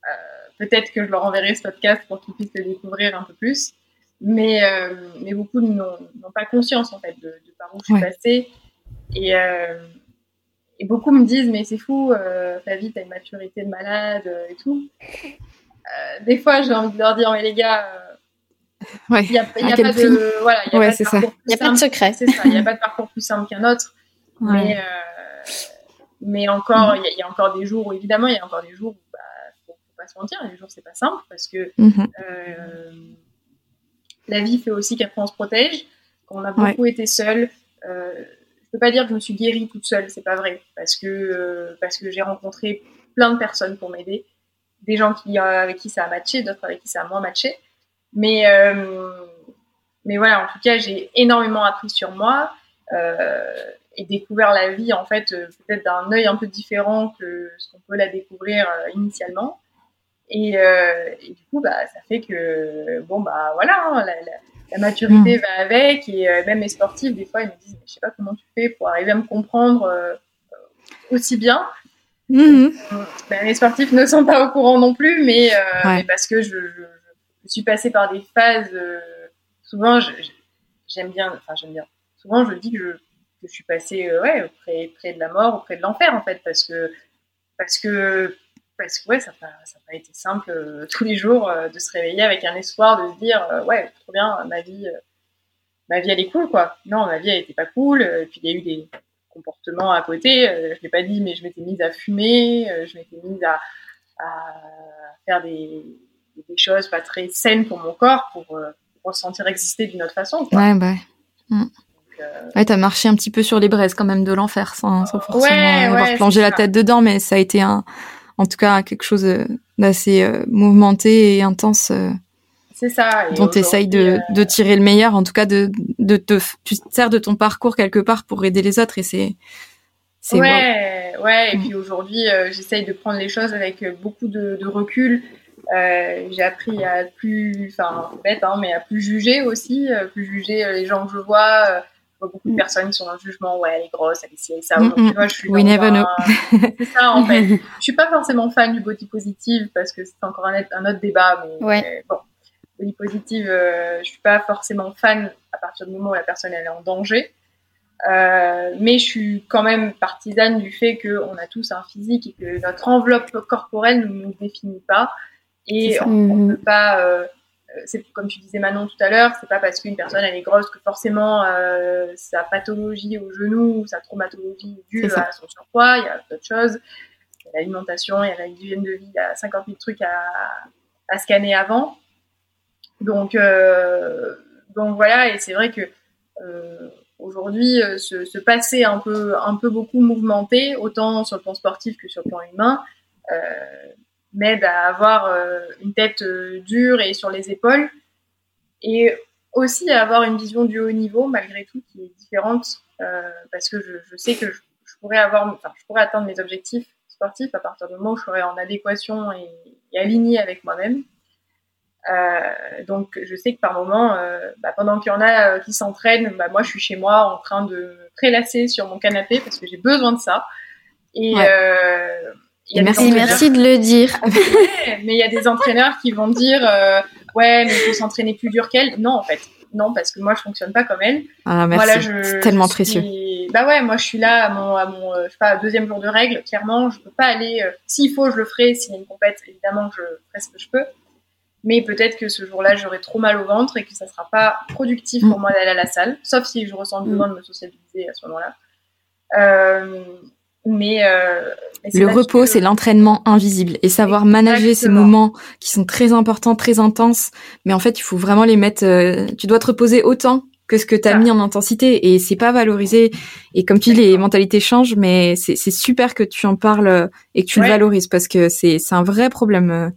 Euh, Peut-être que je leur enverrai ce podcast pour qu'ils puissent le découvrir un peu plus. Mais, mais beaucoup n'ont pas conscience en fait de, de par où je suis Ouais. passée. Et, et beaucoup me disent mais c'est fou, euh, Flavie, t'as une maturité de malade et tout. Des fois, j'ai envie de leur dire mais les gars. Ouais. il n'y a, y a pas prix? de voilà, il y a Ouais, pas de parcours plus a pas secret. C'est ça, il n'y a pas de parcours plus simple qu'un autre. [LAUGHS] Ouais. Mais, euh, mais encore, il y, a- il y a encore des jours où, évidemment, il y a encore des jours où, bah, faut, faut pas se mentir, les jours, c'est pas simple parce que Mhm. euh, la vie fait aussi qu'après on se protège. Quand on a beaucoup été seul, euh, je peux pas dire que je me suis guérie toute seule, c'est pas vrai, parce que euh, parce que j'ai rencontré plein de personnes pour m'aider, des gens qui euh, avec qui ça a matché, d'autres avec qui ça a moins matché, mais euh, mais voilà, en tout cas, j'ai énormément appris sur moi euh, et découvert la vie en fait euh, peut-être d'un œil un peu différent que ce qu'on peut la découvrir euh, initialement. Et, euh, et du coup, bah, ça fait que, bon, bah voilà, hein, la, la- la maturité va avec. Et euh, même les sportifs, des fois, ils me disent, mais je sais pas comment tu fais pour arriver à me comprendre euh, aussi bien. Ben, les sportifs ne sont pas au courant non plus, mais, euh, Ouais. mais parce que je, je- je suis passée par des phases. euh, souvent, j'aime bien, enfin, j'aime bien. Souvent, je dis que je, que je suis passée euh, ouais, près, de la mort près de l'enfer, en fait, parce que, parce que, parce que ouais, ça n'a pas, été simple euh, tous les jours de se réveiller avec un espoir de se dire, ouais, trop bien, ma vie, ma vie, elle est cool, quoi. Non, ma vie, elle était pas cool. euh, puis il y a eu des comportements à côté. je l'ai pas dit, mais je m'étais mise à fumer, je m'étais mise à, à faire des, des, choses pas très saines pour mon corps pour, euh, pour sentir exister d'une autre façon. Quoi. Ouais, bah. Mm. euh, Ouais, t'as marché un petit peu sur les braises quand même de l'enfer sans, sans forcément Ouais, avoir ouais, plongé la ça. tête dedans, mais ça a été un, en tout cas quelque chose euh, d'assez euh, mouvementé et intense euh, c'est ça. Et dont t'essayes de, de tirer le meilleur, en tout cas de, de te, tu te sers de ton parcours quelque part pour aider les autres et c'est, wow. Ouais, ouais. Et Mm. puis aujourd'hui, j'essaye de prendre les choses avec beaucoup de, de recul. Euh, j'ai appris à plus, enfin, bête, hein, mais à plus juger aussi, euh, plus juger euh, les gens que je vois. Je vois beaucoup de Mm. personnes qui sont dans le jugement. Ouais, elle est grosse, elle est ci, elle est ça. Mm, Donc, tu vois, je suis We never un- know. [LAUGHS] C'est ça, en fait. [LAUGHS] Je suis pas forcément fan du body positive parce que c'est encore un, un autre débat, mais Ouais. bon. Body positive, euh, je suis pas forcément fan à partir du moment où la personne elle est en danger. Euh, mais je suis quand même partisane du fait qu'on a tous un physique et que notre enveloppe corporelle ne nous définit pas. Et on ne peut pas, euh, euh, c'est comme tu disais Manon tout à l'heure, c'est pas parce qu'une personne elle est grosse que forcément euh, sa pathologie au genou ou sa traumatologie est due à son surpoids. Il y a d'autres choses. Il y a l'alimentation, il y a l'hygiène de vie, il y a 50 000 trucs à, à scanner avant. Donc, euh, donc voilà, et c'est vrai que aujourd'hui, ce, ce passé un peu, un peu beaucoup mouvementé, autant sur le plan sportif que sur le plan humain, euh, m'aide à avoir euh, une tête euh, dure et sur les épaules, et aussi à avoir une vision du haut niveau malgré tout qui est différente, euh, parce que je, je sais que je, je pourrais avoir, enfin, je pourrais atteindre mes objectifs sportifs à partir du moment où je serais en adéquation et, et alignée avec moi-même. Donc je sais que par moment, bah, pendant qu'il y en a qui s'entraînent, bah, moi je suis chez moi en train de prélasser sur mon canapé parce que j'ai besoin de ça. Et, Ouais. Y a merci de le dire. [LAUGHS] Mais il y a des entraîneurs qui vont dire euh, ouais mais il faut s'entraîner plus dur qu'elle. Non en fait, non parce que moi je fonctionne pas comme elle. Ah, merci. Voilà, je, c'est tellement je précieux. Bah ouais, moi je suis là à mon, à mon euh, je sais pas, deuxième jour de règle. Clairement, je peux pas aller. euh, S'il faut, je le ferai. S'il y a une compète, évidemment, je ferai ce que je peux. Mais peut-être que ce jour-là, j'aurai trop mal au ventre et que ça sera pas productif pour Mm. moi d'aller à la salle, sauf si je ressens le Mm. besoin de me sociabiliser à ce moment-là. Euh, mais, euh, mais Le repos, que- c'est l'entraînement invisible et savoir manager ces moments qui sont très importants, très intenses. Mais en fait, il faut vraiment les mettre. euh, tu dois te reposer autant que ce que tu as mis en intensité et c'est pas valorisé. Et comme tu dis, les mentalités changent, mais c'est c'est super que tu en parles euh, et que tu Ouais. le valorises parce que c'est c'est un vrai problème euh,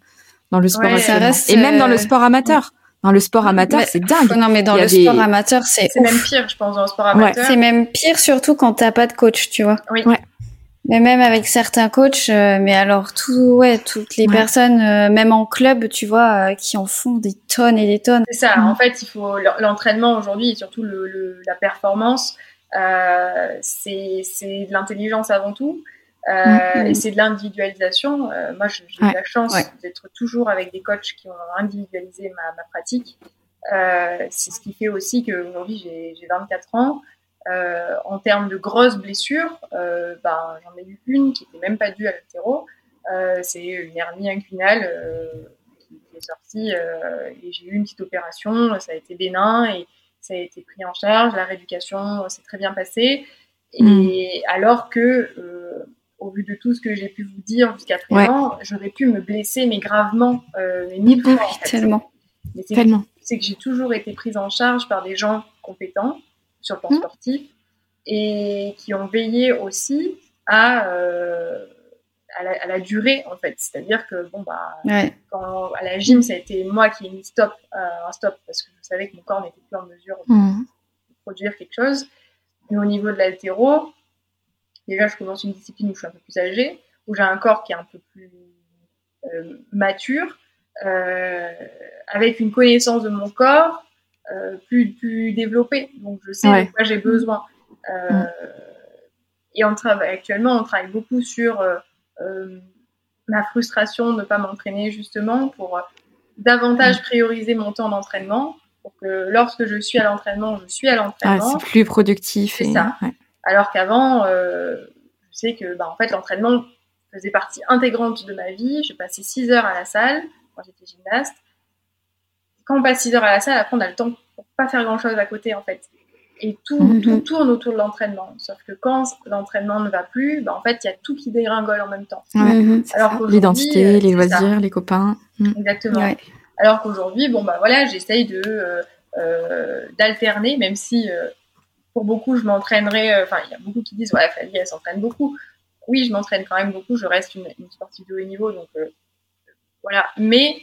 dans le sport Ouais, ça actuellement. reste, et même dans euh, le sport amateur. Dans le sport amateur, c'est dingue. Non, mais dans le des- sport amateur, c'est C'est même pire, je pense, dans le sport amateur. C'est même pire surtout quand t'as pas de coach, tu vois. Oui. Ouais. Mais même avec certains coachs, euh, mais alors tout, ouais, toutes les Ouais. personnes, euh, même en club, tu vois, euh, qui en font des tonnes et des tonnes. C'est ça. En fait, il faut l'entraînement aujourd'hui et surtout le, le- la performance. Euh, c'est c'est de l'intelligence avant tout. Euh, Mhm. Et c'est de l'individualisation. Euh, moi, j'ai Ouais. eu la chance Ouais. d'être toujours avec des coachs qui ont individualisé ma, ma pratique. Euh, c'est ce qui fait aussi qu'aujourd'hui, j'ai j'ai 24 ans. Euh, en termes de grosses blessures, euh, ben, j'en ai eu une qui n'était même pas due à l'altéro. Euh, c'est une hernie inguinale qui est sortie et j'ai eu une petite opération. Ça a été bénin et ça a été pris en charge. La rééducation s'est très bien passée. Et alors que, au vu de tout ce que j'ai pu vous dire jusqu'à présent, j'aurais pu me blesser, mais gravement, mais fois. en fait. Tellement. Mais c'est Tellement. c'est que j'ai toujours été prise en charge par des gens compétents sur le plan Mhm. sportif et qui ont veillé aussi à, euh, à, la, à la durée en fait. C'est-à-dire que bon bah Ouais. quand à la gym ça a été moi qui ai mis stop euh, un stop parce que je savais que mon corps n'était plus en mesure de Mhm. produire quelque chose. Mais au niveau de l'altéro, déjà je commence une discipline où je suis un peu plus âgée, où j'ai un corps qui est un peu plus euh, mature, euh, avec une connaissance de mon corps plus, plus développée. Donc je sais Ouais. de quoi j'ai besoin. Euh, Mm. Et on travaille actuellement, on travaille beaucoup sur euh, euh, ma frustration de ne pas m'entraîner justement pour euh, davantage prioriser mon temps d'entraînement pour que lorsque je suis à l'entraînement, je suis à Ah, l'entraînement. c'est plus productif. C'est et, ça. ouais. alors qu'avant, euh, je sais que bah, en fait, l'entraînement faisait partie intégrante de ma vie. Je passais 6 heures à la salle quand j'étais gymnaste. Quand on passe 6 heures à la salle, après, on a le temps pour pas faire grand-chose à côté, en fait. et tout, Mhm. tout tourne autour de l'entraînement. Sauf que quand l'entraînement ne va plus, bah, en fait, il y a tout qui dégringole en même temps. Ouais, Mhm. Alors L'identité, euh, les ça. loisirs, les copains. Mm. Exactement. Ouais. Alors qu'aujourd'hui, bon bah voilà, j'essaye de euh, euh, d'alterner, même si euh, pour beaucoup je m'entraînerai. euh, Enfin, il y a beaucoup qui disent ouais, Flavie, elle s'entraîne beaucoup. Oui, je m'entraîne quand même beaucoup. Je reste une, une sportive de haut niveau, donc euh, voilà. Mais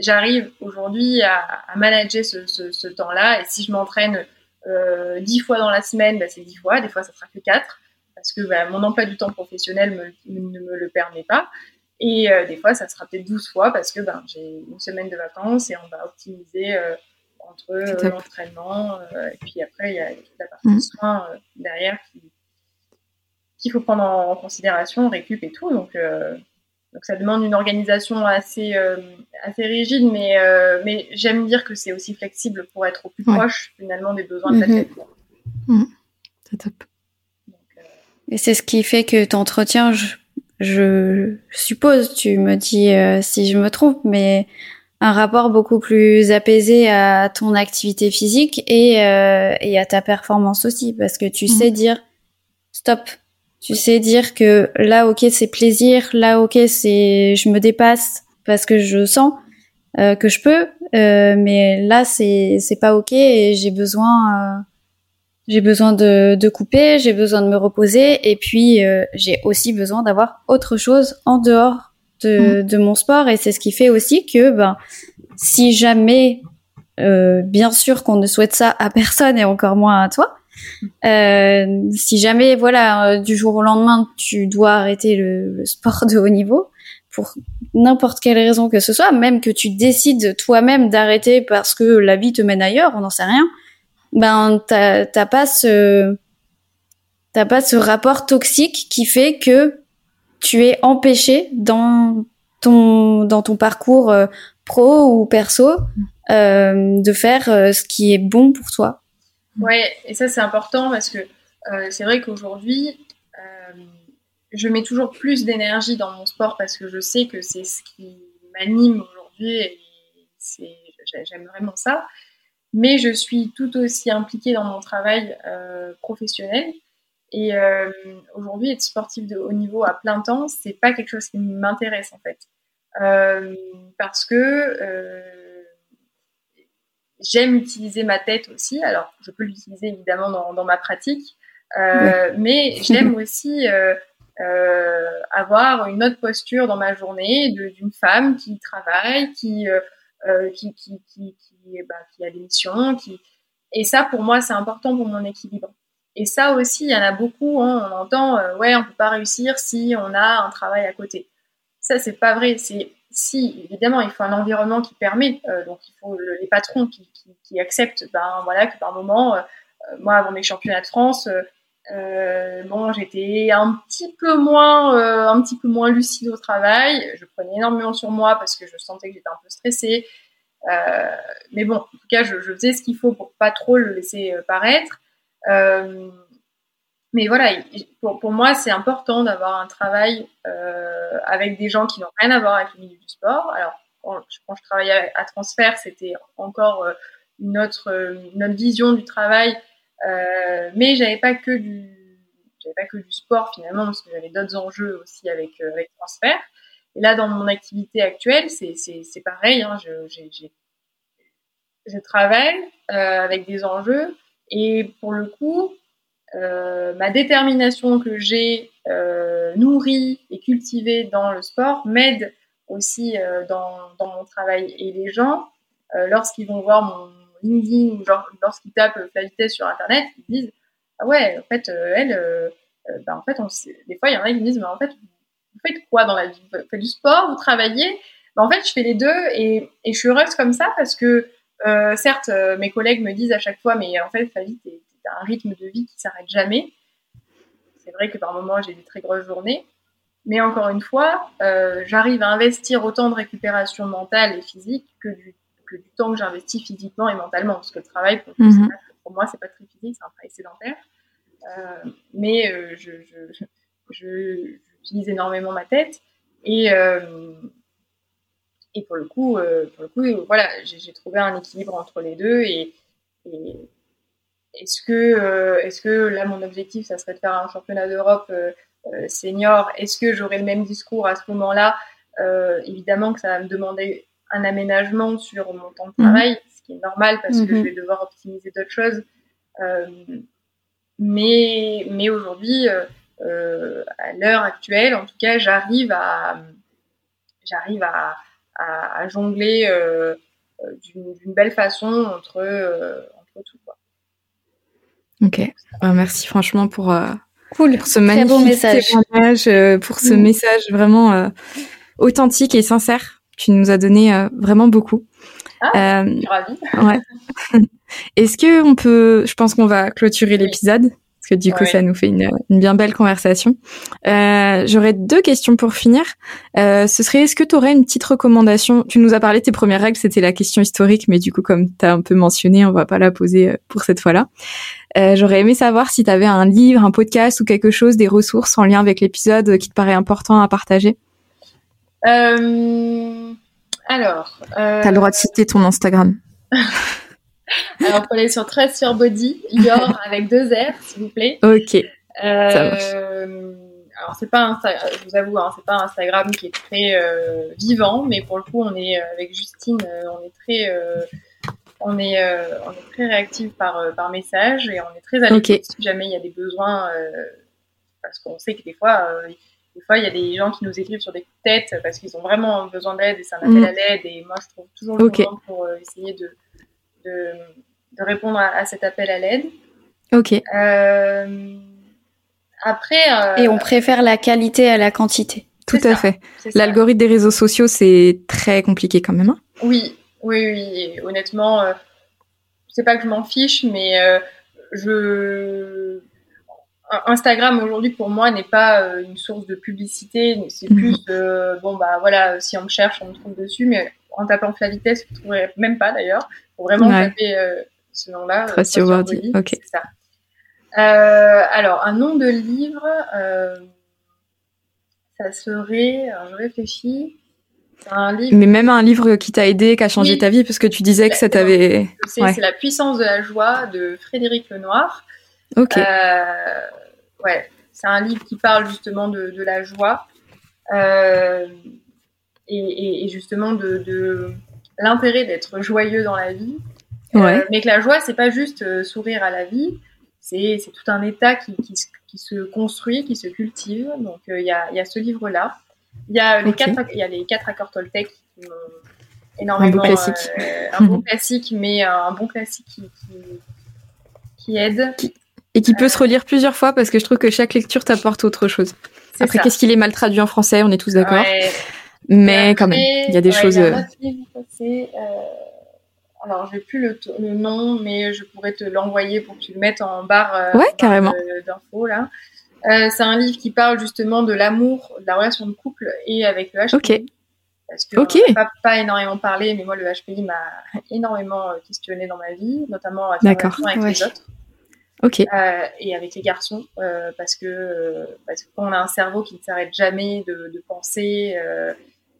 j'arrive aujourd'hui à, à manager ce, ce, ce temps-là. Et si je m'entraîne euh, dix fois dans la semaine, bah, c'est dix fois. Des fois, ça sera que quatre parce que bah, mon emploi du temps professionnel me- ne me le permet pas. Et euh, des fois, ça sera peut-être 12 fois parce que ben, j'ai une semaine de vacances et on va optimiser euh, entre euh, l'entraînement et puis après, il y a toute la partie Mm. soins derrière qui- qu'il faut prendre en, en considération, récup et tout. Donc, donc ça demande une organisation assez, euh, assez rigide, mais, euh, mais j'aime dire que c'est aussi flexible pour être au plus Ouais. proche finalement des besoins de Mhm. l'athlète. quoi. C'est top. Donc, euh, Et c'est ce qui fait que t'entretiens, je, je suppose, tu me dis euh, si je me trompe, mais un rapport beaucoup plus apaisé à ton activité physique et, euh, et à ta performance aussi, parce que tu Mhm. sais dire stop. Tu sais dire que là, ok, c'est plaisir, là, ok, c'est je me dépasse parce que je sens euh, que je peux, euh, mais là, c'est c'est pas ok et j'ai besoin. euh, j'ai besoin de, de couper, j'ai besoin de me reposer, et puis euh, j'ai aussi besoin d'avoir autre chose en dehors de, de mon sport, et c'est ce qui fait aussi que ben, si jamais, euh, bien sûr qu'on ne souhaite ça à personne et encore moins à toi, euh, si jamais voilà euh, du jour au lendemain tu dois arrêter le, sport de haut niveau pour n'importe quelle raison que ce soit, même que tu décides toi-même d'arrêter parce que la vie te mène ailleurs, on n'en sait rien ben t'as pas ce pas ce rapport toxique qui fait que tu es empêché dans ton parcours euh, pro ou perso de faire ce qui est bon pour toi. Ouais, et ça c'est important parce que euh, c'est vrai qu'aujourd'hui, euh, je mets toujours plus d'énergie dans mon sport parce que je sais que c'est ce qui m'anime aujourd'hui et j'aime vraiment ça. Mais je suis tout aussi impliquée dans mon travail euh, professionnel. Et aujourd'hui, être sportif de haut niveau à plein temps, c'est pas quelque chose qui m'intéresse en fait. Parce que j'aime utiliser ma tête aussi. Alors, je peux l'utiliser évidemment dans, dans ma pratique, euh, mais j'aime [LAUGHS] aussi euh, euh, avoir une autre posture dans ma journée d'une femme qui travaille, qui, qui, qui, qui, qui, bah, qui a des missions. Qui... Et ça, pour moi, c'est important pour mon équilibre. Et ça aussi, il y en a beaucoup. Hein, on entend, ouais, on peut pas réussir si on a un travail à côté. Ça, c'est pas vrai. C'est si évidemment, il faut un environnement qui permet. euh, donc, il faut le- les patrons qui, acceptent, ben voilà, que par moment, euh, euh, moi, avant mes championnats de France, bon, j'étais un petit peu moins, un petit peu moins lucide au travail. Je prenais énormément sur moi parce que je sentais que j'étais un peu stressée. Mais bon, en tout cas, je, faisais ce qu'il faut pour pas trop le laisser paraître. Mais voilà, il- pour, pour moi, c'est important d'avoir un travail euh, avec des gens qui n'ont rien à voir avec le milieu du sport. Alors, quand je, travaillais à transfert, c'était encore euh, euh, une autre vision du travail, mais j'avais pas que j'avais pas que du sport finalement parce que j'avais d'autres enjeux aussi avec avec transfert. Et là, dans mon activité actuelle, c'est c'est pareil. Hein, je je travaille avec des enjeux et pour le coup, euh, ma détermination que j'ai euh, nourrie et cultivée dans le sport m'aide aussi euh, dans, mon travail. Et les gens, lorsqu'ils vont voir mon LinkedIn ou lorsqu'ils tapent Flavité sur Internet, ils disent Ah ouais, en fait, elle, bah, en fait, on des fois, il y en a qui me disent Mais en fait, vous faites quoi dans la vie? Vous faites du sport Vous travaillez? Bah, En fait, je fais les deux et, et je suis heureuse comme ça parce que, certes, mes collègues me disent à chaque fois Mais en fait, Flavie, t'es t'as un rythme de vie qui s'arrête jamais. C'est vrai que par moments, j'ai des très grosses journées. Mais encore une fois, euh, j'arrive à investir autant de récupération mentale et physique que du, que du temps que j'investis physiquement et mentalement. Parce que le travail, pour, Mhm. c'est pas- pour moi, c'est pas très physique, c'est un travail sédentaire. Euh, mais euh, je, j'utilise énormément ma tête. Et, et pour le coup, pour le coup voilà, j'ai, j'ai trouvé un équilibre entre les deux. Et, et, est-ce que, est-ce que là, mon objectif, ça serait de faire un championnat d'Europe senior Est-ce que j'aurai le même discours à ce moment-là? Évidemment que ça va me demander un aménagement sur mon temps de travail, mhm. ce qui est normal parce que je vais devoir optimiser d'autres choses. mais mais aujourd'hui, à l'heure actuelle, en tout cas, j'arrive à j'arrive à, à, jongler euh, euh, d'une belle façon entre, euh, entre tout. Quoi. Ok, bah, merci franchement pour, cool. ce magnifique message. témoignage, pour ce mm. message vraiment authentique et sincère. Tu nous as donné vraiment beaucoup. Ah, je suis ravie. ouais. [LAUGHS] Est-ce que on peut, je pense qu'on va clôturer l'épisode parce que du coup, ça nous fait une, bien belle conversation. Euh, J'aurais deux questions pour finir. Euh, ce serait, est-ce que tu aurais une petite recommandation? Tu nous as parlé de tes premières règles, c'était la question historique, mais du coup, comme tu as un peu mentionné, on va pas la poser euh, pour cette fois-là. Euh, J'aurais aimé savoir si tu avais un livre, un podcast ou quelque chose, des ressources en lien avec l'épisode qui te paraît important à partager. Euh, alors... Euh... Tu as le droit de citer ton Instagram. [LAUGHS] Alors, vous aller sur Trace Your Body, Yor [LAUGHS] avec deux R, s'il vous plaît. Ok. Euh, alors, c'est pas je vous avoue, hein, c'est pas un Instagram qui est très euh, vivant, mais pour le coup, on est euh, avec Justine, on est très, euh, on est, on est très réactif par par message et on est très à l'écoute si jamais il y a des besoins, parce qu'on sait que des fois. des fois, il y a des gens qui nous écrivent sur des coups de tête parce qu'ils ont vraiment besoin d'aide et c'est un appel mm. à l'aide. Et moi, je trouve toujours le moment pour essayer de, de, répondre à, cet appel à l'aide. Ok. Euh, après. Euh, Et on préfère la qualité à la quantité. Tout à fait. L'algorithme des réseaux sociaux, c'est très compliqué quand même. Hein. oui, oui, oui. honnêtement, euh, sais pas que je m'en fiche, mais je. Instagram aujourd'hui pour moi n'est pas une source de publicité, c'est mhm. plus bon bah voilà si on me cherche on me trouve dessus, mais en tapant Flavitesse vous ne trouverez même pas d'ailleurs. Faut vraiment taper euh, ce nom-là. Ok. C'est ça. Euh, alors, un nom de livre, euh, ça serait. Alors, je réfléchis. Un livre... Mais même un livre qui t'a aidé, qui a changé ta vie, parce que tu disais que ça t'avait. C'est La puissance de la joie de Frédéric Lenoir. Ok. ouais, c'est un livre qui parle justement de, de la joie et, et, et, justement de, de l'intérêt d'être joyeux dans la vie. Euh, mais que la joie, c'est pas juste euh, sourire à la vie, c'est tout un état qui, qui, qui, se construit, qui se cultive. Donc euh, il y, a, y, a, ce livre-là. Il y, a les quatre, il y a les quatre accords Toltec qui m'ont énormément. Un bon classique. un bon classique, mais un bon classique qui, qui, aide. Et qui peut se relire plusieurs fois parce que je trouve que chaque lecture t'apporte autre chose. Après, qu'est-ce qu'il est mal traduit en français? On est tous d'accord. Mais quand même, il y a des choses. Euh, euh, alors, j'ai plus le, le, nom, mais je pourrais te l'envoyer pour que tu le mettes en barre euh, ouais, carrément. d'infos là. c'est un livre qui parle justement de l'amour, de la relation de couple et avec le HPI. Ok. Parce que okay. on pas, pas, énormément parlé, mais moi le HPI m'a énormément questionné dans ma vie, notamment à avec les autres. Ok. Euh, et avec les garçons, euh, parce que parce qu'on a un cerveau qui ne s'arrête jamais de, de penser,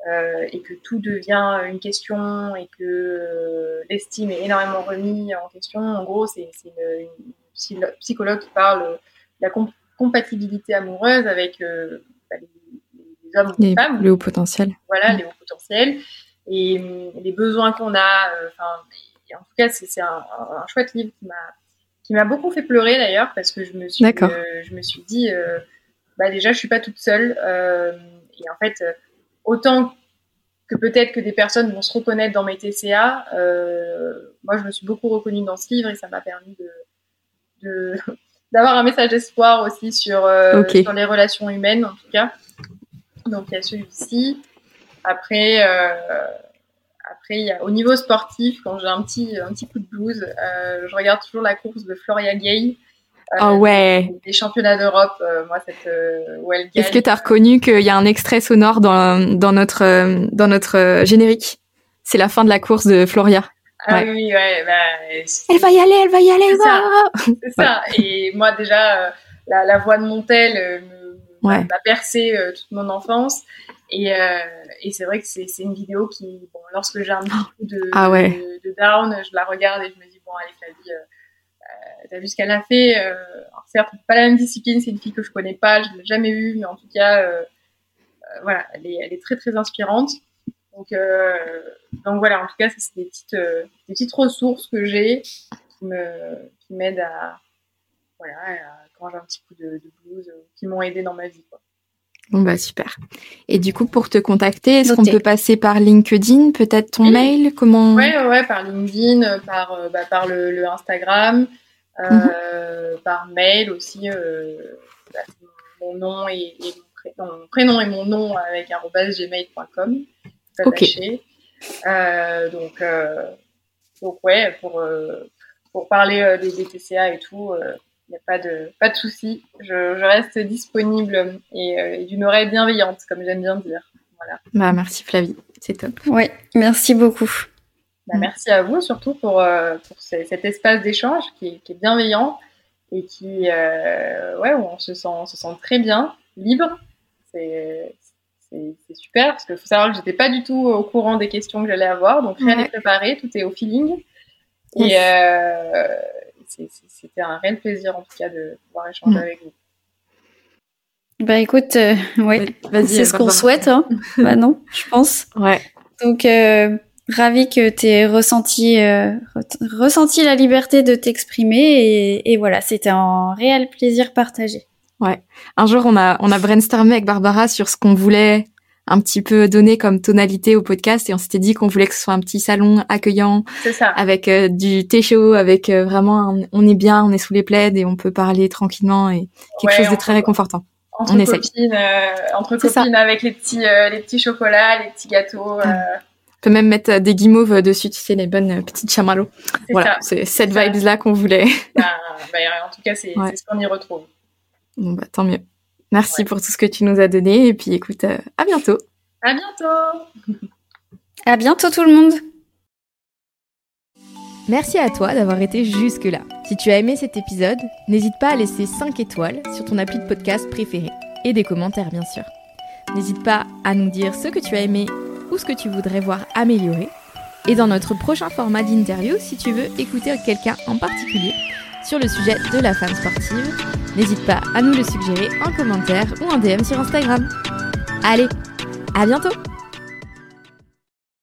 euh, et que tout devient une question et que euh, l'estime est énormément remis en question. En gros, c'est une, une, psychologue qui parle de la compatibilité amoureuse avec euh, bah, les, les, hommes ou les, femmes. Les hauts potentiels. Voilà, les hauts potentiels. Et les besoins qu'on a. En tout cas, c'est un, un, chouette livre qui m'a qui m'a beaucoup fait pleurer d'ailleurs parce que je me suis je me suis dit bah déjà je suis pas toute seule et en fait autant que peut-être que des personnes vont se reconnaître dans mes TCA, euh, moi je me suis beaucoup reconnue dans ce livre et ça m'a permis de, [LAUGHS] d'avoir un message d'espoir aussi sur, euh, sur les relations humaines en tout cas. Donc il y a celui-ci. Après, euh, après il y a, au niveau sportif, quand j'ai un petit, un petit coup de blues, je regarde toujours la course de Floria Gay. Ah ouais. Des championnats d'Europe, euh, moi cette euh, Est-ce que tu as reconnu qu'il y a un extrait sonore dans, dans notre euh, dans notre générique? C'est la fin de la course de Floria. Ah oui, ouais, bah, elle va y aller, elle va y aller. C'est ça. Et moi déjà, la, la, voix de Montel m'a percé toute mon enfance. Et, et c'est vrai que c'est une vidéo qui, bon, lorsque j'ai un petit coup de, ah ouais. de, de, down, je la regarde et je me dis bon allez Flavie t'as vu ce qu'elle a fait. Euh, alors certes, pas la même discipline, c'est une fille que je connais pas, je l'ai jamais vue, mais en tout cas, euh, euh, voilà, elle est, elle est très très inspirante. Donc, euh, donc voilà, en tout cas, c'est des petites, euh, des petites ressources que j'ai qui me, qui m'aident à, voilà, à- quand j'ai un petit coup de, de blues, euh, qui m'ont aidé dans ma vie. Quoi. Bon bah super. Et du coup, pour te contacter, est-ce qu'on peut passer par LinkedIn, peut-être ton Oui. mail? Comment? Ouais, ouais, par LinkedIn, par, euh, bah, par le, le Instagram, euh, par mail aussi. Euh, bah, mon, nom et, et mon, prénom, mon prénom et mon nom avec gmail.com. tout Ok. attaché. Euh, donc, euh, donc ouais, pour, euh, pour parler euh, des, des TCA et tout, il n'y a pas de, pas de souci. Je, je reste disponible et, euh, et d'une oreille bienveillante, comme j'aime bien dire. Voilà. Bah merci Flavie, c'est top. Ouais, merci beaucoup. Bah. Merci à vous surtout pour, euh, pour ce- cet espace d'échange qui est, qui est bienveillant et qui, euh, ouais, où on se sent, on se sent très bien, libre. C'est super parce qu'il faut savoir que j'étais pas du tout au courant des questions que j'allais avoir, donc rien Ouais. n'est préparé, tout est au feeling. Et euh, c'était un réel plaisir en tout cas de pouvoir échanger Mm. avec vous. Bah écoute, euh, ouais, c'est ce qu'on souhaite, hein. [LAUGHS] bah non, je pense. Ouais. Donc, euh, ravi que tu aies ressenti, euh, re- ressenti la liberté de t'exprimer et, et voilà, c'était un réel plaisir partagé. Un jour, on a on a brainstormé avec Barbara sur ce qu'on voulait un petit peu donner comme tonalité au podcast et on s'était dit qu'on voulait que ce soit un petit salon accueillant C'est ça. avec euh, du thé chaud, avec euh, vraiment un- on est bien, on est sous les plaids et on peut parler tranquillement et quelque Ouais, chose de très réconfortant. Entre On essaye. copines, euh, entre C'est ça. copines avec les petits, euh, les petits chocolats, les petits gâteaux. euh, On peut même mettre euh, des guimauves dessus, tu sais, les bonnes euh, petites chamallows. Voilà, c'est cette ça. vibes-là qu'on voulait. Ben, ben, en tout cas, c'est Ouais. ce qu'on y retrouve. Bon, bah, tant mieux. Merci Ouais. pour tout ce que tu nous as donné. Et puis, écoute, euh, à bientôt. À bientôt! [LAUGHS] À bientôt tout le monde! Merci à toi d'avoir été jusque-là. Si tu as aimé cet épisode, n'hésite pas à laisser 5 étoiles sur ton appli de podcast préféré et des commentaires bien sûr. N'hésite pas à nous dire ce que tu as aimé ou ce que tu voudrais voir améliorer. Et dans notre prochain format d'interview, si tu veux écouter quelqu'un en particulier sur le sujet de la femme sportive, n'hésite pas à nous le suggérer en commentaire ou en DM sur Instagram. Allez, à bientôt